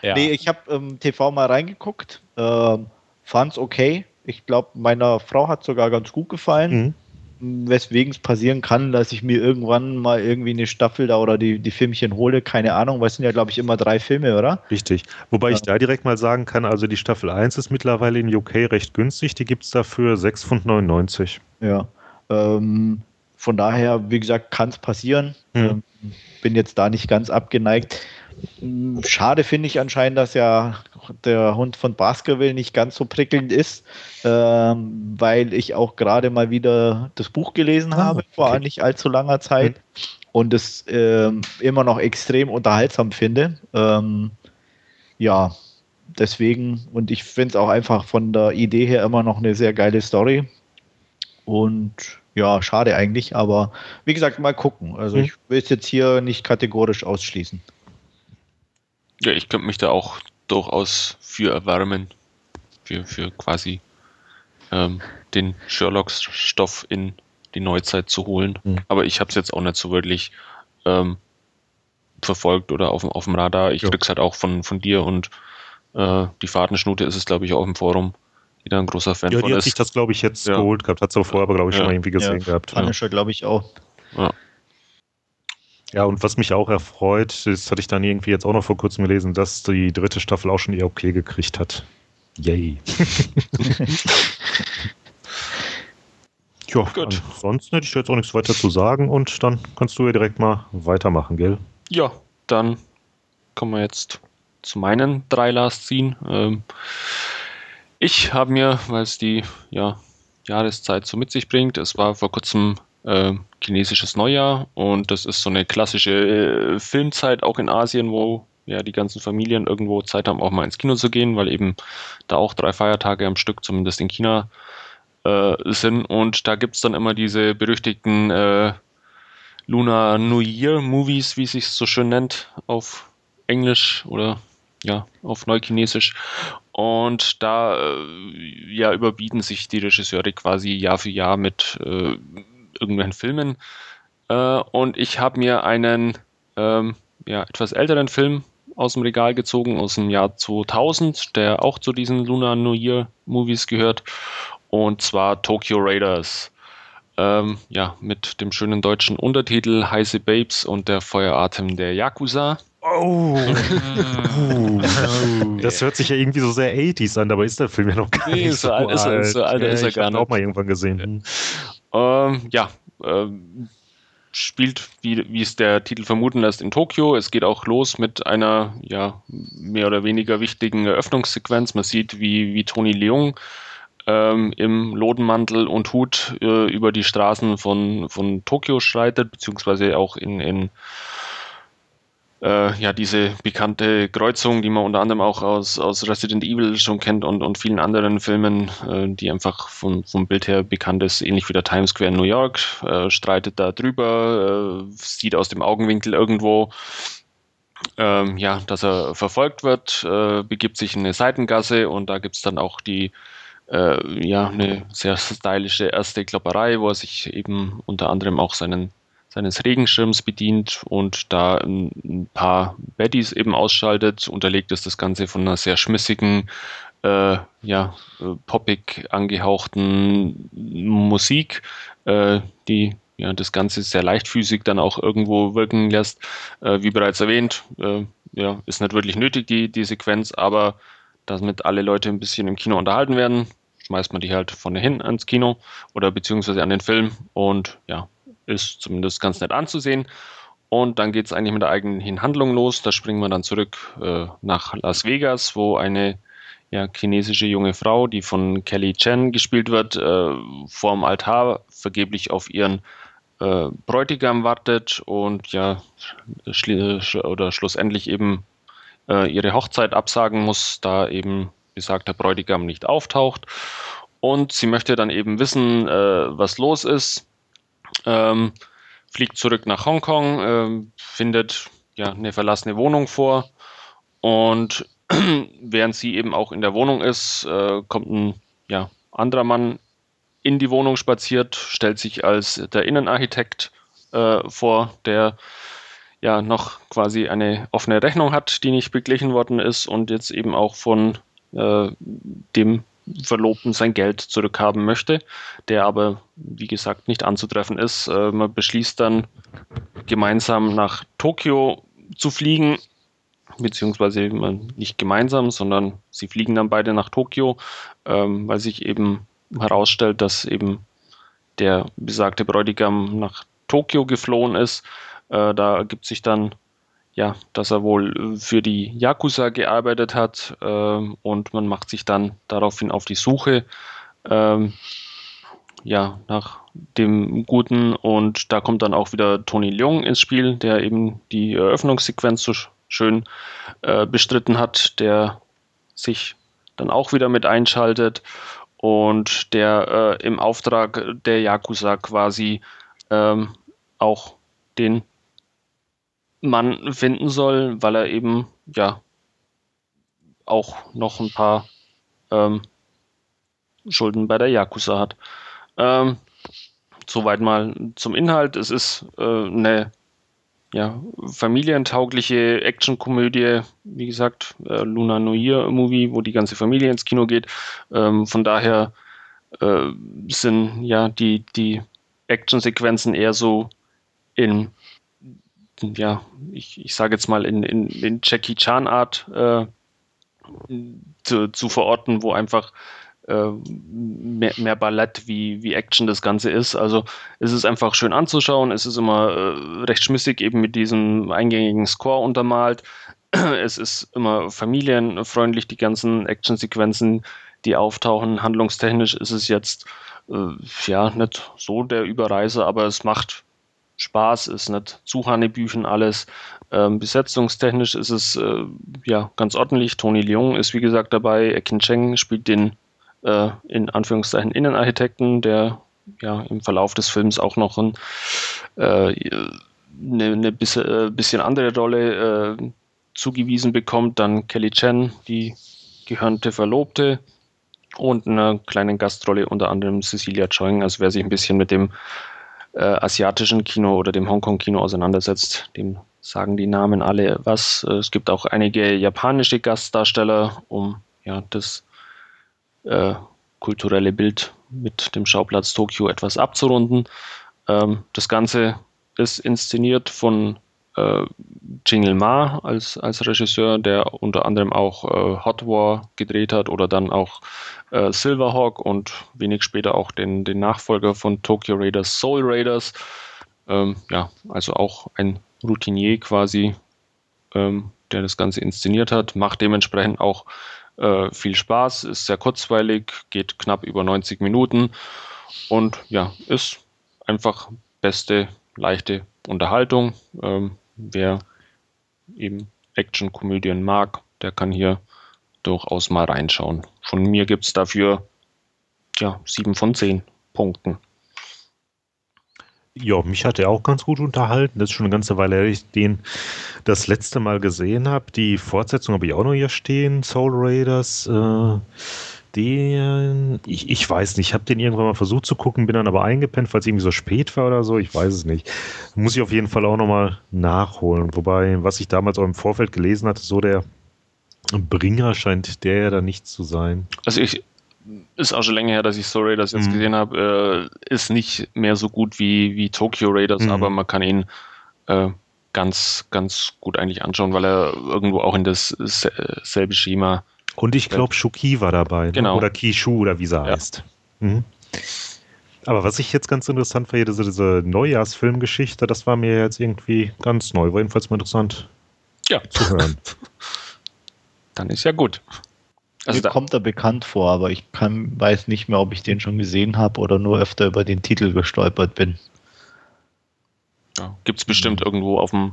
Ja. Nee, ich habe ähm, TV mal reingeguckt, äh, fand's okay. Ich glaube, meiner Frau hat sogar ganz gut gefallen. Mhm. Weswegen es passieren kann, dass ich mir irgendwann mal irgendwie eine Staffel da oder die, die Filmchen hole, keine Ahnung, weil es sind ja, glaube ich, immer drei Filme, oder? Richtig. Wobei ja. ich da direkt mal sagen kann, also die Staffel 1 ist mittlerweile in UK recht günstig, die gibt es dafür 6,99 Pfund. Ja. Ähm, von daher, wie gesagt, kann es passieren. Mhm. Ähm, bin jetzt da nicht ganz abgeneigt. Schade finde ich anscheinend, dass ja der Hund von Baskerville nicht ganz so prickelnd ist, ähm, weil ich auch gerade mal wieder das Buch gelesen ah, habe, vor okay. nicht allzu langer Zeit mhm. und es ähm, immer noch extrem unterhaltsam finde. Ähm, ja, deswegen und ich finde es auch einfach von der Idee her immer noch eine sehr geile Story und ja, schade eigentlich, aber wie gesagt, mal gucken. Also mhm. ich will es jetzt hier nicht kategorisch ausschließen. Ja, ich könnte mich da auch durchaus für erwärmen, für, für quasi ähm, den Sherlock-Stoff in die Neuzeit zu holen. Mhm. Aber ich habe es jetzt auch nicht so wirklich ähm, verfolgt oder auf, auf dem Radar. Ich ja. krieg's halt auch von, von dir und äh, die Fahrtenschnute ist es, glaube ich, auch im Forum, die da ein großer Fan ja, von die hat sich das, glaube ich, jetzt ja. geholt gehabt. Hat es auch vorher, aber glaube ich, schon mal irgendwie gesehen gehabt. Punisher, glaube ich, auch. Ja. Ja, und was mich auch erfreut, das hatte ich dann irgendwie jetzt auch noch vor kurzem gelesen, dass die dritte Staffel auch schon ihr okay gekriegt hat. Yay. ja, Gut. ansonsten hätte ich jetzt auch nichts weiter zu sagen und dann kannst du ja direkt mal weitermachen, gell? Ja, dann kommen wir jetzt zu meinen drei Last ziehen. Ähm, ich habe mir, weil es die ja, Jahreszeit so mit sich bringt, es war vor kurzem äh, chinesisches Neujahr und das ist so eine klassische äh, Filmzeit auch in Asien, wo ja die ganzen Familien irgendwo Zeit haben, auch mal ins Kino zu gehen, weil eben da auch drei Feiertage am Stück, zumindest in China, äh, sind. Und da gibt es dann immer diese berüchtigten äh, Lunar New Year Movies, wie sich so schön nennt, auf Englisch oder ja, auf Neuchinesisch. Und da äh, ja überbieten sich die Regisseure quasi Jahr für Jahr mit äh, irgendwelchen Filmen. Äh, und ich habe mir einen ähm, ja, etwas älteren Film aus dem Regal gezogen, aus dem Jahr 2000, der auch zu diesen Lunar New Year Movies gehört. Und zwar Tokyo Raiders. Ähm, ja, mit dem schönen deutschen Untertitel Heiße Babes und der Feueratem der Yakuza. Oh. das hört sich ja irgendwie so sehr 80s an, aber ist der Film ja noch gar nee, nicht so, alt. Ist, so alt ist er gar nicht. auch mal irgendwann gesehen. Ähm, ja, ähm, spielt, wie, wie es der Titel vermuten lässt, in Tokio. Es geht auch los mit einer ja, mehr oder weniger wichtigen Eröffnungssequenz. Man sieht, wie, wie Tony Leung ähm, im Lodenmantel und Hut äh, über die Straßen von, von Tokio schreitet, beziehungsweise auch in, in äh, ja, diese bekannte Kreuzung, die man unter anderem auch aus, aus Resident Evil schon kennt und, und vielen anderen Filmen, äh, die einfach vom, vom Bild her bekannt ist, ähnlich wie der Times Square in New York, äh, streitet da drüber, äh, sieht aus dem Augenwinkel irgendwo, ähm, ja, dass er verfolgt wird, äh, begibt sich in eine Seitengasse und da gibt es dann auch die äh, ja, eine sehr stylische erste Klopperei, wo er sich eben unter anderem auch seinen seines Regenschirms bedient und da ein, paar Baddies eben ausschaltet. Unterlegt ist das Ganze von einer sehr schmissigen, äh, ja, äh, poppig angehauchten Musik, äh, die ja, das Ganze sehr leichtfüßig dann auch irgendwo wirken lässt. Äh, wie bereits erwähnt, äh, ja, ist nicht wirklich nötig, die, die Sequenz, aber damit alle Leute ein bisschen im Kino unterhalten werden, schmeißt man die halt vorne hin ans Kino oder beziehungsweise an den Film und ja, ist zumindest ganz nett anzusehen. Und dann geht es eigentlich mit der eigenen Handlung los. Da springen wir dann zurück äh, nach Las Vegas, wo eine ja, chinesische junge Frau, die von Kelly Chen gespielt wird, äh, vorm Altar vergeblich auf ihren äh, Bräutigam wartet und ja schli oder schlussendlich eben äh, ihre Hochzeit absagen muss, da eben besagter Bräutigam nicht auftaucht. Und sie möchte dann eben wissen, äh, was los ist ähm, fliegt zurück nach Hongkong, ähm, findet ja eine verlassene Wohnung vor. Und während sie eben auch in der Wohnung ist, äh, kommt ein ja, anderer Mann in die Wohnung spaziert, stellt sich als der Innenarchitekt äh, vor, der ja noch quasi eine offene Rechnung hat, die nicht beglichen worden ist und jetzt eben auch von äh, dem Verlobten sein Geld zurückhaben möchte, der aber, wie gesagt, nicht anzutreffen ist. Äh, man beschließt dann gemeinsam nach Tokio zu fliegen, beziehungsweise nicht gemeinsam, sondern sie fliegen dann beide nach Tokio, ähm, weil sich eben herausstellt, dass eben der besagte Bräutigam nach Tokio geflohen ist. Äh, da ergibt sich dann ja, dass er wohl für die Yakuza gearbeitet hat äh, und man macht sich dann daraufhin auf die Suche ähm, ja, nach dem Guten. Und da kommt dann auch wieder Tony Leung ins Spiel, der eben die Eröffnungssequenz so schön äh, bestritten hat, der sich dann auch wieder mit einschaltet und der äh, im Auftrag der Yakuza quasi ähm, auch den Mann finden soll, weil er eben ja auch noch ein paar ähm, Schulden bei der Yakuza hat. Ähm, soweit mal zum Inhalt. Es ist äh, eine ja, familientaugliche Actionkomödie, wie gesagt, äh, Luna Noir Movie, wo die ganze Familie ins Kino geht. Ähm, von daher äh, sind ja die, die Actionsequenzen eher so in ja, ich, ich sage jetzt mal in, in, in Jackie Chan Art äh, zu, zu verorten, wo einfach äh, mehr, mehr Ballett wie, wie Action das Ganze ist. Also es ist einfach schön anzuschauen, es ist immer äh, recht schmissig, eben mit diesem eingängigen Score untermalt. Es ist immer familienfreundlich, die ganzen Actionsequenzen, die auftauchen. Handlungstechnisch ist es jetzt äh, ja nicht so der Überreiser, aber es macht Spaß, ist nicht zu Hanebüchen alles. Ähm, besetzungstechnisch ist es äh, ja ganz ordentlich. Tony Leung ist wie gesagt dabei. Ekin Cheng spielt den äh, in Anführungszeichen Innenarchitekten, der ja im Verlauf des Films auch noch ein, äh, eine, eine bisschen, äh, bisschen, andere Rolle äh, zugewiesen bekommt. Dann Kelly Chen, die gehörnte Verlobte und eine kleine Gastrolle unter anderem Cecilia Choing. Also wer sich ein bisschen mit dem äh, asiatischen Kino oder dem Hongkong-Kino auseinandersetzt. Dem sagen die Namen alle was. Äh, es gibt auch einige japanische Gastdarsteller, um ja das äh, kulturelle Bild mit dem Schauplatz Tokio etwas abzurunden. Ähm, das Ganze ist inszeniert von äh, Jingle Ma als, als Regisseur, der unter anderem auch äh, Hot War gedreht hat oder dann auch äh, Silverhawk und wenig später auch den, den Nachfolger von Tokyo Raiders, Soul Raiders. Ähm, ja, also auch ein Routinier quasi, ähm, der das Ganze inszeniert hat, macht dementsprechend auch äh, viel Spaß, ist sehr kurzweilig, geht knapp über 90 Minuten und ja, ist einfach beste, leichte Unterhaltung. Ähm, wer eben Action-Komödien mag, der kann hier durchaus mal reinschauen. Von mir gibt es dafür ja, 7 von 10 Punkten. Ja, mich hat er auch ganz gut unterhalten. Das ist schon eine ganze Weile her, ich den das letzte Mal gesehen habe. Die Fortsetzung habe ich auch noch hier stehen, Soul Raiders. Äh, den, ich, ich weiß nicht, ich habe den irgendwann mal versucht zu gucken, bin dann aber eingepennt, es irgendwie so spät war oder so. Ich weiß es nicht. Muss ich auf jeden Fall auch nochmal nachholen. Wobei, was ich damals auch im Vorfeld gelesen hatte, so der Bringer scheint der ja da nicht zu sein. Also ich, ist auch schon länger her, dass ich Soul Raiders jetzt mhm. gesehen habe, äh, ist nicht mehr so gut wie, wie Tokyo Raiders, mhm. aber man kann ihn äh, ganz, ganz gut eigentlich anschauen, weil er irgendwo auch in das selbe Schema. Und ich glaube, Shuki war dabei. Ne? Genau. Oder Kishu oder wie sie ja. heißt. Mhm. Aber was ich jetzt ganz interessant fand, diese, diese Neujahrsfilmgeschichte, das war mir jetzt irgendwie ganz neu. War jedenfalls mal interessant ja. zu hören. Dann ist ja gut. Also Mir kommt er bekannt vor, aber ich kann, weiß nicht mehr, ob ich den schon gesehen habe oder nur öfter über den Titel gestolpert bin. Ja, Gibt es bestimmt mhm. irgendwo auf dem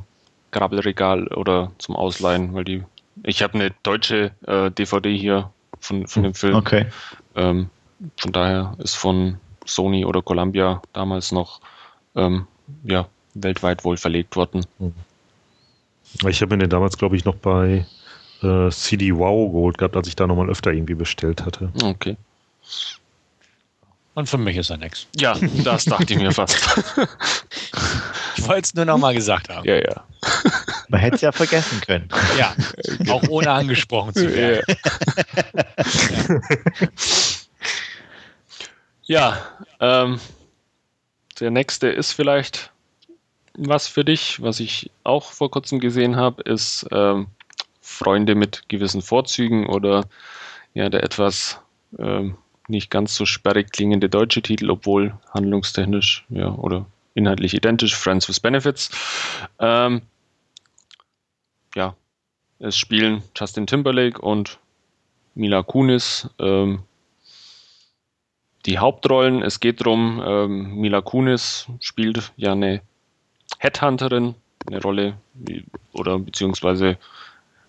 Grabbelregal oder zum Ausleihen, weil die. Ich habe eine deutsche äh, DVD hier von, von dem Film. Okay. Ähm, von daher ist von Sony oder Columbia damals noch ähm, ja, weltweit wohl verlegt worden. Mhm. Ich habe mir den damals, glaube ich, noch bei äh, CD Wow geholt gehabt, als ich da nochmal öfter irgendwie bestellt hatte. Okay. Und für mich ist er nix. Ja, das dachte ich mir fast. ich wollte es nur nochmal gesagt haben. Ja, ja. Man hätte es ja vergessen können. Ja, auch ohne angesprochen zu werden. Ja, ja ähm, der nächste ist vielleicht was für dich, was ich auch vor kurzem gesehen habe, ist ähm, Freunde mit gewissen Vorzügen oder ja, der etwas ähm, nicht ganz so sperrig klingende deutsche Titel, obwohl handlungstechnisch ja, oder inhaltlich identisch, Friends with Benefits. Ähm, ja, es spielen Justin Timberlake und Mila Kunis ähm, die Hauptrollen. Es geht darum, ähm, Mila Kunis spielt ja eine Headhunterin, eine Rolle oder beziehungsweise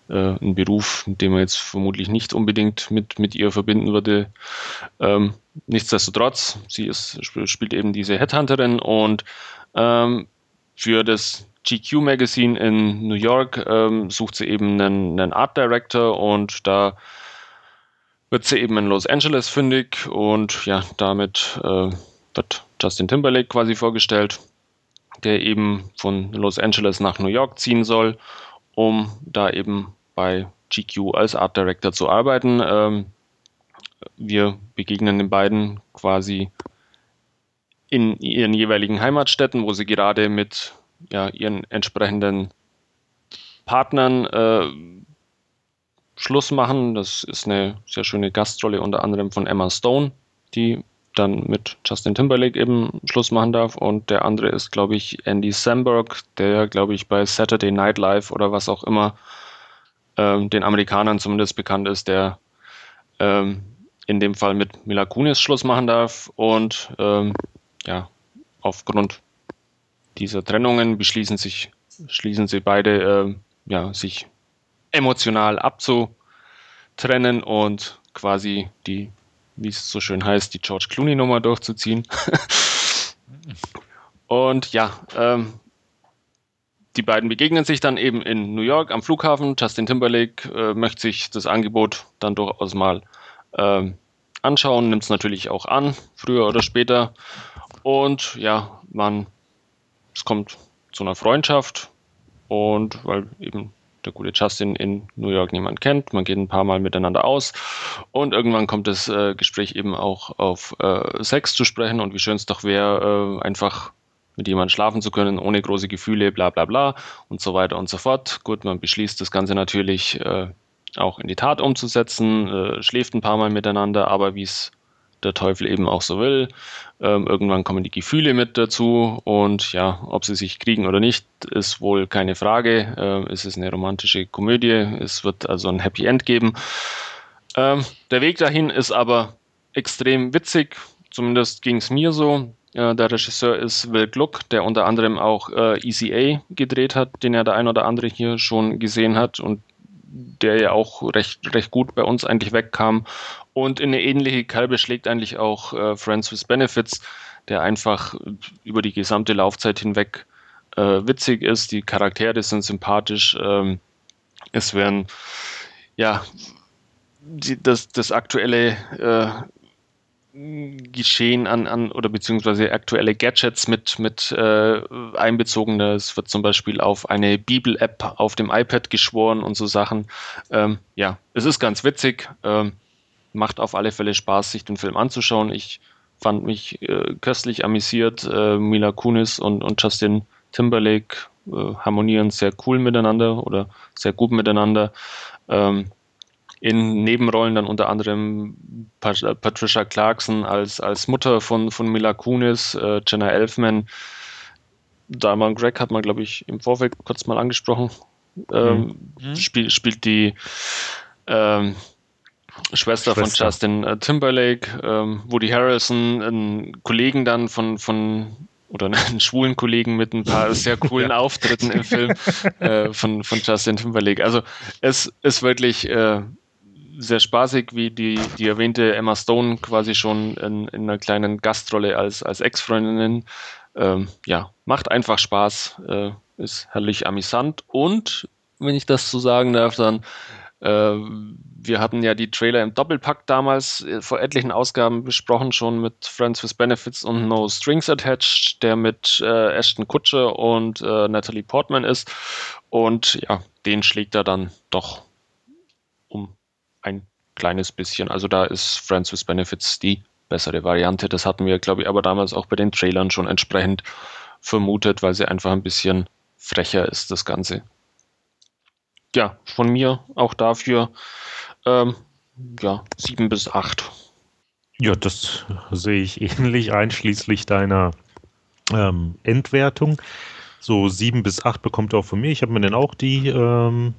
äh, ein Beruf, den man jetzt vermutlich nicht unbedingt mit, mit ihr verbinden würde. Ähm, nichtsdestotrotz, sie ist, spielt eben diese Headhunterin und ähm, für das GQ Magazine in New York ähm, sucht sie eben einen, einen Art Director und da wird sie eben in Los Angeles fündig und ja, damit äh, wird Justin Timberlake quasi vorgestellt, der eben von Los Angeles nach New York ziehen soll um da eben bei GQ als Art Director zu arbeiten. Ähm, wir begegnen den beiden quasi in ihren jeweiligen Heimatstädten, wo sie gerade mit ja, ihren entsprechenden Partnern äh, Schluss machen. Das ist eine sehr schöne Gastrolle unter anderem von Emma Stone, die dann mit Justin Timberlake eben Schluss machen darf. Und der andere ist, glaube ich, Andy Samberg, der, glaube ich, bei Saturday Night Live oder was auch immer ähm, den Amerikanern zumindest bekannt ist, der ähm, in dem Fall mit Mila Kunis Schluss machen darf. Und ähm, ja, aufgrund dieser Trennungen beschließen sich, schließen sie beide, äh, ja, sich emotional abzutrennen und quasi die wie es so schön heißt, die George Clooney-Nummer durchzuziehen. und ja, ähm, die beiden begegnen sich dann eben in New York am Flughafen. Justin Timberlake äh, möchte sich das Angebot dann durchaus mal ähm, anschauen, nimmt es natürlich auch an, früher oder später. Und ja, man, es kommt zu einer Freundschaft und weil eben der gute Justin in New York niemand kennt. Man geht ein paar Mal miteinander aus und irgendwann kommt das äh, Gespräch eben auch auf äh, Sex zu sprechen und wie schön es doch wäre, äh, einfach mit jemandem schlafen zu können, ohne große Gefühle, bla bla bla und so weiter und so fort. Gut, man beschließt das Ganze natürlich äh, auch in die Tat umzusetzen, äh, schläft ein paar Mal miteinander, aber wie es der Teufel eben auch so will. Ähm, irgendwann kommen die Gefühle mit dazu und ja, ob sie sich kriegen oder nicht, ist wohl keine Frage. Ähm, es ist eine romantische Komödie, es wird also ein Happy End geben. Ähm, der Weg dahin ist aber extrem witzig, zumindest ging es mir so. Äh, der Regisseur ist Will Gluck, der unter anderem auch äh, Easy A gedreht hat, den ja der ein oder andere hier schon gesehen hat und der ja auch recht, recht gut bei uns eigentlich wegkam. Und in eine ähnliche Kalbe schlägt eigentlich auch äh, Friends with Benefits, der einfach über die gesamte Laufzeit hinweg äh, witzig ist. Die Charaktere sind sympathisch. Ähm, es werden, ja, die, das, das aktuelle äh, Geschehen an, an oder beziehungsweise aktuelle Gadgets mit, mit äh, einbezogen. Es wird zum Beispiel auf eine Bibel-App auf dem iPad geschworen und so Sachen. Ähm, ja, es ist ganz witzig. Ähm, macht auf alle Fälle Spaß, sich den Film anzuschauen. Ich fand mich äh, köstlich amüsiert. Äh, Mila Kunis und, und Justin Timberlake äh, harmonieren sehr cool miteinander oder sehr gut miteinander. Ähm, in Nebenrollen dann unter anderem Patricia Clarkson als, als Mutter von, von Mila Kunis, äh, Jenna Elfman. Dalman Greg hat man, glaube ich, im Vorfeld kurz mal angesprochen. Ähm, mhm. spiel, spielt die ähm, Schwester, Schwester, von Justin äh, Timberlake, ähm, Woody Harrelson, einen Kollegen dann von, von oder einen schwulen Kollegen mit ein paar sehr coolen ja. Auftritten im Film äh, von, von Justin Timberlake. Also es ist wirklich äh, sehr spaßig, wie die, die erwähnte Emma Stone quasi schon in, in einer kleinen Gastrolle als, als Ex-Freundin. Ähm, ja, macht einfach Spaß, äh, ist herrlich amüsant und, wenn ich das so sagen darf, dann äh, wir hatten ja die Trailer im Doppelpack damals äh, vor etlichen Ausgaben besprochen, schon mit Friends with Benefits und No Strings Attached, der mit äh, Ashton Kutscher und äh, Natalie Portman ist. Und ja, den schlägt er dann doch um ein kleines bisschen. Also da ist Friends with Benefits die bessere Variante. Das hatten wir, glaube ich, aber damals auch bei den Trailern schon entsprechend vermutet, weil sie einfach ein bisschen frecher ist, das Ganze. Ja, von mir auch dafür ähm, ja, sieben bis acht. Ja, das sehe ich ähnlich, einschließlich deiner ähm, Endwertung. So sieben bis acht bekommt auch von mir. Ich habe mir dann auch die ähm,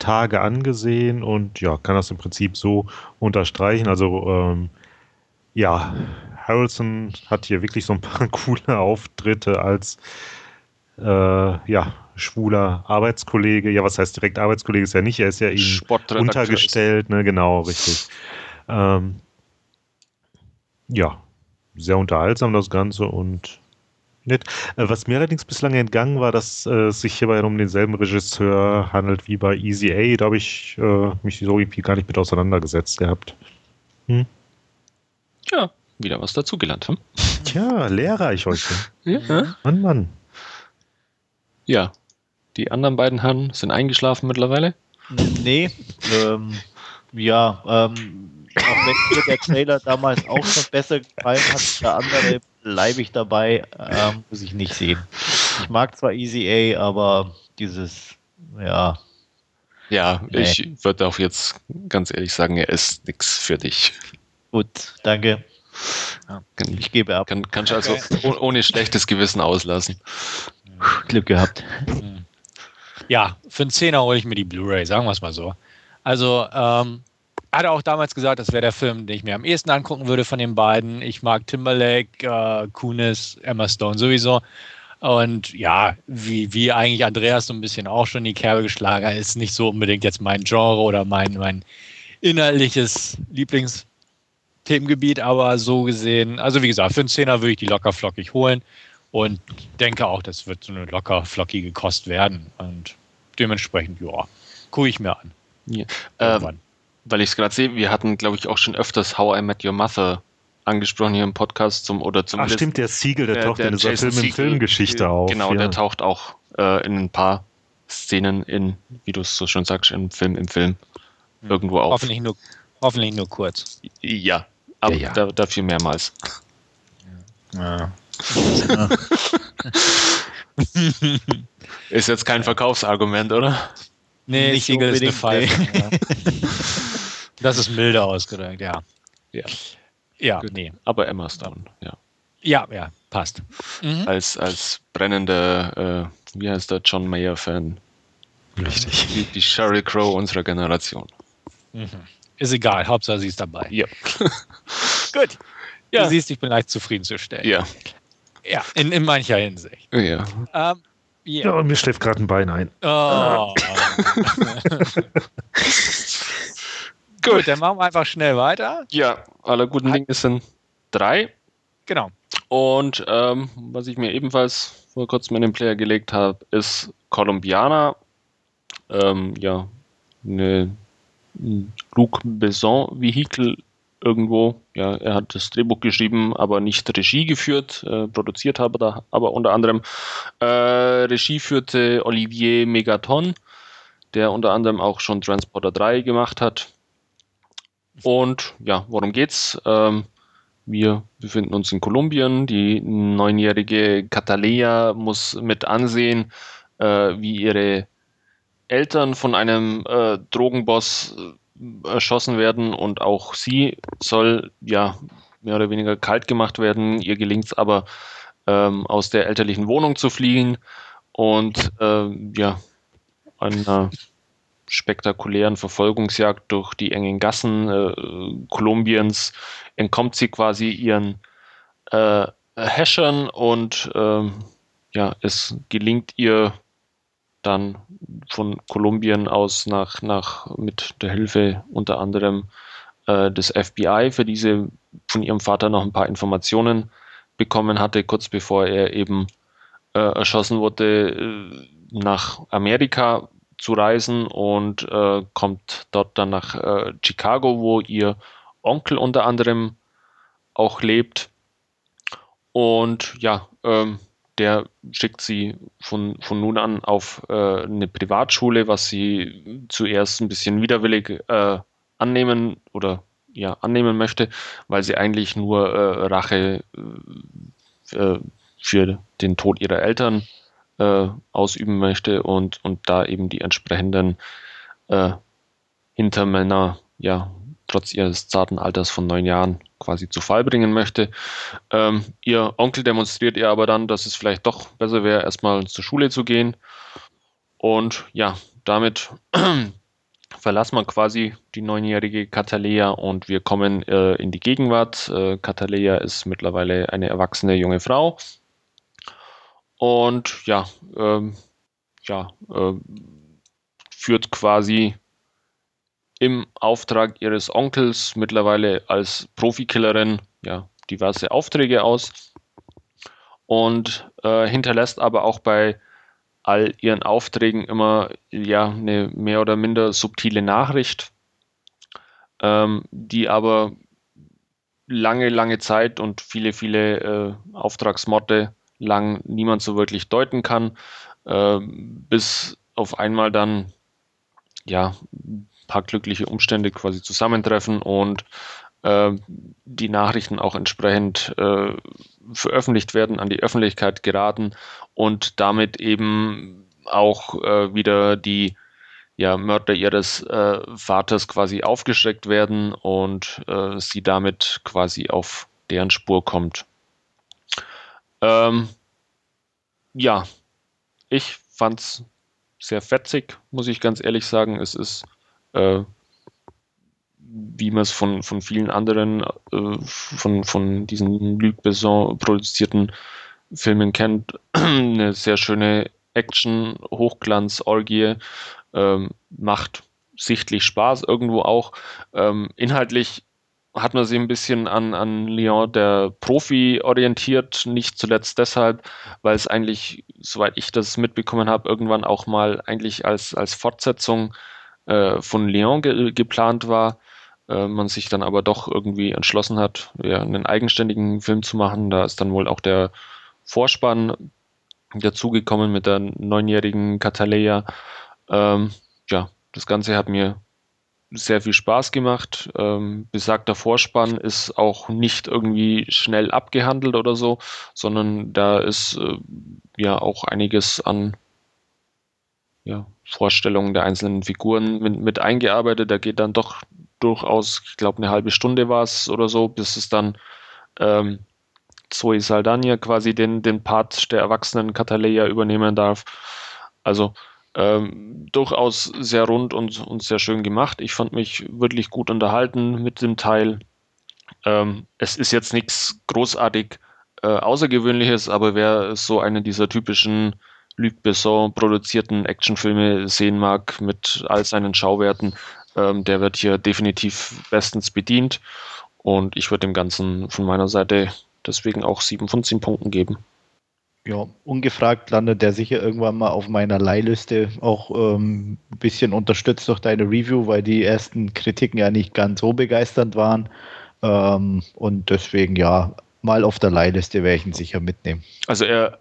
Tage angesehen und ja, kann das im Prinzip so unterstreichen. Also ähm, ja, Harrelson hat hier wirklich so ein paar coole Auftritte als äh, ja, schwuler Arbeitskollege. Ja, was heißt direkt Arbeitskollege ist ja nicht, er ist ja ihm untergestellt, ne, genau, richtig. Ähm, ja, sehr unterhaltsam das Ganze und nett. Äh, was mir allerdings bislang entgangen war, dass äh, es sich hierbei um denselben Regisseur handelt wie bei Easy A. Da habe ich äh, mich so irgendwie gar nicht mit auseinandergesetzt gehabt. Hm? Ja, wieder was dazugelernt. Hm? Tja, lehrreich heute. ja. Mann, Mann. Ja, die anderen beiden Herren sind eingeschlafen mittlerweile? Nee, ähm, ja, ähm, auch wenn mir der Trailer damals auch schon besser gefallen hat, der andere bleibe ich dabei, ähm, muss ich nicht sehen. Ich mag zwar Easy A, aber dieses, ja. Ja, nee. ich würde auch jetzt ganz ehrlich sagen, er ist nichts für dich. Gut, danke. Ja, ich gebe ab. Kann, kannst du also ohne schlechtes Gewissen auslassen. Glück gehabt. Ja, für einen Zehner hole ich mir die Blu-ray, sagen wir es mal so. Also, ähm, hat er auch damals gesagt, das wäre der Film, den ich mir am ehesten angucken würde von den beiden. Ich mag Timberlake, äh, Kunis, Emma Stone sowieso. Und ja, wie, wie eigentlich Andreas so ein bisschen auch schon die Kerbe geschlagen hat, ist nicht so unbedingt jetzt mein Genre oder mein, mein inhaltliches Lieblingsthemengebiet, aber so gesehen, also wie gesagt, für einen Zehner würde ich die locker flockig holen und denke auch, das wird so eine locker flockige Kost werden. Und dementsprechend, ja, gucke ich mir an. Ja. Ähm, weil ich es gerade sehe, wir hatten, glaube ich, auch schon öfters How I Met Your Mother angesprochen hier im Podcast zum oder zum. Ach stimmt, der Siegel, der, der taucht der in dieser Film Siegel, Filmgeschichte auf. Genau, ja. der taucht auch äh, in ein paar Szenen in, wie du es so schon sagst, im Film, im Film hm. irgendwo auf. Hoffentlich nur, hoffentlich nur kurz. Ja, aber ja, ja. Da, dafür mehrmals. Ja. ist jetzt kein Verkaufsargument, oder? Nee, nicht Siegel ist eine Pfeife. Das ist milder ausgedrückt, ja. ja. Ja, Gut. nee. Aber Emma Stone, ja. Ja, ja, passt. Mhm. Als, als brennender, äh, wie heißt der, John Mayer-Fan. Richtig. Die, die Sheryl Crow unserer Generation. Mhm. Ist egal, Hauptsache sie ist dabei. Ja. Gut. Ja. Du siehst, ich bin leicht zufriedenzustellen. Ja. Ja, in, in mancher Hinsicht. Ja. Ähm, Ja, ja. und mir schläft gerade ein Bein ein. Oh. Gut, dann machen wir einfach schnell weiter. Ja, aller guten Dinge sind drei. Genau. Und ähm, was ich mir ebenfalls vor kurzem in den Player gelegt habe, ist Columbiana. Ähm, ja, eine ein Luc Besson-Vehikel irgendwo. Ja, er hat das Drehbuch geschrieben, aber nicht Regie geführt. Äh, produziert habe da aber unter anderem. Äh, Regie führte Olivier Megaton, der unter anderem auch schon Transporter 3 gemacht hat. Und ja, worum geht's? Ähm, wir befinden uns in Kolumbien. Die neunjährige Catalea muss mit ansehen, äh, wie ihre Eltern von einem äh, Drogenboss äh, erschossen werden und auch sie soll ja mehr oder weniger kalt gemacht werden. Ihr gelingt es aber ähm, aus der elterlichen Wohnung zu fliehen und ähm, ja einer spektakulären Verfolgungsjagd durch die engen Gassen äh, Kolumbiens entkommt sie quasi ihren äh, Häschern und ähm, ja, es gelingt ihr dann von Kolumbien aus nach, nach mit der Hilfe unter anderem äh, des FBI, für diese von ihrem Vater noch ein paar Informationen bekommen hatte, kurz bevor er eben äh, erschossen wurde, äh, nach Amerika zu reisen und äh, kommt dort dann nach äh, Chicago, wo ihr Onkel unter anderem auch lebt. Und ja, ähm, der schickt sie von, von nun an auf äh, eine Privatschule, was sie zuerst ein bisschen widerwillig äh, annehmen oder ja, annehmen möchte, weil sie eigentlich nur äh, Rache äh, für den Tod ihrer Eltern äh, ausüben möchte und, und da eben die entsprechenden äh, Hintermänner, ja, trotz ihres zarten Alters von neun Jahren quasi zu Fall bringen möchte. Ähm, ihr Onkel demonstriert ihr aber dann, dass es vielleicht doch besser wäre, erstmal zur Schule zu gehen. Und ja, damit verlassen wir quasi die neunjährige Catalea und wir kommen äh, in die Gegenwart. Äh, Catalea ist mittlerweile eine erwachsene junge Frau. Und ja, ähm, ja, äh, führt quasi im Auftrag ihres Onkels mittlerweile als Profikillerin ja, diverse Aufträge aus und äh, hinterlässt aber auch bei all ihren Aufträgen immer ja eine mehr oder minder subtile Nachricht, ähm, die aber lange, lange Zeit und viele, viele äh, Auftragsmorde lang niemand so wirklich deuten kann, äh, bis auf einmal dann ja paar glückliche Umstände quasi zusammentreffen und äh, die Nachrichten auch entsprechend äh, veröffentlicht werden, an die Öffentlichkeit geraten und damit eben auch äh, wieder die ja, Mörder ihres äh, Vaters quasi aufgeschreckt werden und äh, sie damit quasi auf deren Spur kommt. Ähm, ja, ich fand's sehr fetzig, muss ich ganz ehrlich sagen. Es ist äh, wie man es von, von vielen anderen, äh, von, von diesen Luc Besson produzierten Filmen kennt, eine sehr schöne Action, Hochglanz, Orgie, ähm, macht sichtlich Spaß irgendwo auch. Ähm, inhaltlich hat man sich ein bisschen an, an Lyon der Profi orientiert, nicht zuletzt deshalb, weil es eigentlich, soweit ich das mitbekommen habe, irgendwann auch mal eigentlich als, als Fortsetzung äh, von Lyon ge geplant war, äh, man sich dann aber doch irgendwie entschlossen hat, ja, einen eigenständigen Film zu machen. Da ist dann wohl auch der Vorspann dazugekommen mit der neunjährigen Catalea. Ähm, ja, das Ganze hat mir sehr viel Spaß gemacht. Ähm, besagter Vorspann ist auch nicht irgendwie schnell abgehandelt oder so, sondern da ist äh, ja auch einiges an ja, Vorstellungen der einzelnen Figuren mit, mit eingearbeitet. Da geht dann doch durchaus, ich glaube, eine halbe Stunde war es oder so, bis es dann ähm, Zoe Saldana quasi den, den Part der erwachsenen Cataleya übernehmen darf. Also ähm, durchaus sehr rund und, und sehr schön gemacht. Ich fand mich wirklich gut unterhalten mit dem Teil. Ähm, es ist jetzt nichts großartig äh, Außergewöhnliches, aber wer so einen dieser typischen Luc Besson produzierten Actionfilme sehen mag mit all seinen Schauwerten, ähm, der wird hier definitiv bestens bedient. Und ich würde dem Ganzen von meiner Seite deswegen auch 7 von 10 Punkten geben. Ja, ungefragt landet der sicher irgendwann mal auf meiner Leihliste. Auch ähm, ein bisschen unterstützt durch deine Review, weil die ersten Kritiken ja nicht ganz so begeisternd waren. Ähm, und deswegen ja, mal auf der Leihliste werde ich ihn sicher mitnehmen. Also er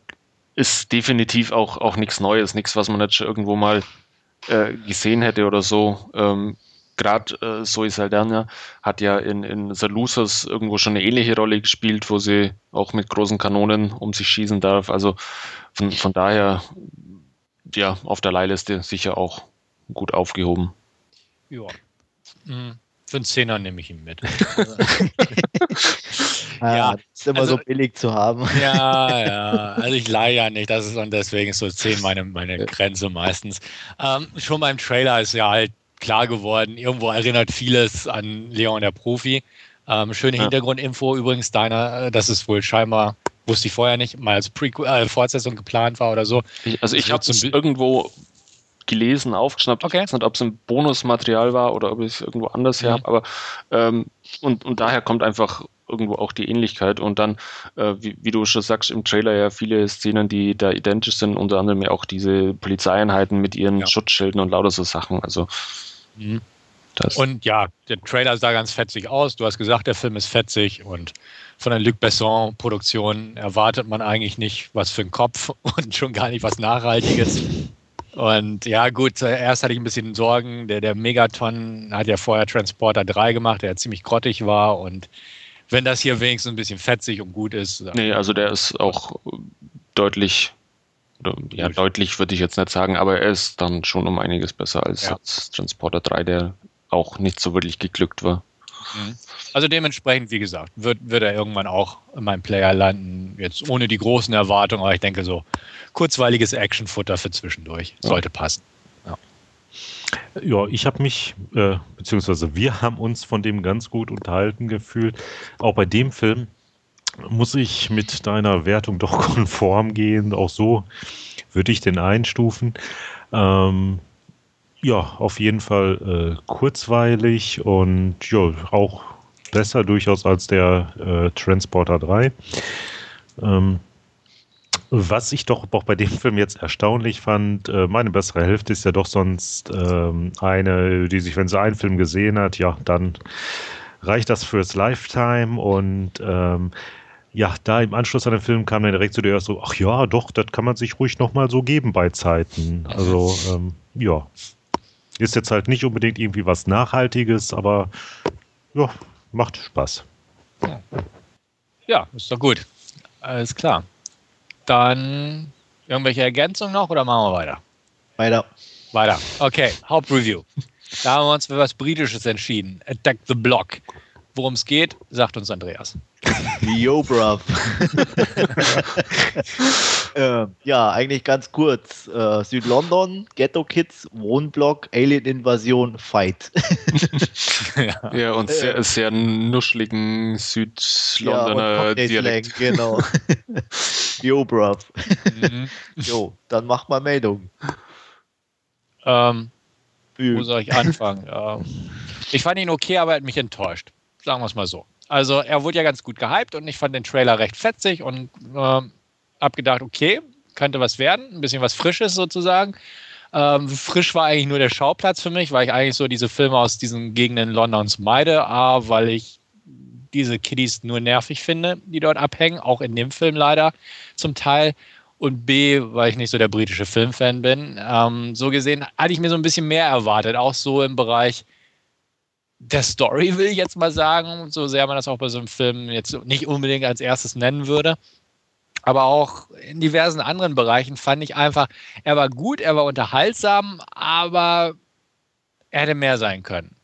ist definitiv auch, auch nichts Neues, nichts, was man jetzt schon irgendwo mal äh, gesehen hätte oder so. Ähm, Gerade äh, Zoe Saldana hat ja in, in The Losers irgendwo schon eine ähnliche Rolle gespielt, wo sie auch mit großen Kanonen um sich schießen darf. Also von, von daher, ja, auf der Leihliste sicher auch gut aufgehoben. Ja. Mhm. Für einen Zehner nehme ich ihn mit. Ja, ist immer also, so billig zu haben. Ja, ja. Also ich leihe ja nicht. Das ist und deswegen ist so 10 meine, meine Grenze meistens. Ähm, schon beim Trailer ist ja halt klar geworden. Irgendwo erinnert vieles an Leon der Profi. Ähm, schöne ja. Hintergrundinfo übrigens deiner, äh, dass es wohl scheinbar, wusste ich vorher nicht, mal als Pre äh, Fortsetzung geplant war oder so. Ich, also ich habe es irgendwo gelesen, aufgeschnappt. Okay. Ich weiß nicht, ob es ein Bonusmaterial war oder ob ich es irgendwo anders her habe, aber ähm, und, und daher kommt einfach irgendwo auch die Ähnlichkeit. Und dann, äh, wie, wie, du schon sagst, im Trailer ja viele Szenen, die da identisch sind, unter anderem ja auch diese Polizeieinheiten mit ihren ja. Schutzschilden und lauter so Sachen. Also mhm. Und ja, der Trailer sah ganz fetzig aus. Du hast gesagt, der Film ist fetzig und von der Luc Besson-Produktion erwartet man eigentlich nicht was für einen Kopf und schon gar nicht was Nachhaltiges. Und ja, gut, erst hatte ich ein bisschen Sorgen. Der, der Megaton hat ja vorher Transporter 3 gemacht, der ziemlich grottig war. Und wenn das hier wenigstens ein bisschen fetzig und gut ist. Nee, also der ist auch deutlich, ja, gut. deutlich würde ich jetzt nicht sagen, aber er ist dann schon um einiges besser als, ja. als Transporter 3, der auch nicht so wirklich geglückt war. Mhm. Also dementsprechend, wie gesagt, wird, wird er irgendwann auch in meinem Player landen. Jetzt ohne die großen Erwartungen, aber ich denke so kurzweiliges Actionfutter für zwischendurch sollte passen. Ja, ja ich habe mich, äh, beziehungsweise wir haben uns von dem ganz gut unterhalten gefühlt. Auch bei dem Film muss ich mit deiner Wertung doch konform gehen. Auch so würde ich den einstufen. Ähm, ja, auf jeden Fall äh, kurzweilig und ja, auch besser durchaus als der äh, Transporter 3. Ähm, was ich doch auch bei dem Film jetzt erstaunlich fand, äh, meine bessere Hälfte ist ja doch sonst ähm, eine, die sich, wenn sie einen Film gesehen hat, ja, dann reicht das fürs Lifetime und ähm, ja, da im Anschluss an den Film kam dann direkt zu der so, ach ja, doch, das kann man sich ruhig nochmal so geben bei Zeiten. Also, ähm, ja, ist jetzt halt nicht unbedingt irgendwie was Nachhaltiges, aber ja, macht Spaß. Ja, ist doch gut. Alles klar. Dann irgendwelche Ergänzungen noch oder machen wir weiter? Weiter. Weiter. Okay, Hauptreview. Da haben wir uns für was Britisches entschieden. Attack the Block. Worum es geht, sagt uns Andreas. Yo, bruv. äh, ja, eigentlich ganz kurz. Äh, Südlondon, Ghetto Kids, Wohnblock, Alien-Invasion, Fight. ja. ja. und sehr, äh, sehr nuschligen Südlondoner ja, Dialekt. genau. Yo, bruv. Mhm. Jo, dann mach mal Meldung. Ähm, wo soll ich anfangen? ähm, ich fand ihn okay, aber er hat mich enttäuscht. Sagen wir es mal so. Also er wurde ja ganz gut gehypt und ich fand den Trailer recht fetzig und äh, hab gedacht, okay, könnte was werden, ein bisschen was Frisches sozusagen. Ähm, frisch war eigentlich nur der Schauplatz für mich, weil ich eigentlich so diese Filme aus diesen Gegenden Londons meide. A, weil ich diese Kiddies nur nervig finde, die dort abhängen, auch in dem Film leider zum Teil. Und B, weil ich nicht so der britische Filmfan bin. Ähm, so gesehen hatte ich mir so ein bisschen mehr erwartet, auch so im Bereich der Story, will ich jetzt mal sagen, so sehr man das auch bei so einem Film jetzt nicht unbedingt als erstes nennen würde. Aber auch in diversen anderen Bereichen fand ich einfach, er war gut, er war unterhaltsam, aber er hätte mehr sein können.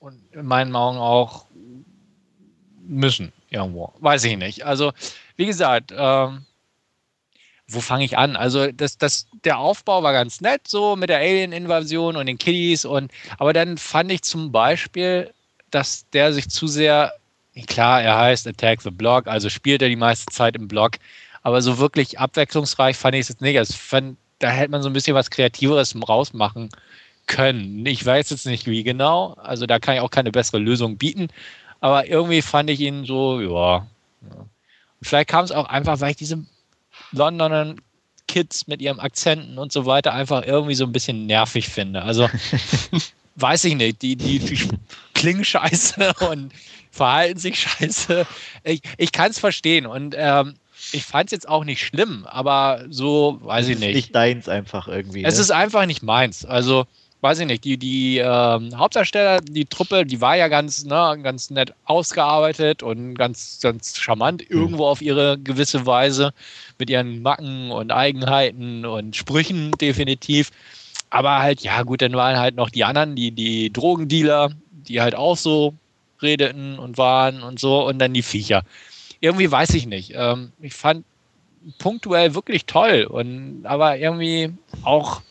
und in meinen Augen auch müssen irgendwo. Weiß ich nicht. Also, wie gesagt, ähm, wo fange ich an? Also, das, das, der Aufbau war ganz nett, so mit der Alien-Invasion und den Kiddies. Und, aber dann fand ich zum Beispiel, dass der sich zu sehr, klar, er heißt Attack the Block, also spielt er die meiste Zeit im Block. Aber so wirklich abwechslungsreich fand ich es jetzt nicht. Also, fand, da hätte man so ein bisschen was Kreativeres rausmachen können. Ich weiß jetzt nicht, wie genau. Also, da kann ich auch keine bessere Lösung bieten. Aber irgendwie fand ich ihn so, ja. Vielleicht kam es auch einfach, weil ich diese Londoner Kids mit ihren Akzenten und so weiter einfach irgendwie so ein bisschen nervig finde. Also weiß ich nicht, die, die, die klingen scheiße und verhalten sich scheiße. Ich, ich kann es verstehen und ähm, ich fand es jetzt auch nicht schlimm, aber so, weiß ich nicht. Nicht deins einfach irgendwie. Es ne? ist einfach nicht meins. Also weiß ich nicht, die, die ähm, Hauptdarsteller, die Truppe, die war ja ganz, ne, ganz nett ausgearbeitet und ganz, ganz charmant mhm. irgendwo auf ihre gewisse Weise mit ihren Macken und Eigenheiten und Sprüchen definitiv. Aber halt, ja gut, dann waren halt noch die anderen, die, die Drogendealer, die halt auch so redeten und waren und so und dann die Viecher. Irgendwie weiß ich nicht. Ähm, ich fand punktuell wirklich toll und aber irgendwie auch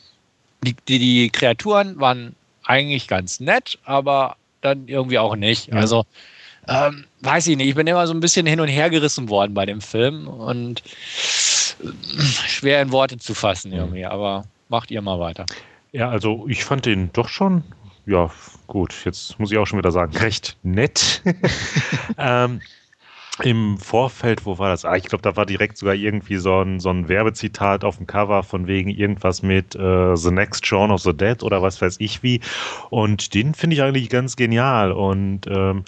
die, die, die Kreaturen waren eigentlich ganz nett, aber dann irgendwie auch nicht. Ja. Also ähm, weiß ich nicht, ich bin immer so ein bisschen hin und her gerissen worden bei dem Film und äh, schwer in Worte zu fassen irgendwie, aber macht ihr mal weiter. Ja, also ich fand den doch schon, ja gut, jetzt muss ich auch schon wieder sagen, recht nett. ähm, im Vorfeld, wo war das? Ah, ich glaube, da war direkt sogar irgendwie so ein, so ein Werbezitat auf dem Cover von wegen irgendwas mit äh, The Next Shaun of the Dead oder was weiß ich wie. Und den finde ich eigentlich ganz genial. Und ähm,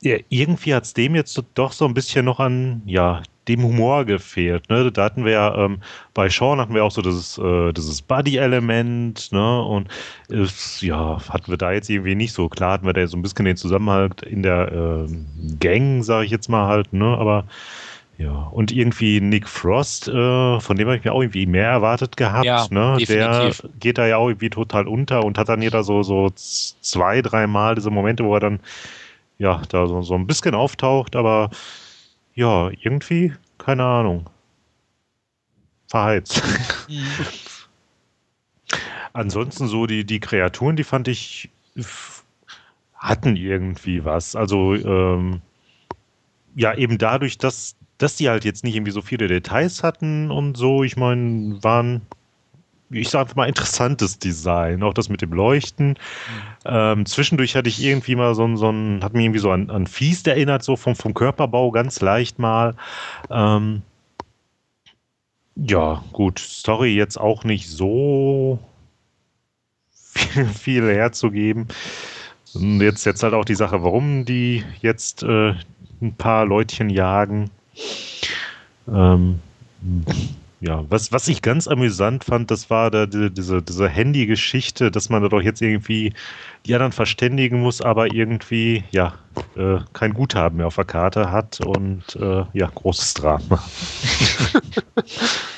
ja, irgendwie hat es dem jetzt doch so ein bisschen noch an, ja, dem Humor gefehlt. Ne? Da hatten wir ja, ähm, bei Sean hatten wir auch so dieses, äh, dieses Buddy-Element, ne? Und ist, ja, hatten wir da jetzt irgendwie nicht so. Klar hatten wir da so ein bisschen den Zusammenhalt in der äh, Gang, sage ich jetzt mal halt, ne? Aber ja, und irgendwie Nick Frost, äh, von dem habe ich mir auch irgendwie mehr erwartet gehabt. Ja, ne? Der geht da ja auch irgendwie total unter und hat dann jeder so, so zwei, dreimal diese Momente, wo er dann ja da so, so ein bisschen auftaucht, aber ja, irgendwie, keine Ahnung. Verheizt. Mhm. Ansonsten so die, die Kreaturen, die fand ich, hatten irgendwie was. Also, ähm, ja, eben dadurch, dass, dass die halt jetzt nicht irgendwie so viele Details hatten und so, ich meine, waren ich sage mal, interessantes Design. Auch das mit dem Leuchten. Ähm, zwischendurch hatte ich irgendwie mal so ein, so ein hat mich irgendwie so an, an Fies erinnert, so vom, vom Körperbau ganz leicht mal. Ähm, ja, gut, Story jetzt auch nicht so viel, viel herzugeben. Jetzt, jetzt halt auch die Sache, warum die jetzt äh, ein paar Leutchen jagen. Ähm, ja, was, was ich ganz amüsant fand, das war da die, diese, diese Handy-Geschichte, dass man da doch jetzt irgendwie die anderen verständigen muss, aber irgendwie, ja, äh, kein Guthaben mehr auf der Karte hat und äh, ja, großes Drama.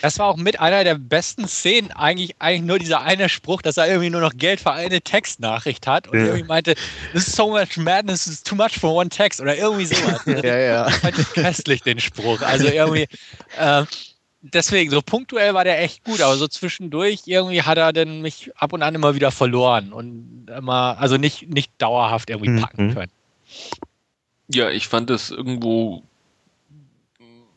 Das war auch mit einer der besten Szenen, eigentlich, eigentlich nur dieser eine Spruch, dass er irgendwie nur noch Geld für eine Textnachricht hat und ja. irgendwie meinte, this is so much madness, this is too much for one text oder irgendwie sowas. ja, ja. Ich fand köstlich den Spruch. Also irgendwie, äh, deswegen, so punktuell war der echt gut, aber so zwischendurch irgendwie hat er dann mich ab und an immer wieder verloren und immer, also nicht, nicht dauerhaft irgendwie mhm. packen können. Ja, ich fand das irgendwo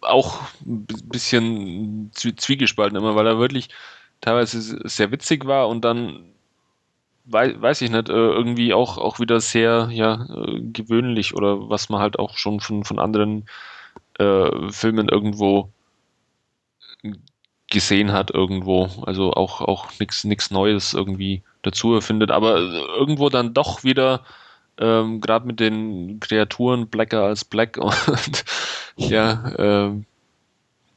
auch ein bisschen zwiegespalten immer, weil er wirklich teilweise sehr witzig war und dann weiß, weiß ich nicht, äh, irgendwie auch, auch wieder sehr ja, äh, gewöhnlich oder was man halt auch schon von, von anderen äh, Filmen irgendwo gesehen hat irgendwo. Also auch, auch nichts Neues irgendwie dazu erfindet, aber irgendwo dann doch wieder, ähm, gerade mit den Kreaturen Blacker als Black und ja, ähm,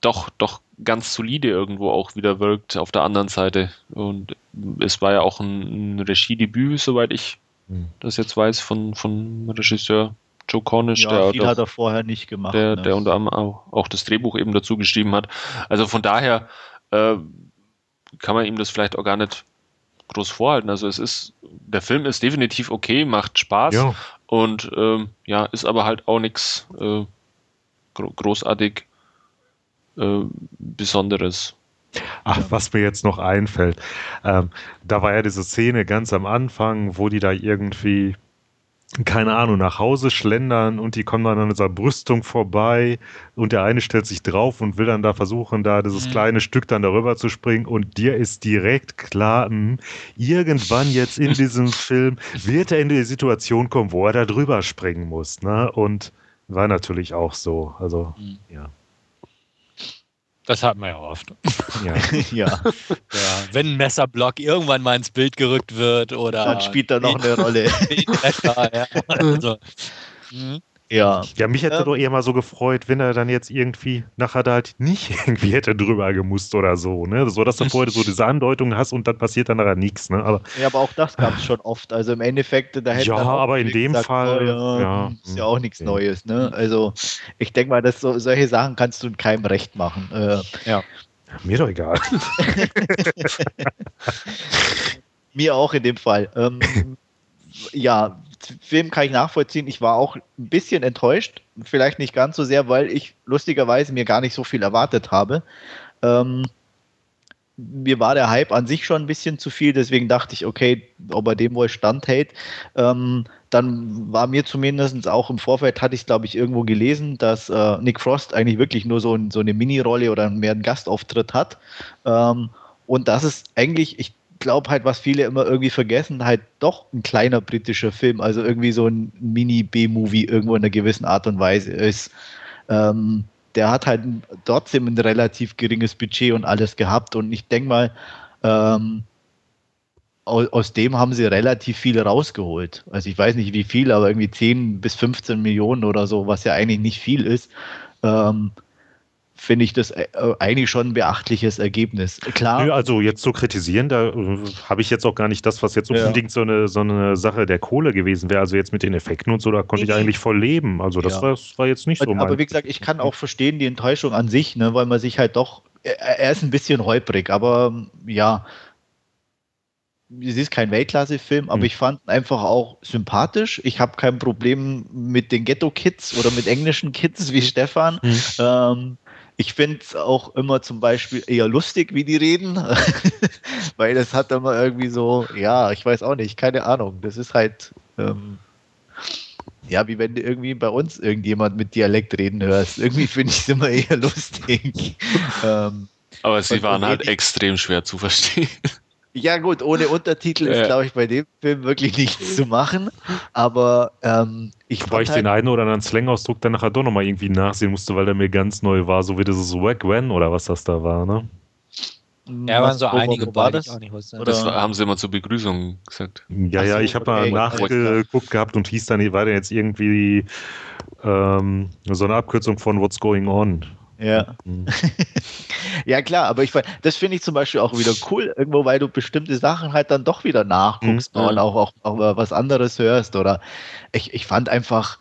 doch, doch ganz solide irgendwo auch wieder wirkt auf der anderen Seite. Und es war ja auch ein, ein Regiedebüt, soweit ich hm. das jetzt weiß, von, von Regisseur Joe Cornish, ja, der, viel der, hat er vorher nicht gemacht. Der, ne? der unter anderem auch, auch, das Drehbuch eben dazu geschrieben hat. Also von daher äh, kann man ihm das vielleicht auch gar nicht groß vorhalten. Also es ist, der Film ist definitiv okay, macht Spaß Ja. und ähm, ja, ist aber halt auch nichts äh, gro großartig äh, Besonderes. Ach, was mir jetzt noch einfällt. Ähm, da war ja diese Szene ganz am Anfang, wo die da irgendwie, keine Ahnung, nach Hause schlendern und die kommen dann an dieser Brüstung vorbei und der eine stellt sich drauf und will dann da versuchen, da dieses Mhm. kleine Stück dann darüber zu springen und dir ist direkt klar, mh, irgendwann jetzt in diesem Film wird er in die Situation kommen, wo er da drüber springen muss. Ne? Und war natürlich auch so. Also, Mhm. ja. Das hat man ja oft. ja. ja, Ja, wenn ein Messerblock irgendwann mal ins Bild gerückt wird oder. dann spielt er noch eine Rolle. Bretter, ja. also, mhm. Ja, Ja, mich hätte Ähm. doch eher mal so gefreut, wenn er dann jetzt irgendwie nachher da halt nicht irgendwie hätte drüber gemusst oder so, ne? So, dass du vorher so diese Andeutung hast und dann passiert dann nachher nichts, ne? Aber ja, aber auch das gab es schon oft. Also im Endeffekt, da hätte Ja, aber in dem Fall, oh, ja, ja, ist ja auch nichts. Neues. Ne? Also ich denke mal, dass so, solche Sachen kannst du in keinem recht machen. Äh, mir doch egal. Mir auch in dem Fall. Ähm, ja, Film kann ich nachvollziehen. Ich war auch ein bisschen enttäuscht. Vielleicht nicht ganz so sehr, weil ich lustigerweise mir gar nicht so viel erwartet habe. Ähm, mir war der Hype an sich schon ein bisschen zu viel, deswegen dachte ich, okay, ob er dem wohl standhält. Ähm, dann war mir zumindest auch im Vorfeld, hatte ich glaube ich irgendwo gelesen, dass äh, Nick Frost eigentlich wirklich nur so, so eine Mini-Rolle oder mehr einen Gastauftritt hat. Ähm, und das ist eigentlich, ich glaube halt, was viele immer irgendwie vergessen, halt doch ein kleiner britischer Film, also irgendwie so ein Mini-B-Movie irgendwo in einer gewissen Art und Weise ist. Ähm, der hat halt trotzdem ein relativ geringes Budget und alles gehabt und ich denke mal, ähm, aus, dem haben sie relativ viel rausgeholt. Also ich weiß nicht wie viel, aber irgendwie 10 bis 15 Millionen oder so, was ja eigentlich nicht viel ist. Ähm, finde ich das äh, eigentlich schon ein beachtliches Ergebnis. Klar, Nö, also jetzt zu kritisieren, da äh, habe ich jetzt auch gar nicht das, was jetzt Ja. unbedingt so eine, so eine Sache der Kohle gewesen wäre. Also jetzt mit den Effekten und so, da konnte ich eigentlich voll leben. Also das, Ja. war, das war jetzt nicht so aber wie gesagt, ich kann auch verstehen die Enttäuschung an sich, ne, weil man sich halt doch, er, er ist ein bisschen holprig, aber ja, es ist kein Weltklasse-Film, aber Hm. ich fand ihn einfach auch sympathisch. Ich habe kein Problem mit den Ghetto-Kids oder mit englischen Kids wie Stefan. Hm. Ähm, ich finde es auch immer zum Beispiel eher lustig, wie die reden, weil das hat immer irgendwie so, ja, ich weiß auch nicht, keine Ahnung. Das ist halt, ähm, ja, wie wenn du irgendwie bei uns irgendjemand mit Dialekt reden hörst. Irgendwie finde ich es immer eher lustig. ähm, Aber sie waren halt extrem schwer zu verstehen. Ja, gut, ohne Untertitel ist, glaube ich, bei dem Film wirklich nichts zu machen. Aber ähm, ich Wobei ich fand den halt, einen oder anderen Slang-Ausdruck dann nachher doch nochmal irgendwie nachsehen musste, weil der mir ganz neu war, so wie dieses Wack When oder was das da war, ne? Ja, waren so wo- wo einige war bei, die das? nicht Das war, haben sie immer zur Begrüßung gesagt. Ja, ja, ich habe okay. mal nachgeguckt gehabt und hieß dann, war denn jetzt irgendwie ähm, so eine Abkürzung von What's Going On. Ja. Hm. Ja, klar, aber ich, das finde ich zum Beispiel auch wieder cool, irgendwo, weil du bestimmte Sachen halt dann doch wieder nachguckst Mhm. und auch, auch, auch was anderes hörst. Oder ich, ich fand einfach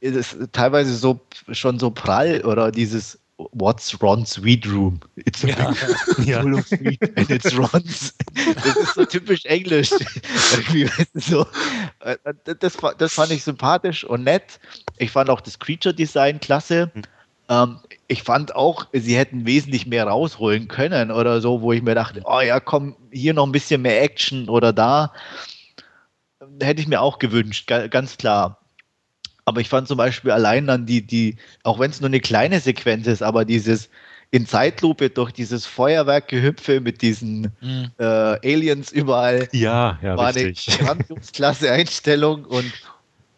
es ist teilweise so schon so prall oder dieses What's Ron's Sweet Room? It's a Ja. Ja. full of sweet and it's Ron's. Das ist so typisch Englisch. So. Äh, Das, das fand ich sympathisch und nett. Ich fand auch das Creature Design klasse. Hm. Ähm, ich fand auch, sie hätten wesentlich mehr rausholen können oder so, wo ich mir dachte, oh ja, komm, hier noch ein bisschen mehr Action oder da. Hätte ich mir auch gewünscht, ga- ganz klar. Aber ich fand zum Beispiel allein dann die, die, auch wenn es nur eine kleine Sequenz ist, aber dieses in Zeitlupe durch dieses Feuerwerkgehüpfe mit diesen Mhm. äh, Aliens überall Ja, ja, war richtig. eine klasse Einstellung und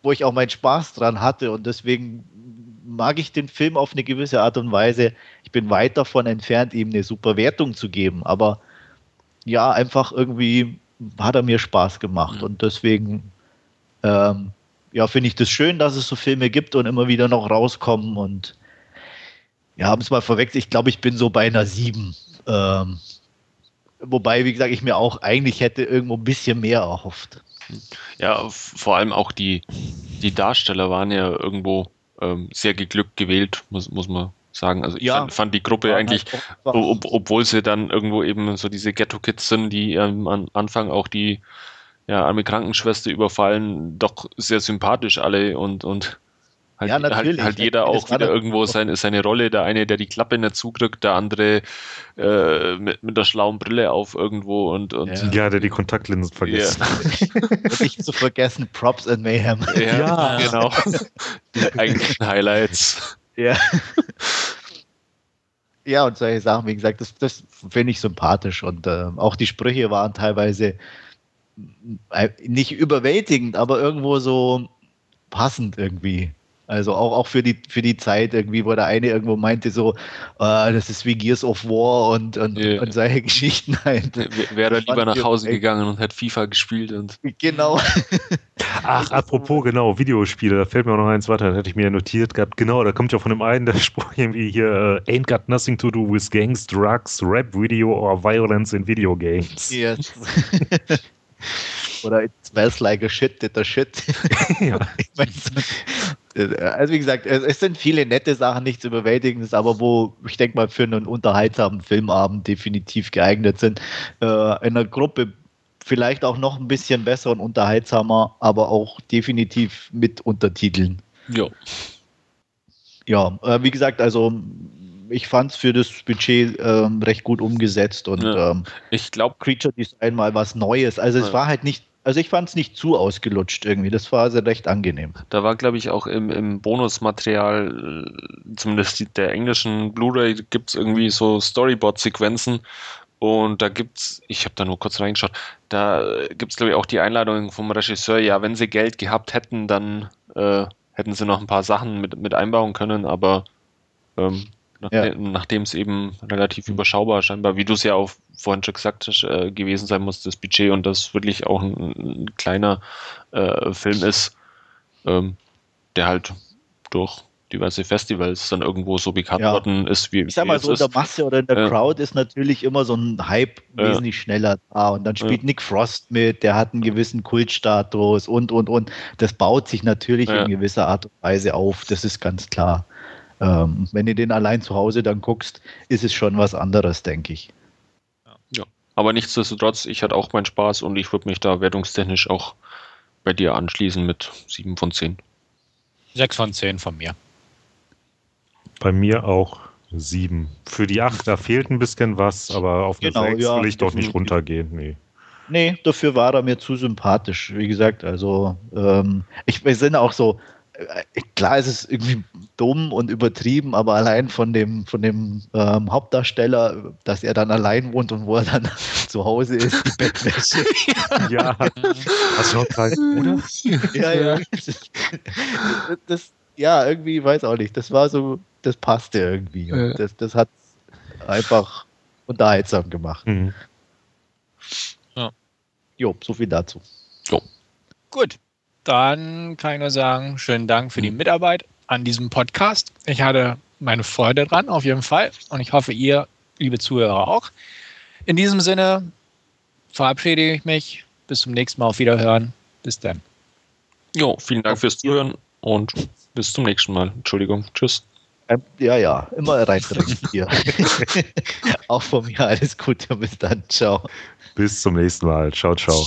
wo ich auch meinen Spaß dran hatte und deswegen mag ich den Film auf eine gewisse Art und Weise. Ich bin weit davon entfernt, ihm eine super Wertung zu geben, aber ja, einfach irgendwie hat er mir Spaß gemacht Mhm. und deswegen ähm, ja, finde ich das schön, dass es so Filme gibt und immer wieder noch rauskommen und ja, haben es mal verwechselt. Ich glaube, ich bin so bei einer 7. Ähm, wobei, wie gesagt, ich mir auch eigentlich hätte irgendwo ein bisschen mehr erhofft. Ja, vor allem auch die, die Darsteller waren ja irgendwo ähm, sehr geglückt gewählt, muss, muss man sagen. Also ich Ja. fand, fand die Gruppe War eigentlich, ob, obwohl sie dann irgendwo eben so diese Ghetto-Kids sind, die ähm, am Anfang auch die ja, arme Krankenschwester überfallen, doch sehr sympathisch alle und, und halt, Ja, natürlich. halt, halt jeder auch wieder irgendwo seine, seine Rolle. Der eine, der die Klappe nicht zudrückt, der andere äh, mit, mit der schlauen Brille auf irgendwo und, und Ja. Ja, der die Kontaktlinsen vergessen. Nicht zu vergessen, Props and Mayhem. Ja, Ja. genau. Die eigentlichen Highlights. Ja. Ja, und solche Sachen, wie gesagt, das, das finde ich sympathisch. Und äh, auch die Sprüche waren teilweise äh, nicht überwältigend, aber irgendwo so passend irgendwie. Also auch, auch für, die, für die Zeit irgendwie, wo der eine irgendwo meinte, so, äh, das ist wie Gears of War und, und, Ja. und solche Geschichten halt. Wäre Das lieber nach Hause gegangen und hätte FIFA gespielt und Genau. Ach, apropos, genau, Videospiele, da fällt mir auch noch eins weiter, das hatte ich mir ja notiert gehabt. Genau, da kommt ja von dem einen der Spruch irgendwie hier, äh, ain't got nothing to do with gangs, drugs, rap video or violence in video games. Yes. Oder it smells like a shit, did a shit. Ja. Ich mein, so, also wie gesagt, es, sind viele nette Sachen, nichts Überwältigendes, aber wo ich denke mal für einen unterhaltsamen Filmabend definitiv geeignet sind. Äh, in einer Gruppe vielleicht auch noch ein bisschen besser und unterhaltsamer, aber auch definitiv mit Untertiteln. ja. Ja, äh, wie gesagt, also ich fand es für das Budget ähm, recht gut umgesetzt und Ja. ähm, Ich glaube, Creature Design mal was Neues. Also es Ja. war halt nicht, also ich fand es nicht zu ausgelutscht irgendwie. Das war also recht angenehm. da war, glaube ich, auch im, im Bonusmaterial, äh, zumindest der englischen Blu-ray, gibt es irgendwie so Storyboard-Sequenzen. Und da gibt's, ich habe da nur kurz reingeschaut, da gibt es, glaube ich, auch die Einladung vom Regisseur, ja, wenn sie Geld gehabt hätten, dann äh, hätten sie noch ein paar Sachen mit, mit einbauen können, aber ähm, Ja. nachdem es eben relativ überschaubar scheinbar, wie du es ja auch vorhin schon gesagt hast, äh, gewesen sein muss, das Budget und das wirklich auch ein, ein kleiner äh, Film ist, ähm, der halt durch diverse Festivals dann irgendwo so bekannt Ja. worden ist, wie Ich sag mal so, in der. Masse oder in der Ja. Crowd ist natürlich immer so ein Hype Ja. wesentlich schneller da. Und dann spielt Nick Frost mit, der hat einen gewissen Kultstatus und, und, und. Das baut sich natürlich in gewisser Art und Weise auf, das ist ganz klar. Ähm, wenn du den allein zu Hause dann guckst, ist es schon was anderes, denke ich. Aber nichtsdestotrotz, ich hatte auch meinen Spaß und ich würde mich da wertungstechnisch auch bei dir anschließen mit 7 von 10. Sechs von zehn von mir. Bei mir auch sieben. Für die acht, da fehlt ein bisschen was, aber auf eine Genau, sechs ja, will ich doch nicht runtergehen. Nee. Nee, dafür war er mir zu sympathisch. Wie gesagt, also ähm, ich, wir sind auch so, äh, klar ist es irgendwie dumm und übertrieben, aber allein von dem, von dem ähm, Hauptdarsteller, dass er dann allein wohnt und wo er dann zu Hause ist, die Bettwäsche. Ja. Hast du noch einen kleinen Bruder? ja, ja. Das, ja, irgendwie, weiß auch nicht. Das war so, das passte irgendwie. Ja. Das, das hat einfach unterhaltsam gemacht. Mhm. Jo, so viel dazu. Gut, dann kann ich nur sagen, schönen Dank für die Mitarbeit an diesem Podcast. Ich hatte meine Freude dran, auf jeden Fall. Und ich hoffe, ihr, liebe Zuhörer, auch. In diesem Sinne verabschiede ich mich. Bis zum nächsten Mal. Auf Wiederhören. Bis dann. Jo, vielen Dank fürs Zuhören und bis zum nächsten Mal. Entschuldigung. Tschüss. Ähm, Ja, ja, immer reindrängen hier. Auch von mir alles Gute, bis dann. Ciao. Bis zum nächsten Mal. Ciao, ciao.